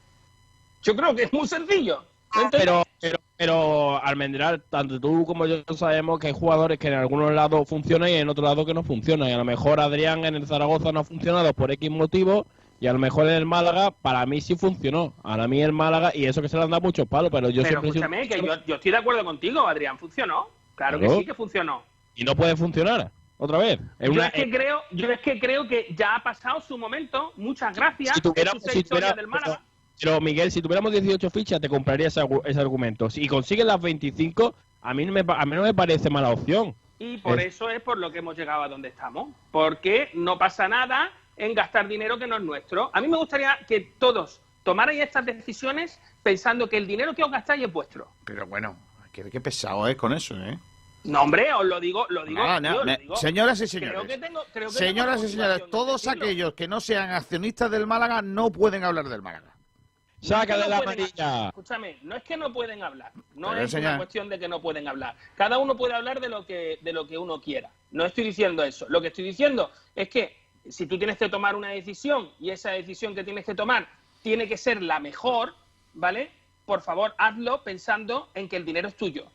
Yo creo que es muy sencillo. ¿no entiendes?
Pero, pero, pero Almendral, tanto tú como yo sabemos que hay jugadores que en algunos lados funcionan y en otros lados que no funcionan. Y a lo mejor Adrián en el Zaragoza no ha funcionado por X motivos y a lo mejor en el Málaga para mí sí funcionó. Ahora mí el Málaga, y eso que se le han dado muchos palos, pero yo
Pero
siempre
escúchame, que yo, yo estoy de acuerdo contigo, Adrián, funcionó. Claro,
Claro.
que sí que funcionó.
Y no puede funcionar otra vez. Es
yo,
una-
es que creo, yo es que creo que ya ha pasado su momento. Muchas gracias.
si
Sus
tuviera-
del Málaga.
pero Miguel, si tuviéramos 18 fichas, te compraría ese, argu- ese argumento. Si consigues las 25, a mí, no me, pa- a mí no me parece mala opción.
Y por
Es-
eso es por lo que hemos llegado a donde estamos. Porque no pasa nada en gastar dinero que no es nuestro. A mí me gustaría que todos tomarais estas decisiones pensando que el dinero que os gastáis es vuestro.
Pero bueno, qué, qué pesado es con eso, ¿eh?
No, hombre, os lo digo, lo digo.
No, no,
tío, lo digo.
señoras y
Creo
señores,
que tengo- creo que
señoras
tengo
y señores, todos aquellos que no sean accionistas del Málaga no pueden hablar del Málaga.
Saca
No
de la.
Escúchame, no es que no pueden hablar, no
Pero,
es una cuestión de que no pueden hablar. Cada uno puede hablar de lo que de lo que uno quiera. No estoy diciendo eso. Lo que estoy diciendo es que si tú tienes que tomar una decisión y esa decisión que tienes que tomar tiene que ser la mejor, ¿vale? Por favor, hazlo pensando en que el dinero es tuyo.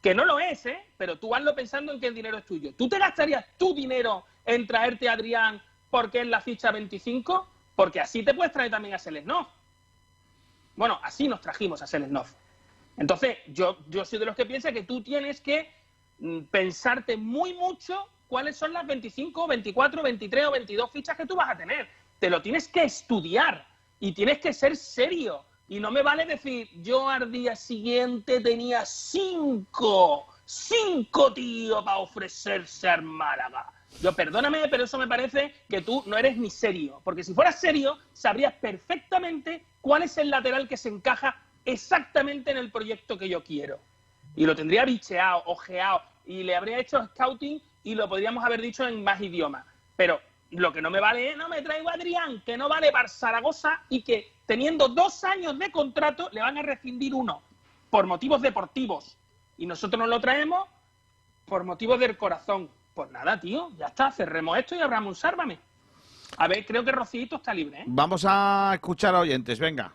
Que no lo es, ¿eh? Pero tú hazlo pensando en que el dinero es tuyo. ¿Tú te gastarías tu dinero en traerte a Adrián porque es la ficha 25? Porque así te puedes traer también a Selesnov. Bueno, así nos trajimos a Selesnov. Entonces, yo, yo soy de los que piensa que tú tienes que mm, pensarte muy mucho cuáles son las 25, 24, 23 o 22 fichas que tú vas a tener. Te lo tienes que estudiar y tienes que ser serio. Y no me vale decir, yo al día siguiente tenía cinco, cinco tíos para ofrecerse al Málaga. Yo, perdóname, pero eso me parece que tú no eres ni serio. Porque si fueras serio, sabrías perfectamente cuál es el lateral que se encaja exactamente en el proyecto que yo quiero. Y lo tendría bicheado, ojeado, y le habría hecho scouting y lo podríamos haber dicho en más idiomas. Pero lo que no me vale es, no me traigo a Adrián, que no vale para Zaragoza y que teniendo dos años de contrato le van a rescindir uno por motivos deportivos. Y nosotros nos lo traemos por motivos del corazón. Pues nada, tío, ya está, cerremos esto y abramos un sárvame. A ver, creo que Rocito está libre, ¿eh?
Vamos a escuchar a oyentes, venga.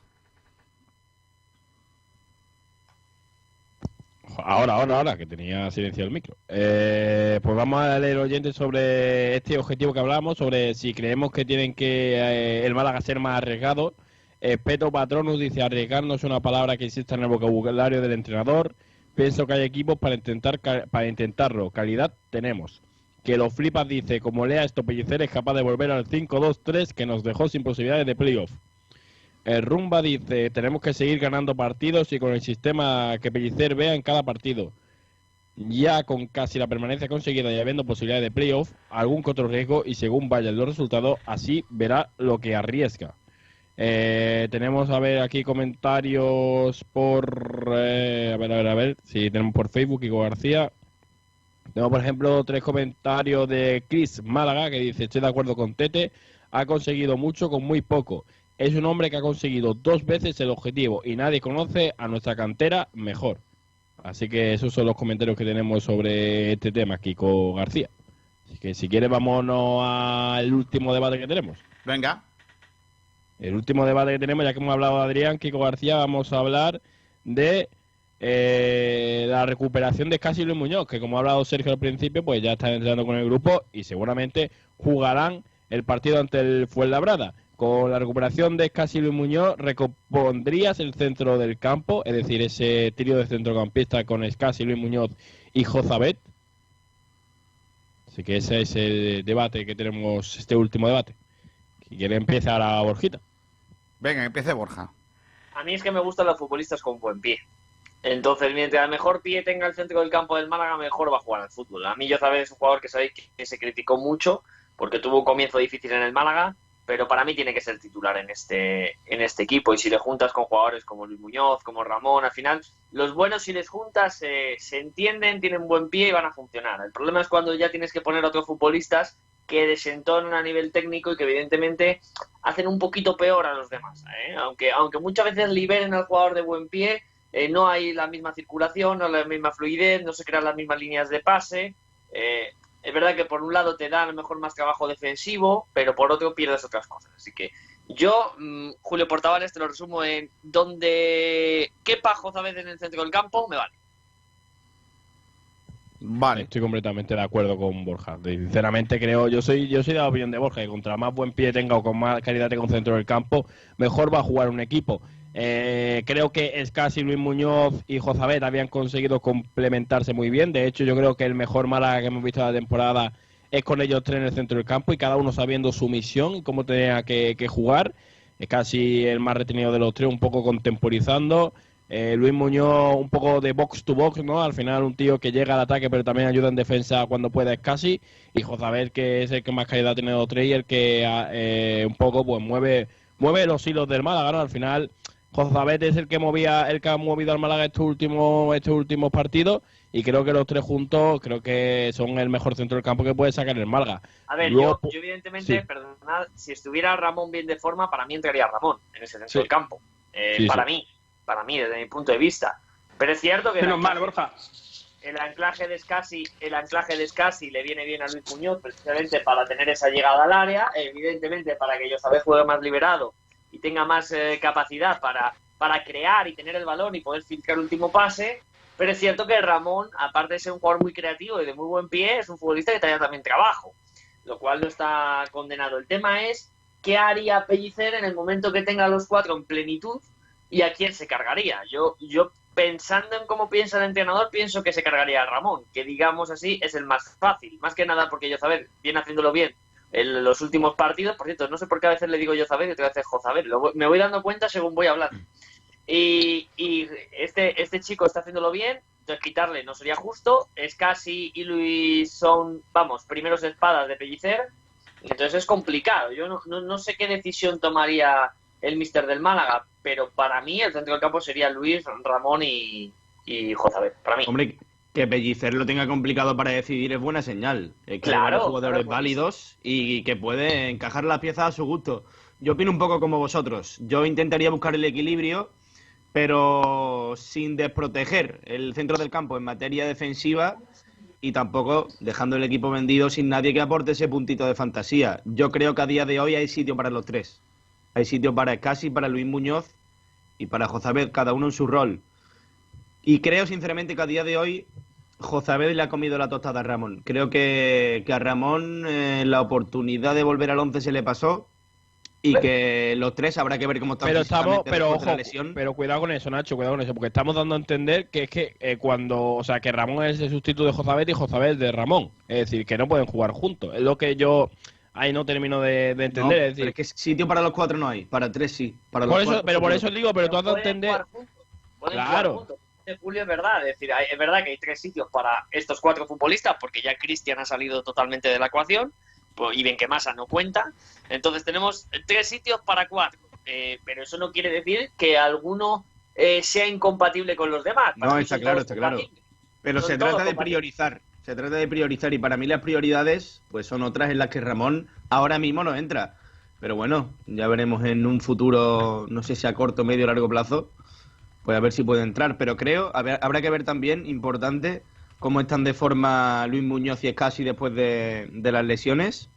Ahora, ahora, ahora, que tenía silenciado el micro. Eh, pues vamos a leer oyentes sobre este objetivo que hablamos, sobre si creemos que tienen que eh, el Málaga ser más arriesgado. Eh, Petro Patronus dice, arriesgar no es una palabra que exista en el vocabulario del entrenador. Pienso que hay equipos para intentar para intentarlo. Calidad tenemos. Que lo flipas dice, como lea esto, Pellicer es capaz de volver al 5-2-3 que nos dejó sin posibilidades de playoff. El Rumba dice, tenemos que seguir ganando partidos y con el sistema que Pellicer vea en cada partido. Ya con casi la permanencia conseguida y habiendo posibilidades de playoff, algún que otro riesgo y según vayan los resultados, así verá lo que arriesga. Eh, tenemos, a ver, aquí comentarios por... Eh, a ver, a ver, a ver, si tenemos por Facebook, Ico García. Tengo, por ejemplo, tres comentarios de Chris Málaga, que dice, estoy de acuerdo con Tete, ha conseguido mucho con muy poco es un hombre que ha conseguido dos veces el objetivo y nadie conoce a nuestra cantera mejor. Así que esos son los comentarios que tenemos sobre este tema, Kiko García. Así que si quieres vámonos al último debate que tenemos.
Venga.
El último debate que tenemos, ya que hemos hablado de Adrián, Kiko García, vamos a hablar de eh, la recuperación de Casi Luis Muñoz, que como ha hablado Sergio al principio, pues ya están entrenando con el grupo y seguramente jugarán el partido ante el Fuenlabrada. Con la recuperación de Escasi Luis Muñoz, ¿recompondrías el centro del campo? Es decir, ese trío de centrocampista con Escasi Luis Muñoz y Jozabet. Así que ese es el debate que tenemos, este último debate. Si quiere empezar a Borjita.
Venga, empiece Borja.
A mí es que me gustan los futbolistas con buen pie. Entonces, mientras mejor pie tenga el centro del campo del Málaga, mejor va a jugar al fútbol. A mí, yo sabes, es un jugador que sabéis que se criticó mucho porque tuvo un comienzo difícil en el Málaga pero para mí tiene que ser titular en este, en este equipo. Y si le juntas con jugadores como Luis Muñoz, como Ramón, al final, los buenos si les juntas se entienden, tienen buen pie y van a funcionar. El problema es cuando ya tienes que poner otros futbolistas que desentonan a nivel técnico y que evidentemente hacen un poquito peor a los demás. ¿eh? Aunque, aunque muchas veces liberen al jugador de buen pie, eh, no hay la misma circulación, no hay la misma fluidez, no se crean las mismas líneas de pase. Es verdad que por un lado te da a lo mejor más trabajo defensivo, pero por otro pierdes otras cosas. Así que yo, mm, Julio Portavales, te lo resumo en donde quepa vez en el centro del campo, me vale.
Vale, estoy completamente de acuerdo con Borja. Sinceramente creo, yo soy yo soy de la opinión de Borja, que contra más buen pie tenga o con más calidad tenga un centro del campo, mejor va a jugar un equipo. Eh, creo que Escasi, Luis Muñoz y Jozabet habían conseguido complementarse muy bien. De hecho, yo creo que el mejor Málaga que hemos visto de la temporada es con ellos tres en el centro del campo y cada uno sabiendo su misión y cómo tenía que, jugar. Es casi el más retenido de los tres, un poco contemporizando. Eh, Luis Muñoz un poco de box to box, ¿no? Al final un tío que llega al ataque pero también ayuda en defensa cuando pueda es casi. Y Jozabet que es el que más calidad tiene de los tres y el que eh, un poco pues mueve mueve los hilos del Málaga, ¿no? Al final Jozabet es el que movía, el que ha movido al Málaga estos últimos, estos últimos partidos y creo que los tres juntos creo que son el mejor centro del campo que puede sacar el Malga.
A ver, yo, evidentemente, perdonad, si estuviera Ramón bien de forma, para mí entraría Ramón en ese centro del campo. Eh, para mí, para mí, desde mi punto de vista. Pero es cierto que...
Menos mal, Borja.
El anclaje de Scassi, el anclaje de Scassi le viene bien a Luis Muñoz precisamente para tener esa llegada al área, evidentemente para que yo sabes juegue más liberado y tenga más eh, capacidad para, para crear y tener el balón y poder filtrar el último pase. Pero es cierto que Ramón, aparte de ser un jugador muy creativo y de muy buen pie, es un futbolista que tenía también trabajo, lo cual no está condenado. El tema es qué haría Pellicer en el momento que tenga a los cuatro en plenitud y a quién se cargaría. Yo, yo pensando en cómo piensa el entrenador, pienso que se cargaría a Ramón, que digamos así es el más fácil, más que nada porque yo saber viene haciéndolo bien en los últimos partidos. Por cierto, no sé por qué a veces le digo yo saber y otra veces Jozabel. Lo Me voy dando cuenta según voy hablando. Y, y este, este chico está haciéndolo bien, entonces quitarle no sería justo. Scassi y Luis son, vamos, primeros espadas de Pellicer. Entonces es complicado. Yo no, no, no sé qué decisión tomaría el mister del Málaga, pero para mí el centro del campo sería Luis, Ramón y, y Jozabel. Para mí.
Hombre, que Pellicer lo tenga complicado para decidir es buena señal. Es que
Claro,
jugadores
claro, pues.
válidos y que puede encajar las piezas a su gusto. Yo opino un poco como vosotros. Yo intentaría buscar el equilibrio, pero sin desproteger el centro del campo en materia defensiva y tampoco dejando el equipo vendido sin nadie que aporte ese puntito de fantasía. Yo creo que a día de hoy hay sitio para los tres. Hay sitio para Escasi, para Luis Muñoz y para Jozabed, cada uno en su rol. Y creo sinceramente que a día de hoy Jozabed le ha comido la tostada a Ramón. Creo que, que a Ramón eh, la oportunidad de volver al 11 se le pasó y que los tres habrá que ver cómo están
Pero estamos, pero
de
ojo,
la lesión.
pero cuidado con eso, Nacho, cuidado con eso, porque estamos dando a entender que es que eh, cuando, o sea, que Ramón es el sustituto de Jozabet y Jozabet de Ramón, es decir, que no pueden jugar juntos. Es lo que yo ahí no termino de, de
No,
entender, es
pero
decir,
es que sitio para los cuatro no hay, para tres sí. Para los
por eso,
cuatro
pero por eso digo, pero tú has dado a
pueden
entender, claro,
juntos. De Julio es verdad, es decir, hay- es verdad que hay tres sitios para estos cuatro futbolistas, porque ya Cristian ha salido totalmente de la ecuación, pues, y Benquemasa no cuenta. Entonces tenemos tres sitios para cuatro, Eh, pero eso no quiere decir que alguno eh, sea incompatible con los demás. Para
No, está claro, está claro. Pero
Son
se trata de priorizar. Se trata de priorizar y para mí las prioridades pues son otras en las que Ramón ahora mismo no entra. Pero bueno, ya veremos en un futuro, no sé si a corto, medio o largo plazo, pues a ver si puede entrar. Pero creo, habrá que ver también, importante, cómo están de forma Luis Muñoz y Escasi después de, de las lesiones.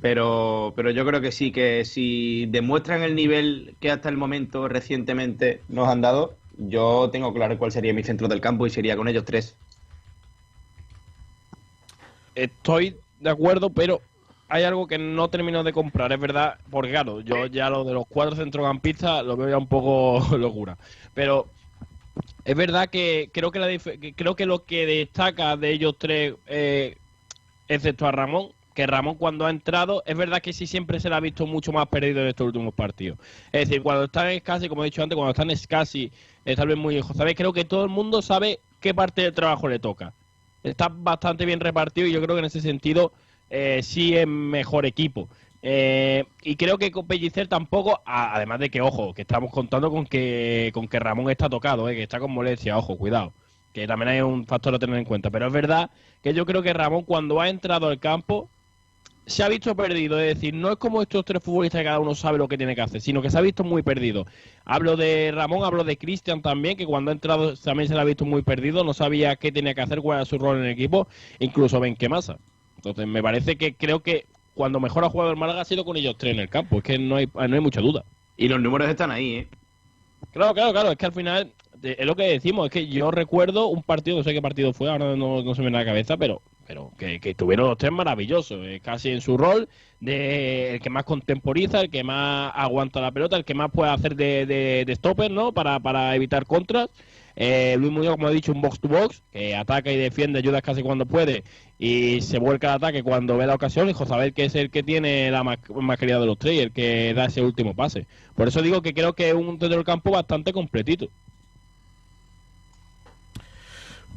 Pero, pero yo creo que sí, que si demuestran el nivel que hasta el momento recientemente nos han dado, yo tengo claro cuál sería mi centro del campo y sería con ellos tres.
estoy de acuerdo, pero hay algo que no termino de comprar, es verdad, porque claro, yo ya lo de los cuatro centrocampistas lo veo ya un poco (laughs) locura. Pero es verdad que creo que, la creo que lo que destaca de ellos tres, eh, excepto a Ramón, que Ramón cuando ha entrado, es verdad que sí siempre se le ha visto mucho más perdido en estos últimos partidos. Es decir, cuando están escasi, como he dicho antes, cuando están escasi, tal vez muy hijos, ¿sabes? Creo que todo el mundo sabe qué parte del trabajo le toca. Está bastante bien repartido y yo creo que en ese sentido eh, sí es mejor equipo. Eh, y creo que con Pellicer tampoco, además de que, ojo, que estamos contando con que, con que Ramón está tocado, eh, que está con molestia, ojo, cuidado, que también hay un factor a tener en cuenta. Pero es verdad que yo creo que Ramón cuando ha entrado al campo se ha visto perdido, es decir, no es como estos tres futbolistas que cada uno sabe lo que tiene que hacer, sino que se ha visto muy perdido. Hablo de Ramón, hablo de Cristian también, que cuando ha entrado también se le ha visto muy perdido, no sabía qué tenía que hacer, cuál era su rol en el equipo, incluso Benquemasa. Entonces me parece que creo que cuando mejor ha jugado el Málaga ha sido con ellos tres en el campo, es que no hay, no hay mucha duda.
Y los números están ahí, ¿eh?
Claro, claro, claro, es que al final es lo que decimos, es que yo recuerdo un partido, no sé qué partido fue, ahora no, no se me viene a la cabeza, pero pero que, que tuvieron los tres maravillosos, eh, casi en su rol, de el que más contemporiza, el que más aguanta la pelota, el que más puede hacer de, de, de stopper, ¿no? Para, para evitar contras. Eh, Luis Muñoz, como he dicho, un box to box, que ataca y defiende, ayuda casi cuando puede y se vuelca al ataque cuando ve la ocasión. Y Josabel, que es el que tiene la más, calidad de los tres el que da ese último pase. Por eso digo que creo que es un centro del campo bastante completito.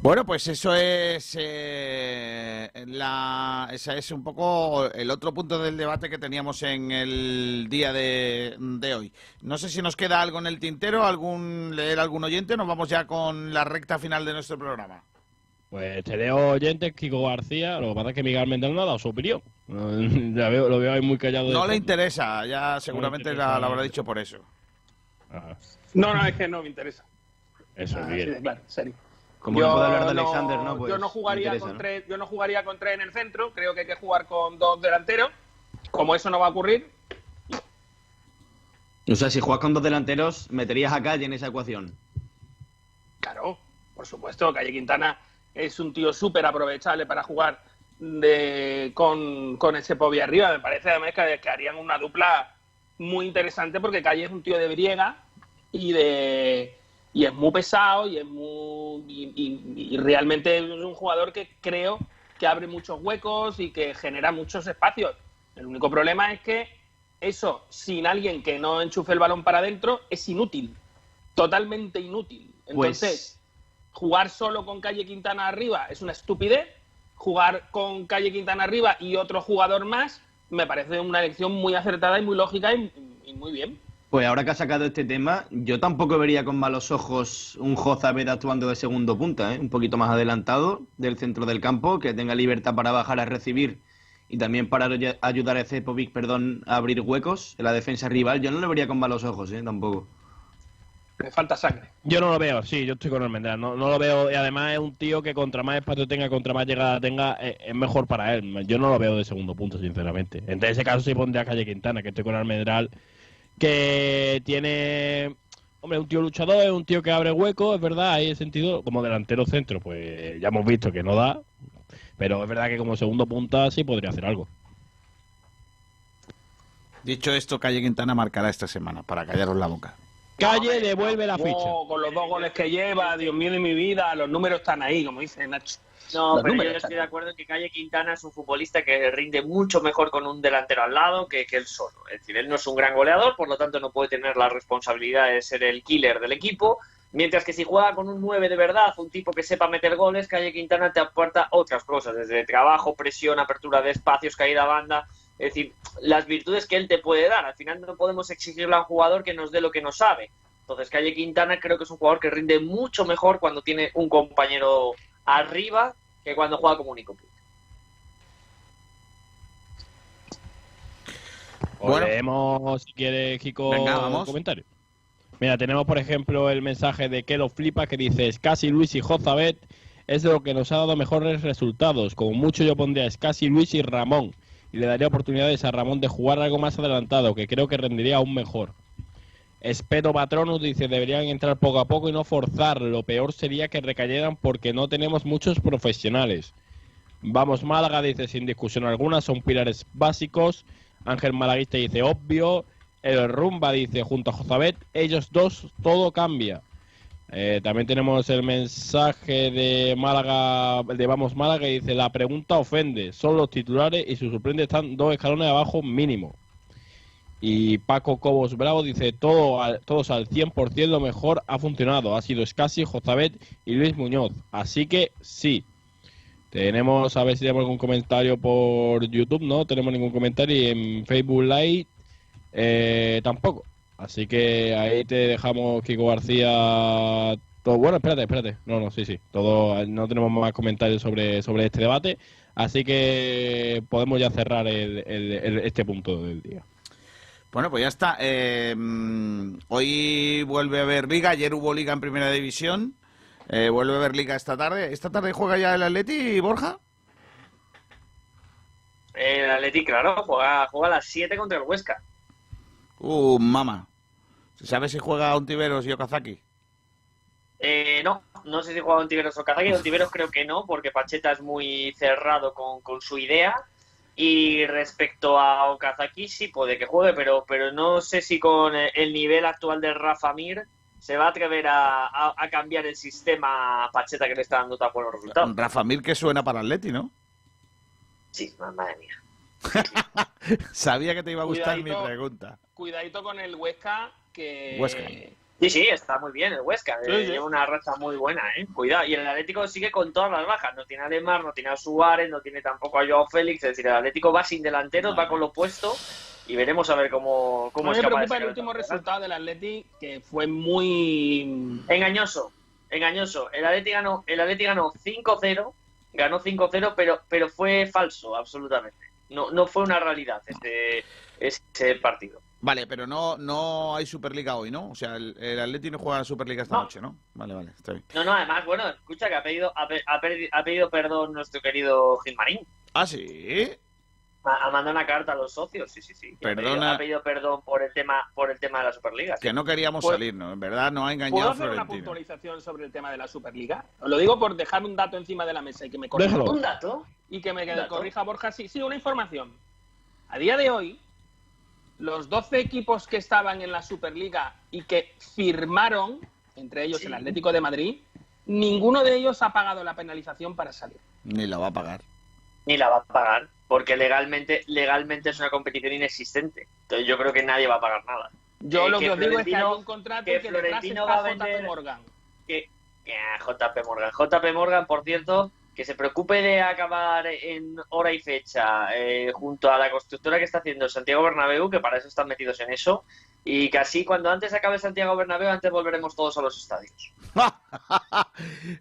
Bueno, pues eso es eh, la, esa es un poco el otro punto del debate que teníamos en el día de, de hoy. No sé si nos queda algo en el tintero, algún leer algún oyente. Nos vamos ya con la recta final de nuestro programa.
Pues te leo oyentes, Kiko García. Lo que pasa es que Miguel Méndez no ha dado su opinión. (laughs) Ya veo, lo veo ahí muy callado.
No le interesa, ya seguramente
interesa.
la, la habrá dicho por eso.
Ajá.
No, no, es que no me interesa.
Eso
Ah,
es bien.
de claro, en serio.
Como
Yo
no puedo hablar de Alexander, ¿no? Pues
yo no jugaría
interesa,
con
¿no?
tres, yo no jugaría con tres en el centro. Creo que hay que jugar con dos delanteros. Como eso no va a ocurrir,
O sea, si juegas con dos delanteros, meterías a Calle en esa ecuación.
Claro, por supuesto, Calle Quintana es un tío súper aprovechable para jugar de, con, con ese Pobi arriba. Me parece además que, que harían una dupla muy interesante porque Calle es un tío de briega y de y es muy pesado y es muy y, y- y realmente es un jugador que creo que abre muchos huecos y que genera muchos espacios. El único problema es que eso sin alguien que no enchufe el balón para adentro es inútil, totalmente inútil.
Pues-
Entonces, jugar solo con Calle Quintana arriba es una estupidez. Jugar con Calle Quintana arriba y otro jugador más me parece una elección muy acertada y muy lógica y, y muy bien.
Pues ahora que ha sacado este tema, yo tampoco vería con malos ojos un Jozabed actuando de segundo punta, ¿eh? un poquito más adelantado del centro del campo, que tenga libertad para bajar a recibir y también para ay- ayudar a Cepovic, perdón, a abrir huecos en la defensa rival. Yo no lo vería con malos ojos, ¿eh? tampoco.
Le falta sangre.
Yo no lo veo, sí, yo estoy con Almendral. No, no lo veo, y además es un tío que contra más espacio tenga, contra más llegada tenga, eh, es mejor para él. Yo no lo veo de segundo punto, sinceramente. En ese caso sí pondría a Calle Quintana, que estoy con Almendral, que tiene. Hombre, un tío luchador, es un tío que abre huecos, es verdad, ahí el sentido, como delantero centro, pues ya hemos visto que no da, pero es verdad que como segundo punta sí podría hacer algo.
Dicho esto, Calle Quintana marcará esta semana para callaros la boca.
Calle devuelve la ficha.
con los dos goles que lleva, Dios mío de mi vida, los números están ahí, como dice Nacho.
No,
Los
pero yo estoy de acuerdo en que Calle Quintana es un futbolista que rinde mucho mejor con un delantero al lado que, que él solo. Es decir, él no es un gran goleador, por lo tanto no puede tener la responsabilidad de ser el killer del equipo. Mientras que si juega con un 9 de verdad, un tipo que sepa meter goles, Calle Quintana te aporta otras cosas, desde trabajo, presión, apertura de espacios, caída a banda. Es decir, las virtudes que él te puede dar. Al final no podemos exigirle a un jugador que nos dé lo que no sabe. Entonces, Calle Quintana creo que es un jugador que rinde mucho mejor cuando tiene un compañero arriba que cuando juega como único.
Bueno.
leemos, si quiere, Kiko, comentario. Mira, tenemos, por ejemplo, el mensaje de Kelo Flipa que dice: Scassi, Luis y Jozabet es de lo que nos ha dado mejores resultados. Como mucho, yo pondría Scassi, Luis y Ramón. Y le daría oportunidades a Ramón de jugar algo más adelantado, que creo que rendiría aún mejor. Espeto Patronus dice: deberían entrar poco a poco y no forzar. Lo peor sería que recayeran porque no tenemos muchos profesionales. Vamos Málaga dice sin discusión alguna, son pilares básicos. Ángel Malaguista dice obvio. El Rumba dice junto a Jozabet, ellos dos, todo cambia. Eh, también tenemos el mensaje de Málaga, de Vamos Málaga, que dice la pregunta ofende, son los titulares y sus suplentes están dos escalones abajo mínimo. Y Paco Cobos Bravo dice todo al- todos al 100% lo mejor ha funcionado. Ha sido Scassi, Jozabet y Luis Muñoz. Así que sí. Tenemos, a ver si tenemos algún comentario por YouTube, no tenemos ningún comentario y en Facebook Live eh, tampoco. Así que ahí te dejamos, Kiko García. Todo, bueno, espérate, espérate. No, no, sí, sí. Todo, no tenemos más comentarios sobre, sobre este debate. Así que podemos ya cerrar el- el- el- este punto del día.
Bueno, pues ya está. Eh, hoy vuelve a haber liga. Ayer hubo liga en primera división. Eh, vuelve a haber liga esta tarde. ¿Esta tarde juega ya el Atleti, Borja?
El Atleti, claro, juega, juega a las 7 contra el Huesca.
Uh, mama. ¿Sabes si juega Ontiveros y Okazaki?
Eh, no, no sé si juega Ontiveros o Kazaki. Ontiveros creo que no, porque Pacheta es muy cerrado con, con su idea. Y respecto a Okazaki, sí puede que juegue, pero, pero no sé si con el nivel actual de Rafa Mir se va a atrever a, a- a cambiar el sistema a Pacheta que le está dando tan buenos resultados.
Rafa Mir que suena para Atleti, ¿no?
Sí, madre mía. (laughs)
Sabía que te iba a gustar
Cuidadito.
mi pregunta.
Cuidadito con el Huesca, que...
Huesca.
Sí, sí, está muy bien el Huesca.
Sí,
eh,
sí.
Lleva una racha muy buena, ¿eh? Cuidado. Y el Atlético sigue con todas las bajas. No tiene a Lemar, no tiene a Suárez, no tiene tampoco a Joao Félix. Es decir, el Atlético va sin delanteros, va con lo puesto. Y veremos a ver cómo, cómo
No me preocupa el último resultado del Atleti, que fue muy...
Engañoso, engañoso. El Atleti ganó, el Atleti ganó 5-0, ganó 5-0, pero, pero fue falso, absolutamente. No, no fue una realidad este, ese partido.
Vale, pero no, no hay Superliga hoy, ¿no? O sea, el, el Atleti no juega la Superliga esta
No.
noche, ¿no? Vale, vale, está bien.
No, no, además, bueno, escucha que ha pedido, ha, ha pedido perdón nuestro querido Gilmarín.
Ah, sí.
Ha mandado una carta a los socios, sí, sí, sí. Y ha pedido-
Perdona.
Ha pedido, perdón por el tema por el tema de la Superliga. sí.
Que no queríamos
Pues-
salir, ¿no? En verdad nos ha
¿Puedo
engañado
hacer una puntualización sobre el tema de la Superliga? Os lo digo por dejar un dato encima de la mesa y que me corrija.
Déjalo.
¿Un dato?
Y que me
¿Un dato?
corrija Borja. Sí, sí, una información. A día de hoy, los 12 equipos que estaban en la Superliga y que firmaron, entre ellos el Atlético de Madrid, ninguno de ellos ha pagado la penalización para salir.
Ni la va a pagar.
Ni la va a pagar, porque legalmente legalmente es una competición inexistente. Entonces yo creo que nadie va a pagar nada.
Yo
Eh,
lo que os digo es que hay un contrato
que Florentino va a
JP
vender-
Morgan.
que Ya, JP Morgan. JP Morgan, por cierto, que se preocupe de acabar en hora y fecha eh, junto a la constructora que está haciendo Santiago Bernabéu, que para eso están metidos en eso, y que así cuando antes acabe Santiago Bernabéu, antes volveremos todos a los estadios. (laughs)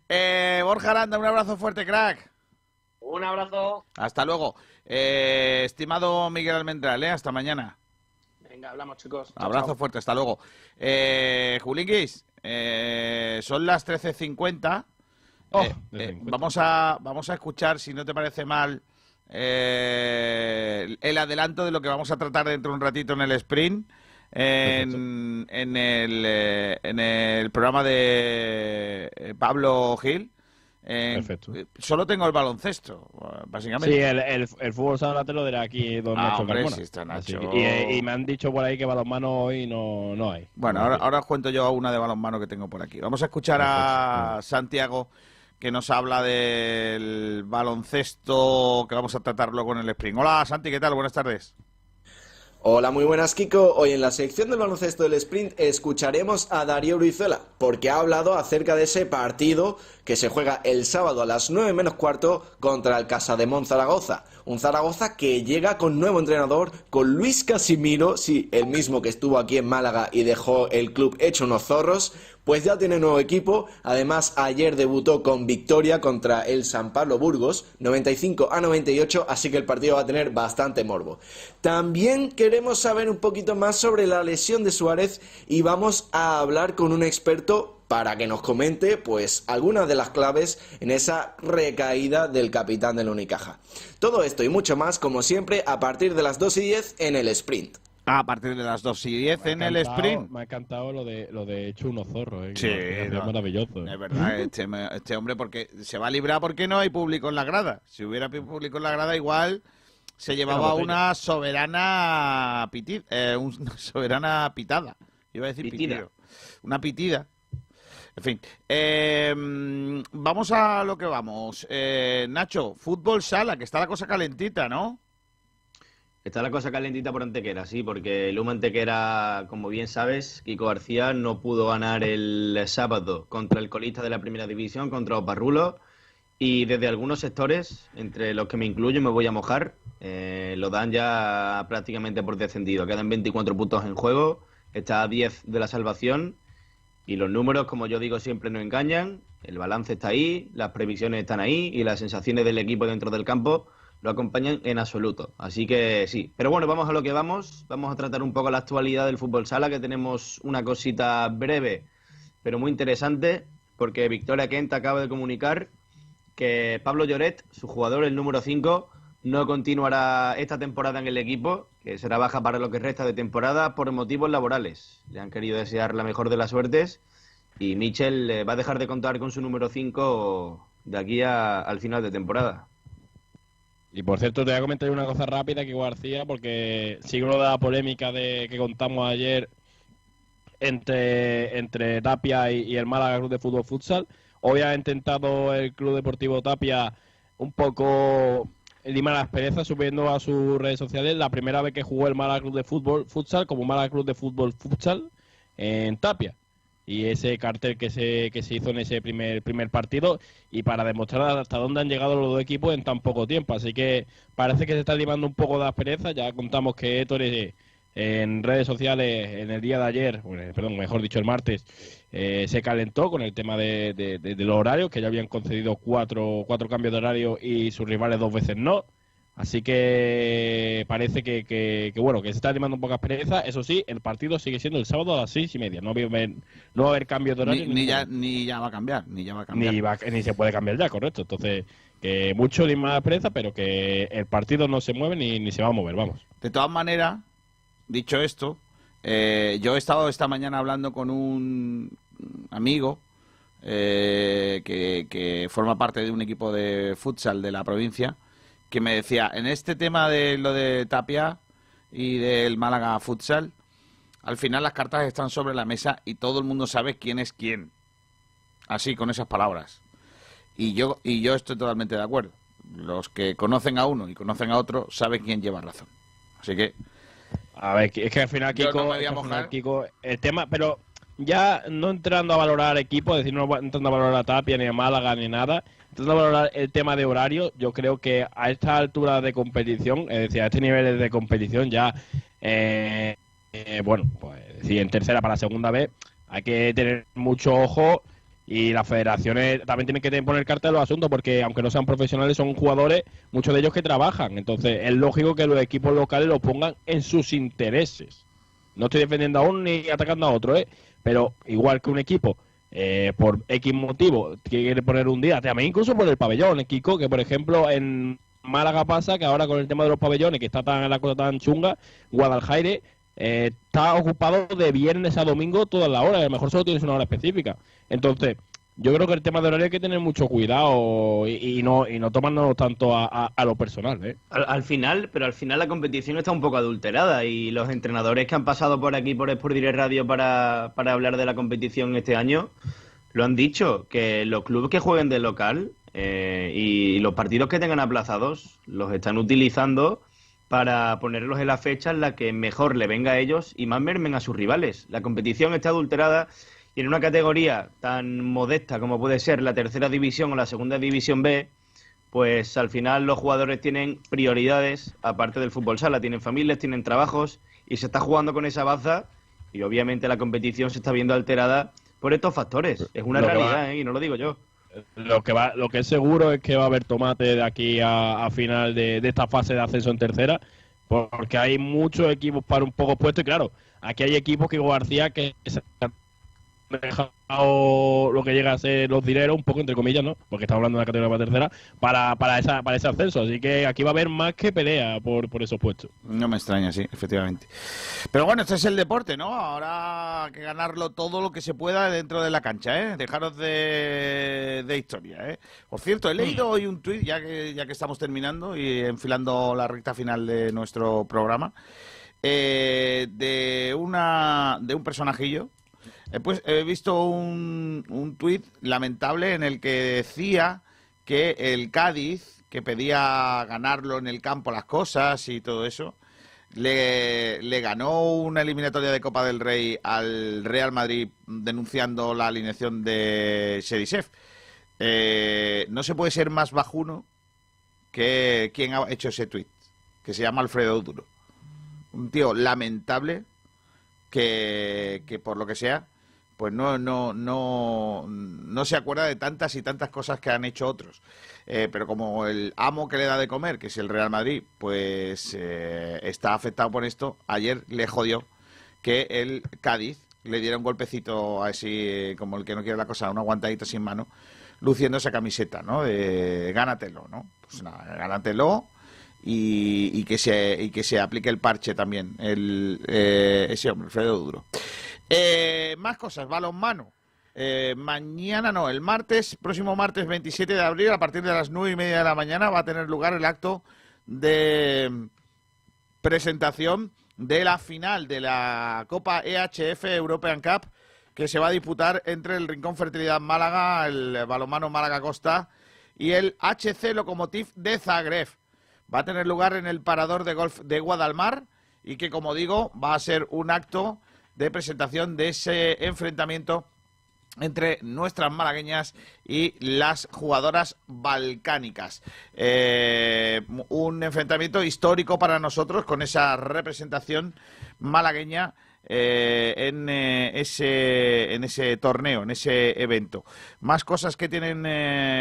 Eh, Borja Aranda, un abrazo fuerte, crack.
Un abrazo.
Hasta luego. Eh, estimado Miguel Almendral, ¿eh? hasta mañana.
Venga, hablamos, chicos. Chao,
Abrazo
chao.
fuerte, hasta luego. Eh, Julinguis, eh, son las 13.50.
Oh,
Eh, eh, vamos, a, vamos a escuchar, si no te parece mal, eh, el adelanto de lo que vamos a tratar dentro de un ratito en el sprint. En, en el, eh, en el programa de Pablo Gil.
Perfecto.
eh, Solo tengo el baloncesto, básicamente.
Sí, el, el, el fútbol sala te lo dirá aquí don
Ah,
Nacho
hombre, sí está Nacho.
que- y, y me han dicho por ahí que balonmano hoy no, no hay.
Bueno, ahora, ahora os cuento yo una de balonmano que tengo por aquí. Vamos a escuchar a Santiago que nos habla del baloncesto que vamos a tratar luego en el Spring. Hola Santi, ¿qué tal? Buenas tardes.
Hola, muy buenas Kiko. Hoy en la sección del baloncesto del sprint escucharemos a Darío Brizuela porque ha hablado acerca de ese partido que se juega el sábado a las 9 menos cuarto contra el Casademón Zaragoza. Un Zaragoza que llega con nuevo entrenador, con Luis Casimiro, sí, el mismo que estuvo aquí en Málaga y dejó el club hecho unos zorros, pues ya tiene nuevo equipo. Además, ayer debutó con victoria contra el San Pablo Burgos, 95 a 98, así que el partido va a tener bastante morbo. También queremos saber un poquito más sobre la lesión de Suárez y vamos a hablar con un experto para que nos comente pues algunas de las claves en esa recaída del capitán del Unicaja. Todo esto y mucho más, como siempre, a partir de las 2 y 10 en el sprint.
A partir de las 2 y 10 en
Me ha
el
encantado-
sprint.
Me ha encantado lo de lo de hecho unos zorros, eh,
Sí, no.
maravilloso.
Es verdad, (laughs) este, este hombre porque se va a librar porque no hay público en la grada. Si hubiera público en la grada igual se llevaba una soberana piti- eh, (laughs) una soberana pitada. Iba a decir
Pitida.
pitido. Una pitida. En fin, eh, vamos a lo que vamos. Eh, Nacho, fútbol sala, que está la cosa calentita, ¿no?
Está la cosa calentita por Antequera, sí, porque el Luma Antequera, como bien sabes, Kiko García no pudo ganar el sábado contra el colista de la primera división, contra Oparrulo, y desde algunos sectores, entre los que me incluyo, me voy a mojar, eh, lo dan ya prácticamente por descendido. Quedan 24 puntos en juego, está a 10 de la salvación, y los números, como yo digo, siempre no engañan, el balance está ahí, las previsiones están ahí, y las sensaciones del equipo dentro del campo lo acompañan en absoluto. Así que sí. Pero bueno, vamos a lo que vamos. Vamos a tratar un poco la actualidad del fútbol sala, que tenemos una cosita breve, pero muy interesante, porque Victoria Kent acaba de comunicar que Pablo Lloret, su jugador, el número 5, no continuará esta temporada en el equipo, que será baja para lo que resta de temporada por motivos laborales. Le han querido desear la mejor de las suertes y Mitchell eh, va a dejar de contar con su número 5 de aquí a- al final de temporada.
Y por cierto, te voy a comentar una cosa rápida que García, porque sigue de la polémica de que contamos ayer entre, entre Tapia y, y el Málaga Club de Fútbol Futsal. Hoy ha intentado el Club Deportivo Tapia un poco limar las perezas subiendo a sus redes sociales la primera vez que jugó el Málaga Club de Fútbol Futsal como Málaga Club de Fútbol Futsal en Tapia y ese cartel que se, que se hizo en ese primer, primer partido y para demostrar hasta dónde han llegado los dos equipos en tan poco tiempo. Así que parece que se está limando un poco de aspereza. Ya contamos que Héctor en redes sociales en el día de ayer, perdón, mejor dicho el martes, eh, se calentó con el tema de, de- de- de los horarios, que ya habían concedido cuatro, cuatro cambios de horario y sus rivales dos veces no. Así que parece que, que, que, bueno, que se está animando un poco a pereza. Eso sí, el partido sigue siendo el sábado a las seis y media. No va a haber, no va a haber cambio de horario.
Ni, ni ya, ni ya va a cambiar, ni ya va a cambiar.
Ni, va- ni se puede cambiar ya, correcto. Entonces, que mucho ni más pereza, pero que el partido no se mueve ni, ni se va a mover, vamos.
De todas maneras, dicho esto, eh, yo he estado esta mañana hablando con un amigo eh, que, que forma parte de un equipo de futsal de la provincia, que me decía, en este tema de lo de Tapia y del Málaga Futsal, al final las cartas están sobre la mesa y todo el mundo sabe quién es quién. Así, con esas palabras. Y yo, y yo estoy totalmente de acuerdo. Los que conocen a uno y conocen a otro saben quién lleva razón. Así que
A ver, es que al final, Kiko,
no
al final. Kiko, el tema, pero ya no entrando a valorar equipo, es decir, no entrando a valorar a Tapia, ni a Málaga, ni nada, entrando a valorar el tema de horario, yo creo que a esta altura de competición, es decir, a este nivel de competición ya, eh, eh, bueno, pues es decir, en tercera para segunda vez, hay que tener mucho ojo y las federaciones también tienen que poner carta en los asuntos porque aunque no sean profesionales son jugadores, muchos de ellos que trabajan. Entonces es lógico que los equipos locales lo pongan en sus intereses. No estoy defendiendo a uno ni atacando a otro, ¿eh? pero igual que un equipo eh, por X motivo quiere poner un día, también incluso por el pabellón, ¿eh, Kiko, que por ejemplo en Málaga pasa que ahora con el tema de los pabellones, que está tan la cosa tan chunga, Guadalajara eh, está ocupado de viernes a domingo todas las horas, a lo mejor solo tienes una hora específica. Entonces, yo creo que el tema de horario hay que tener mucho cuidado y, no y no tomarnos tanto a, a- a lo personal, ¿eh?
Al, al final, pero al final la competición está un poco adulterada y los entrenadores que han pasado por aquí por Sport Direct Radio para, para hablar de la competición este año lo han dicho, que los clubes que jueguen de local eh, y los partidos que tengan aplazados los están utilizando para ponerlos en la fecha en la que mejor le venga a ellos y más mermen a sus rivales. La competición está adulterada y en una categoría tan modesta como puede ser la tercera división o la segunda división B, pues al final los jugadores tienen prioridades aparte del fútbol sala, tienen familias, tienen trabajos y se está jugando con esa baza y obviamente la competición se está viendo alterada por estos factores. Es una
Lo
realidad ¿eh? y no lo digo yo.
Lo que va, lo que es seguro es que va a haber tomate de aquí a, a final de, esta fase de ascenso en tercera, porque hay muchos equipos para un poco puesto. Y claro, aquí hay equipos que García que se han dejado lo que llega a ser los dineros, un poco entre comillas, ¿no? Porque estamos hablando de la categoría para tercera, para, para, esa, para ese ascenso. Así que aquí va a haber más que pelea por, por esos puestos.
No me extraña, sí, efectivamente. Pero bueno, este es el deporte, ¿no? Ahora hay que ganarlo todo lo que se pueda dentro de la cancha, ¿eh? Dejaros de, de historia, ¿eh? Por cierto, he leído hoy un tuit, ya que, ya que estamos terminando y enfilando la recta final de nuestro programa, eh, de, una, de un personajillo. Eh, pues he visto un, un tuit lamentable en el que decía que el Cádiz, que pedía ganarlo en el campo las cosas y todo eso, le, le ganó una eliminatoria de Copa del Rey al Real Madrid denunciando la alineación de Sherisev. Eh, no se puede ser más bajuno que quien ha hecho ese tuit, que se llama Alfredo Duro. Un tío lamentable que, que por lo que sea, pues no, no, no, no se acuerda de tantas y tantas cosas que han hecho otros. Eh, pero como el amo que le da de comer, que es el Real Madrid, pues eh, está afectado por esto, ayer le jodió que el Cádiz le diera un golpecito así, eh, como el que no quiere la cosa, un aguantadito sin mano, luciendo esa camiseta, ¿no? De gánatelo, ¿no? Pues nada, gánatelo y, y que se y que se aplique el parche también, el, eh, ese hombre, Alfredo Duro. Eh, más cosas, balonmano. Eh, mañana no, el martes, próximo martes 27 de abril, a partir de las 9 y media de la mañana, va a tener lugar el acto de presentación de la final de la Copa EHF European Cup que se va a disputar entre el Rincón Fertilidad Málaga, el balonmano Málaga Costa y el HC Lokomotiv de Zagreb. Va a tener lugar en el parador de golf de Guadalmar y que, como digo, va a ser un acto de presentación de ese enfrentamiento entre nuestras malagueñas y las jugadoras balcánicas. Eh, un enfrentamiento histórico para nosotros con esa representación malagueña eh, en, eh, ese, en ese torneo, en ese evento. Más cosas que tienen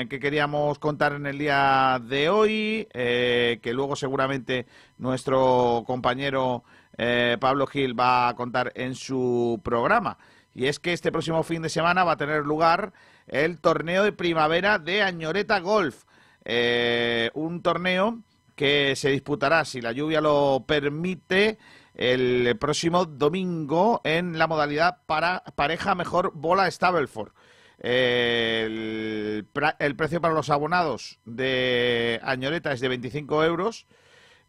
que queríamos contar en el día de hoy, que luego seguramente nuestro compañero eh, Pablo Gil va a contar en su programa. Y es que este próximo fin de semana va a tener lugar el torneo de primavera de Añoreta Golf. Eh, un torneo que se disputará, si la lluvia lo permite, el próximo domingo en la modalidad para pareja mejor bola Stableford. El, precio para los abonados de Añoreta es de 25 euros.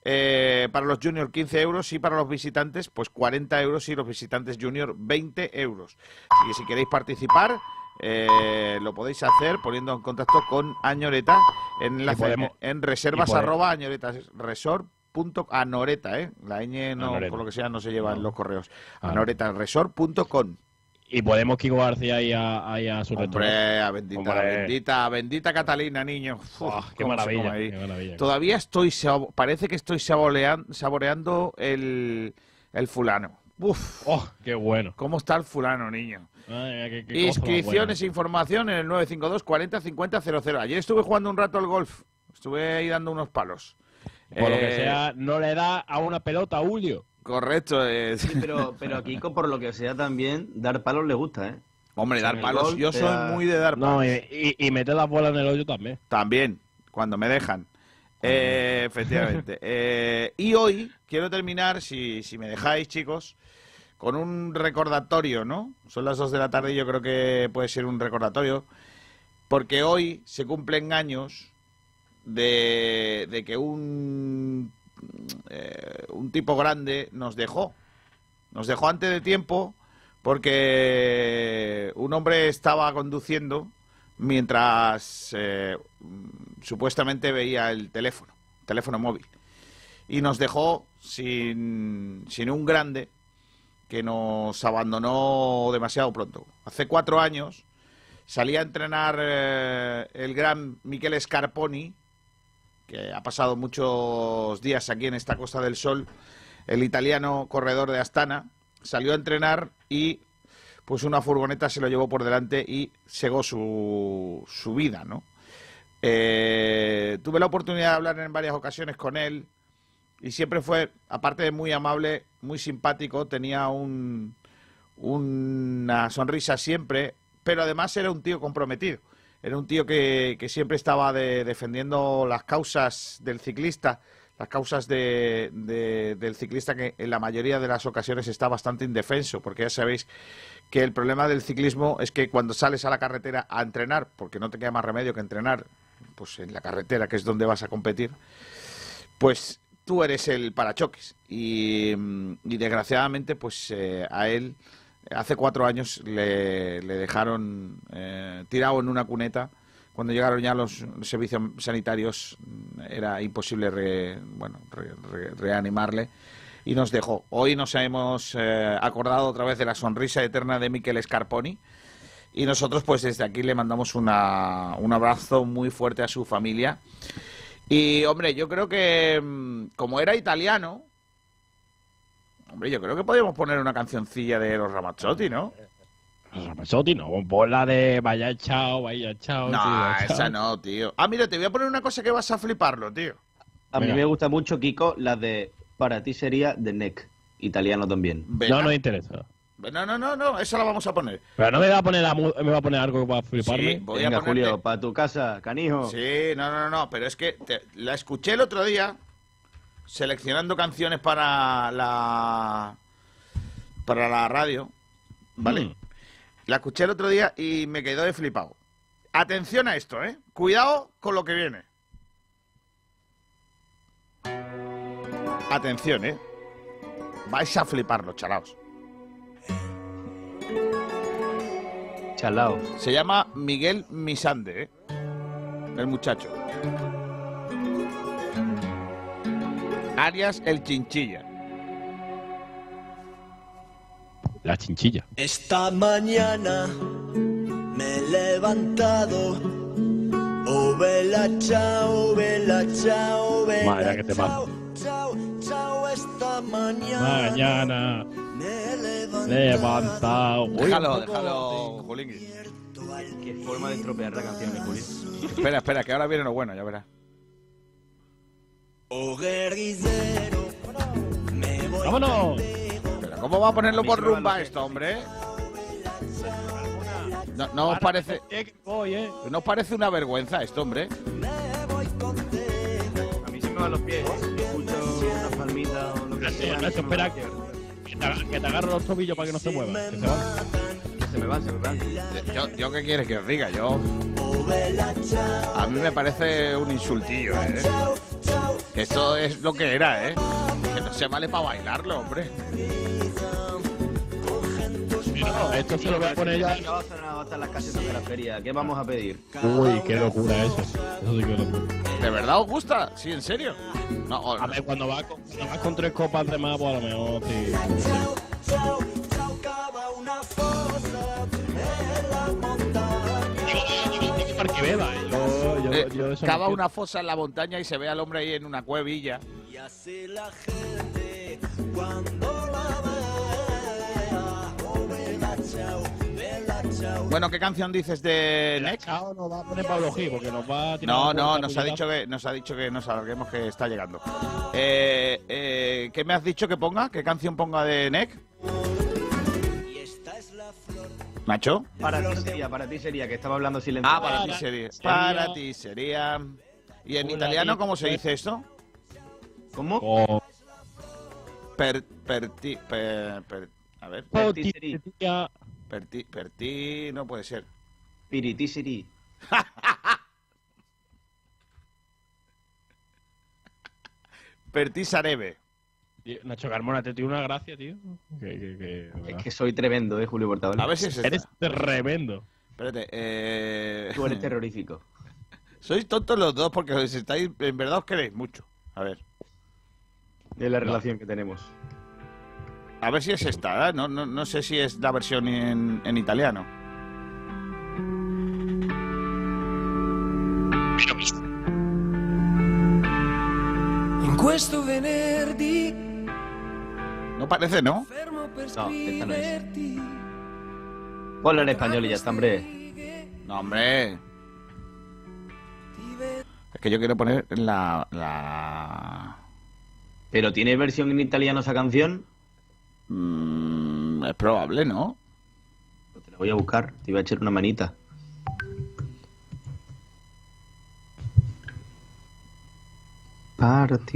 Eh, para los junior 15 euros y para los visitantes pues 40 euros y los visitantes junior 20 euros. Así que si queréis participar eh, lo podéis hacer poniendo en contacto con Añoreta en, enlace-
podemos-
en reservas arroba añoreta resort punto anoreta, ¿eh? La ñ no,
Anoreta.
por lo que sea, no se lleva en los correos.
Ah.
Anoretaresort.com.
Y podemos Kiko García ahí a, ahí a su
Hombre,
retorno.
a bendita,
Hombre.
bendita, bendita Catalina, niño. Uf,
qué maravilla, qué.
Todavía estoy, parece que estoy saborean- saboreando el, el fulano. Uf,
Oh, qué bueno.
¿Cómo está el fulano, niño?
Ay, qué- qué cosa más
Inscripciones e información en el 952 40 50 00. Ayer estuve jugando un rato al golf. Estuve ahí dando unos palos.
Por lo que
Eh,
sea, no le da a una pelota a Julio.
Correcto. eh.
Sí, pero, pero a Kiko, por lo que sea, también dar palos le gusta, ¿eh?
Hombre, dar palos. Yo soy
da-
muy de dar palos.
No, y, y, y meter las bolas en el hoyo también.
También, cuando me dejan. Eh, efectivamente. (laughs) Eh, y hoy quiero terminar, si, si me dejáis, chicos, con un recordatorio, ¿no? Son las 2 de la tarde y yo creo que puede ser un recordatorio, porque hoy se cumplen años de, de que un, eh, un tipo grande nos dejó. Nos dejó antes de tiempo porque un hombre estaba conduciendo mientras eh, supuestamente veía el teléfono, teléfono móvil. Y nos dejó sin, sin un grande que nos abandonó demasiado pronto. Hace cuatro años salía a entrenar eh, el gran Miquel Scarponi, que ha pasado muchos días aquí en esta Costa del Sol, el italiano corredor de Astana, salió a entrenar y pues una furgoneta se lo llevó por delante y cegó su, su vida, ¿no? Eh, tuve la oportunidad de hablar en varias ocasiones con él y siempre fue, aparte de muy amable, muy simpático, tenía un, una sonrisa siempre, pero además era un tío comprometido. Era un tío que, que siempre estaba de- defendiendo las causas del ciclista, las causas de- de- del ciclista que en la mayoría de las ocasiones está bastante indefenso, porque ya sabéis que el problema del ciclismo es que cuando sales a la carretera a entrenar, porque no te queda más remedio que entrenar, pues en la carretera, que es donde vas a competir, pues tú eres el parachoques. Y, y desgraciadamente, pues eh, a él hace cuatro años le, dejaron eh, tirado en una cuneta. Cuando llegaron ya los servicios sanitarios mm, era imposible re- bueno, re- reanimarle y nos dejó. Hoy nos hemos eh, acordado otra vez de la sonrisa eterna de Miquel Scarponi y nosotros pues desde aquí le mandamos una- un abrazo muy fuerte a su familia. Y hombre, yo creo que mm, como era italiano, hombre, yo creo que podríamos poner una cancioncilla de los Ramazzotti, ¿no?
Ramazzotti, no, pon la de vaya chao, vaya chao.
No,
tío, chao.
esa no, tío. Ah, mira, te voy a poner una cosa que vas a fliparlo, tío.
A mí me gusta mucho, Kiko, la de para ti sería The Neck, italiano también.
Venga.
No nos interesa.
No, no, no, no, esa la vamos a poner.
Pero no me va a poner, mu- me va a poner algo para fliparme.
Sí, voy
Venga,
a ponerte-
Julio, para tu casa, canijo.
Sí, no, no, no, pero es que te- la escuché el otro día seleccionando canciones para la para la radio, ¿vale?
Mm.
La escuché el otro día y me quedó de flipado. Atención a esto, ¿eh? Cuidado con lo que viene. Atención, ¿eh? Vais a fliparlo, chalaos.
Chalao.
Se llama Miguel Misande, ¿eh? El muchacho. Arias el Chinchilla.
La chinchilla.
Esta mañana me he levantado. Oh, vela, chao, vela, chao, vela,
Madre
chao, chao, chao, esta mañana.
Mañana.
Me he
Levantado. Uy,
Déjalo, déjalo, Julingui.
Qué forma de estropear la canción de Juli.
Espera, espera, que ahora viene lo bueno, ya verás.
Oh guerrillero, me voy
¡Vámonos!
Pero ¿cómo va a ponerlo por rumba esto, hombre? No, no os parece,
Eh, eh.
no os parece una vergüenza esto, hombre.
A mí se me van los pies. Escucho una palmita o lo que sea. Me
espera que te, que te agarro los tobillos para que no se muevan. Que se van.
Se me van, se me van.
Yo, yo qué quieres que os diga, yo. A mí me parece un insultillo, ¿eh? Esto es lo que era, ¿eh? Que no se vale para bailarlo, hombre.
No, esto se lo voy a poner ya.
No va a sonar hasta las casetas de la feria. ¿Qué vamos a pedir?
Uy, qué locura eso. Eso sí que es locura.
¿De verdad os gusta? Sí, en serio. No, o-
A ver, cuando vas con, cuando vas con tres copas de más, pues a lo mejor sí. Para que beba, eh. Yo, eso
cava una fosa en la montaña y se ve al hombre ahí en una cuevilla.
Y así la gente cuando la vea, oh vela chao, vela chao.
Bueno, ¿qué canción dices de Neck?
Chao, nos va a poner Pablo G, porque nos va a tirar
No, no, nos ha dicho que nos ha dicho que nos alarguemos que está llegando. Eh, eh, ¿Qué me has dicho que ponga? ¿Qué canción ponga de Neck? Nacho.
Para ti sería, para ti sería, que estaba hablando silencioso.
Ah, para ti sería. Para ti sería. ¿Y en italiano cómo se dice esto?
¿Cómo?
Con
Per, per ti, per, per- a ver.
Potisería.
Per ti, per ti, no puede ser.
Piritiseri. (laughs)
Per ti sareve.
Tío, Nacho Carmona, te tiene una gracia, tío. Que, que, que,
Es que soy tremendo, eh, Julio Portavales.
A ver si es esta.
Eres tremendo.
Espérate, eh...
Tú eres (laughs) terrorífico.
Sois tontos los dos porque os estáis, en verdad os queréis mucho. A ver.
Es la relación que tenemos.
A ver si es esta, ¿eh? no, no, no sé si es la versión en, en italiano.
In questo venerdì
No parece, ¿no?
No, esta no es. Ponlo en español y ya está, hombre.
No, hombre. Es que yo quiero poner la... la...
¿Pero tiene versión en italiano esa canción?
Mm, es probable, ¿no?
Te la voy a buscar, te iba a echar una manita.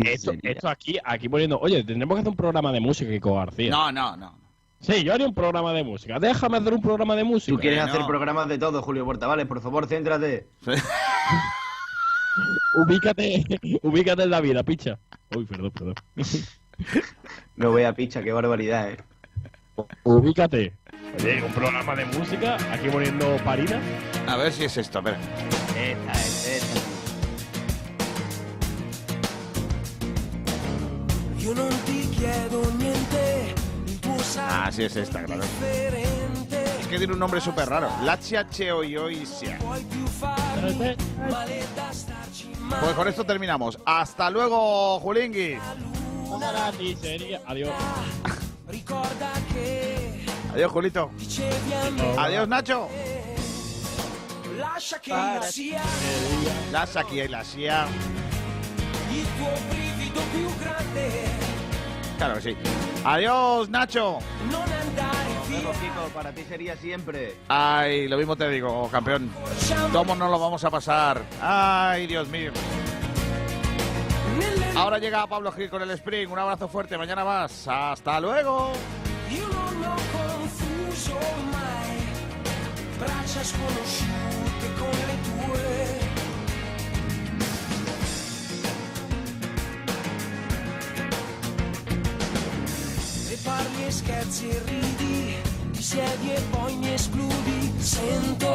Esto, esto aquí, aquí poniendo. Oye, tendremos que hacer un programa de música, Kiko García.
No, no, no.
Sí, yo haría un programa de música. Déjame hacer un programa de música.
Tú quieres
no.
hacer programas de todo, Julio Portavales, por favor, céntrate. (laughs)
Ubícate, (laughs) ubícate en la vida, picha. Uy, perdón, perdón.
No vea picha, qué barbaridad, eh.
Ubícate. Oye, un programa de música, aquí poniendo parina.
A ver si es esto, espera.
Esta es, esta.
Sí es esta, claro. Es que tiene un nombre súper raro. Lachia Cheoyoisia. Pues con esto terminamos. Hasta luego, Julingui.
Adiós.
Adiós, Julito. Adiós, Nacho.
Lascia che sia
La la Sia.
il tuo brivido più grande
Claro que sí. Adiós, Nacho.
Bueno, Kiko, para ti sería siempre.
Ay, lo mismo te digo, campeón. ¿Cómo no lo vamos a pasar? Ay, Dios mío. Ahora llega Pablo Gil con el Spring. Un abrazo fuerte. Mañana más. Hasta luego.
Braccia sconosciute con le tue. Parli e scherzi e ridi, ti siedi e poi mi escludi, sento